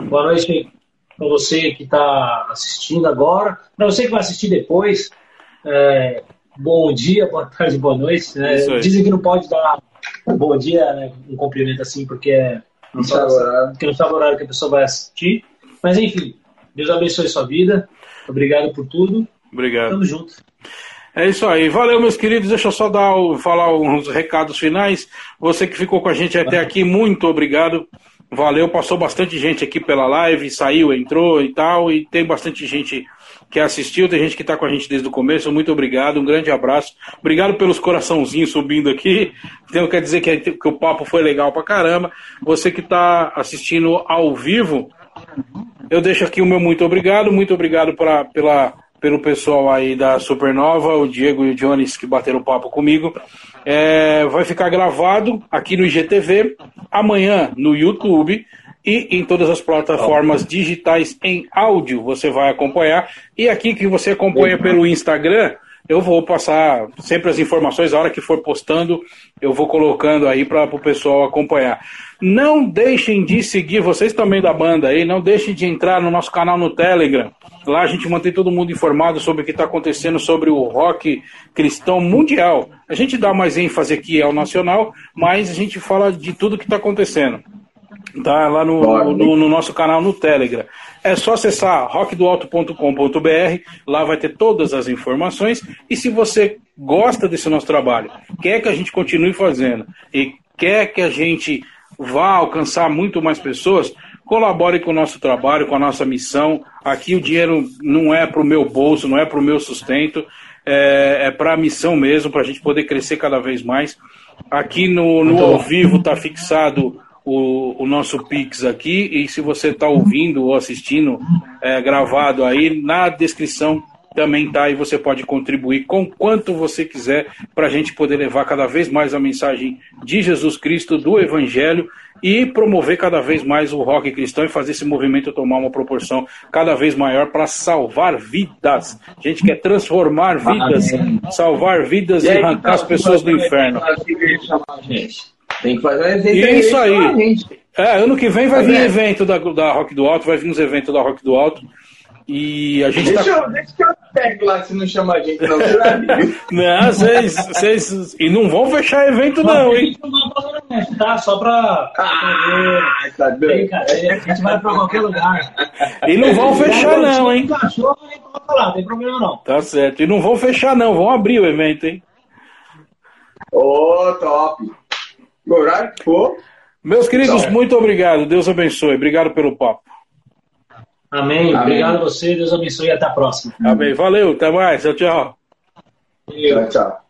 Boa noite para você que está assistindo agora. Para você que vai assistir depois, é, bom dia, *laughs* boa tarde, boa noite. Né? Dizem que não pode dar bom dia, né, um cumprimento assim, porque é não sabe o horário que a pessoa vai assistir. Mas enfim, Deus abençoe sua vida. Obrigado por tudo. Obrigado. Tamo junto. É isso aí. Valeu, meus queridos. Deixa eu só dar falar uns recados finais. Você que ficou com a gente até aqui, muito obrigado. Valeu, passou bastante gente aqui pela live, saiu, entrou e tal, e tem bastante gente que assistiu, tem gente que está com a gente desde o começo. Muito obrigado, um grande abraço. Obrigado pelos coraçãozinhos subindo aqui. Então quer dizer que, que o papo foi legal pra caramba. Você que está assistindo ao vivo, eu deixo aqui o meu muito obrigado. Muito obrigado pra, pela, pelo pessoal aí da Supernova, o Diego e o Jones que bateram papo comigo. É, vai ficar gravado aqui no IGTV, amanhã no YouTube e em todas as plataformas digitais em áudio você vai acompanhar. E aqui que você acompanha pelo Instagram, eu vou passar sempre as informações, a hora que for postando, eu vou colocando aí para o pessoal acompanhar. Não deixem de seguir, vocês também da banda aí, não deixem de entrar no nosso canal no Telegram. Lá a gente mantém todo mundo informado sobre o que está acontecendo sobre o rock cristão mundial. A gente dá mais ênfase aqui ao nacional, mas a gente fala de tudo que está acontecendo. Tá lá no, no, no, nosso canal no Telegram. É só acessar rockdoalto.com.br, lá vai ter todas as informações. E se você gosta desse nosso trabalho, quer que a gente continue fazendo e quer que a gente vá alcançar muito mais pessoas, colabore com o nosso trabalho, com a nossa missão. Aqui o dinheiro não é para o meu bolso, não é para o meu sustento, é, é para a missão mesmo, para a gente poder crescer cada vez mais. Aqui no, no ao vivo está fixado o, o, nosso Pix aqui, e se você está ouvindo ou assistindo é, gravado aí, na descrição também tá e você pode contribuir com quanto você quiser para a gente poder levar cada vez mais a mensagem de Jesus Cristo, do Evangelho e promover cada vez mais o rock cristão e fazer esse movimento tomar uma proporção cada vez maior para salvar vidas. A gente quer transformar vidas, Amém. salvar vidas e, arrancar as pessoas do inferno. Tem que fazer um evento. E é isso aí. É, ano que vem vai vir evento da, da Rock do Alto, vai vir uns eventos da Rock do Alto. E a gente deixa, tá... eu, deixa eu pego lá se não chama a gente, não. *laughs* não, vocês, vocês. E não vão fechar evento, não, hein? Tá? Só pra. Ah, tá. Cara, a gente vai pra qualquer lugar. E não vão fechar, não, hein? Cachorro, não tem problema, não. Tá certo. E não vão fechar, não. Vão abrir o evento, hein? Ô, oh, top. O horário que for. Meus queridos, muito obrigado. Deus abençoe. Obrigado pelo papo. Amém. Amém. Obrigado a você. Deus abençoe e até a próxima. Amém. Valeu. Até mais. Tchau, tchau. Tchau, tchau.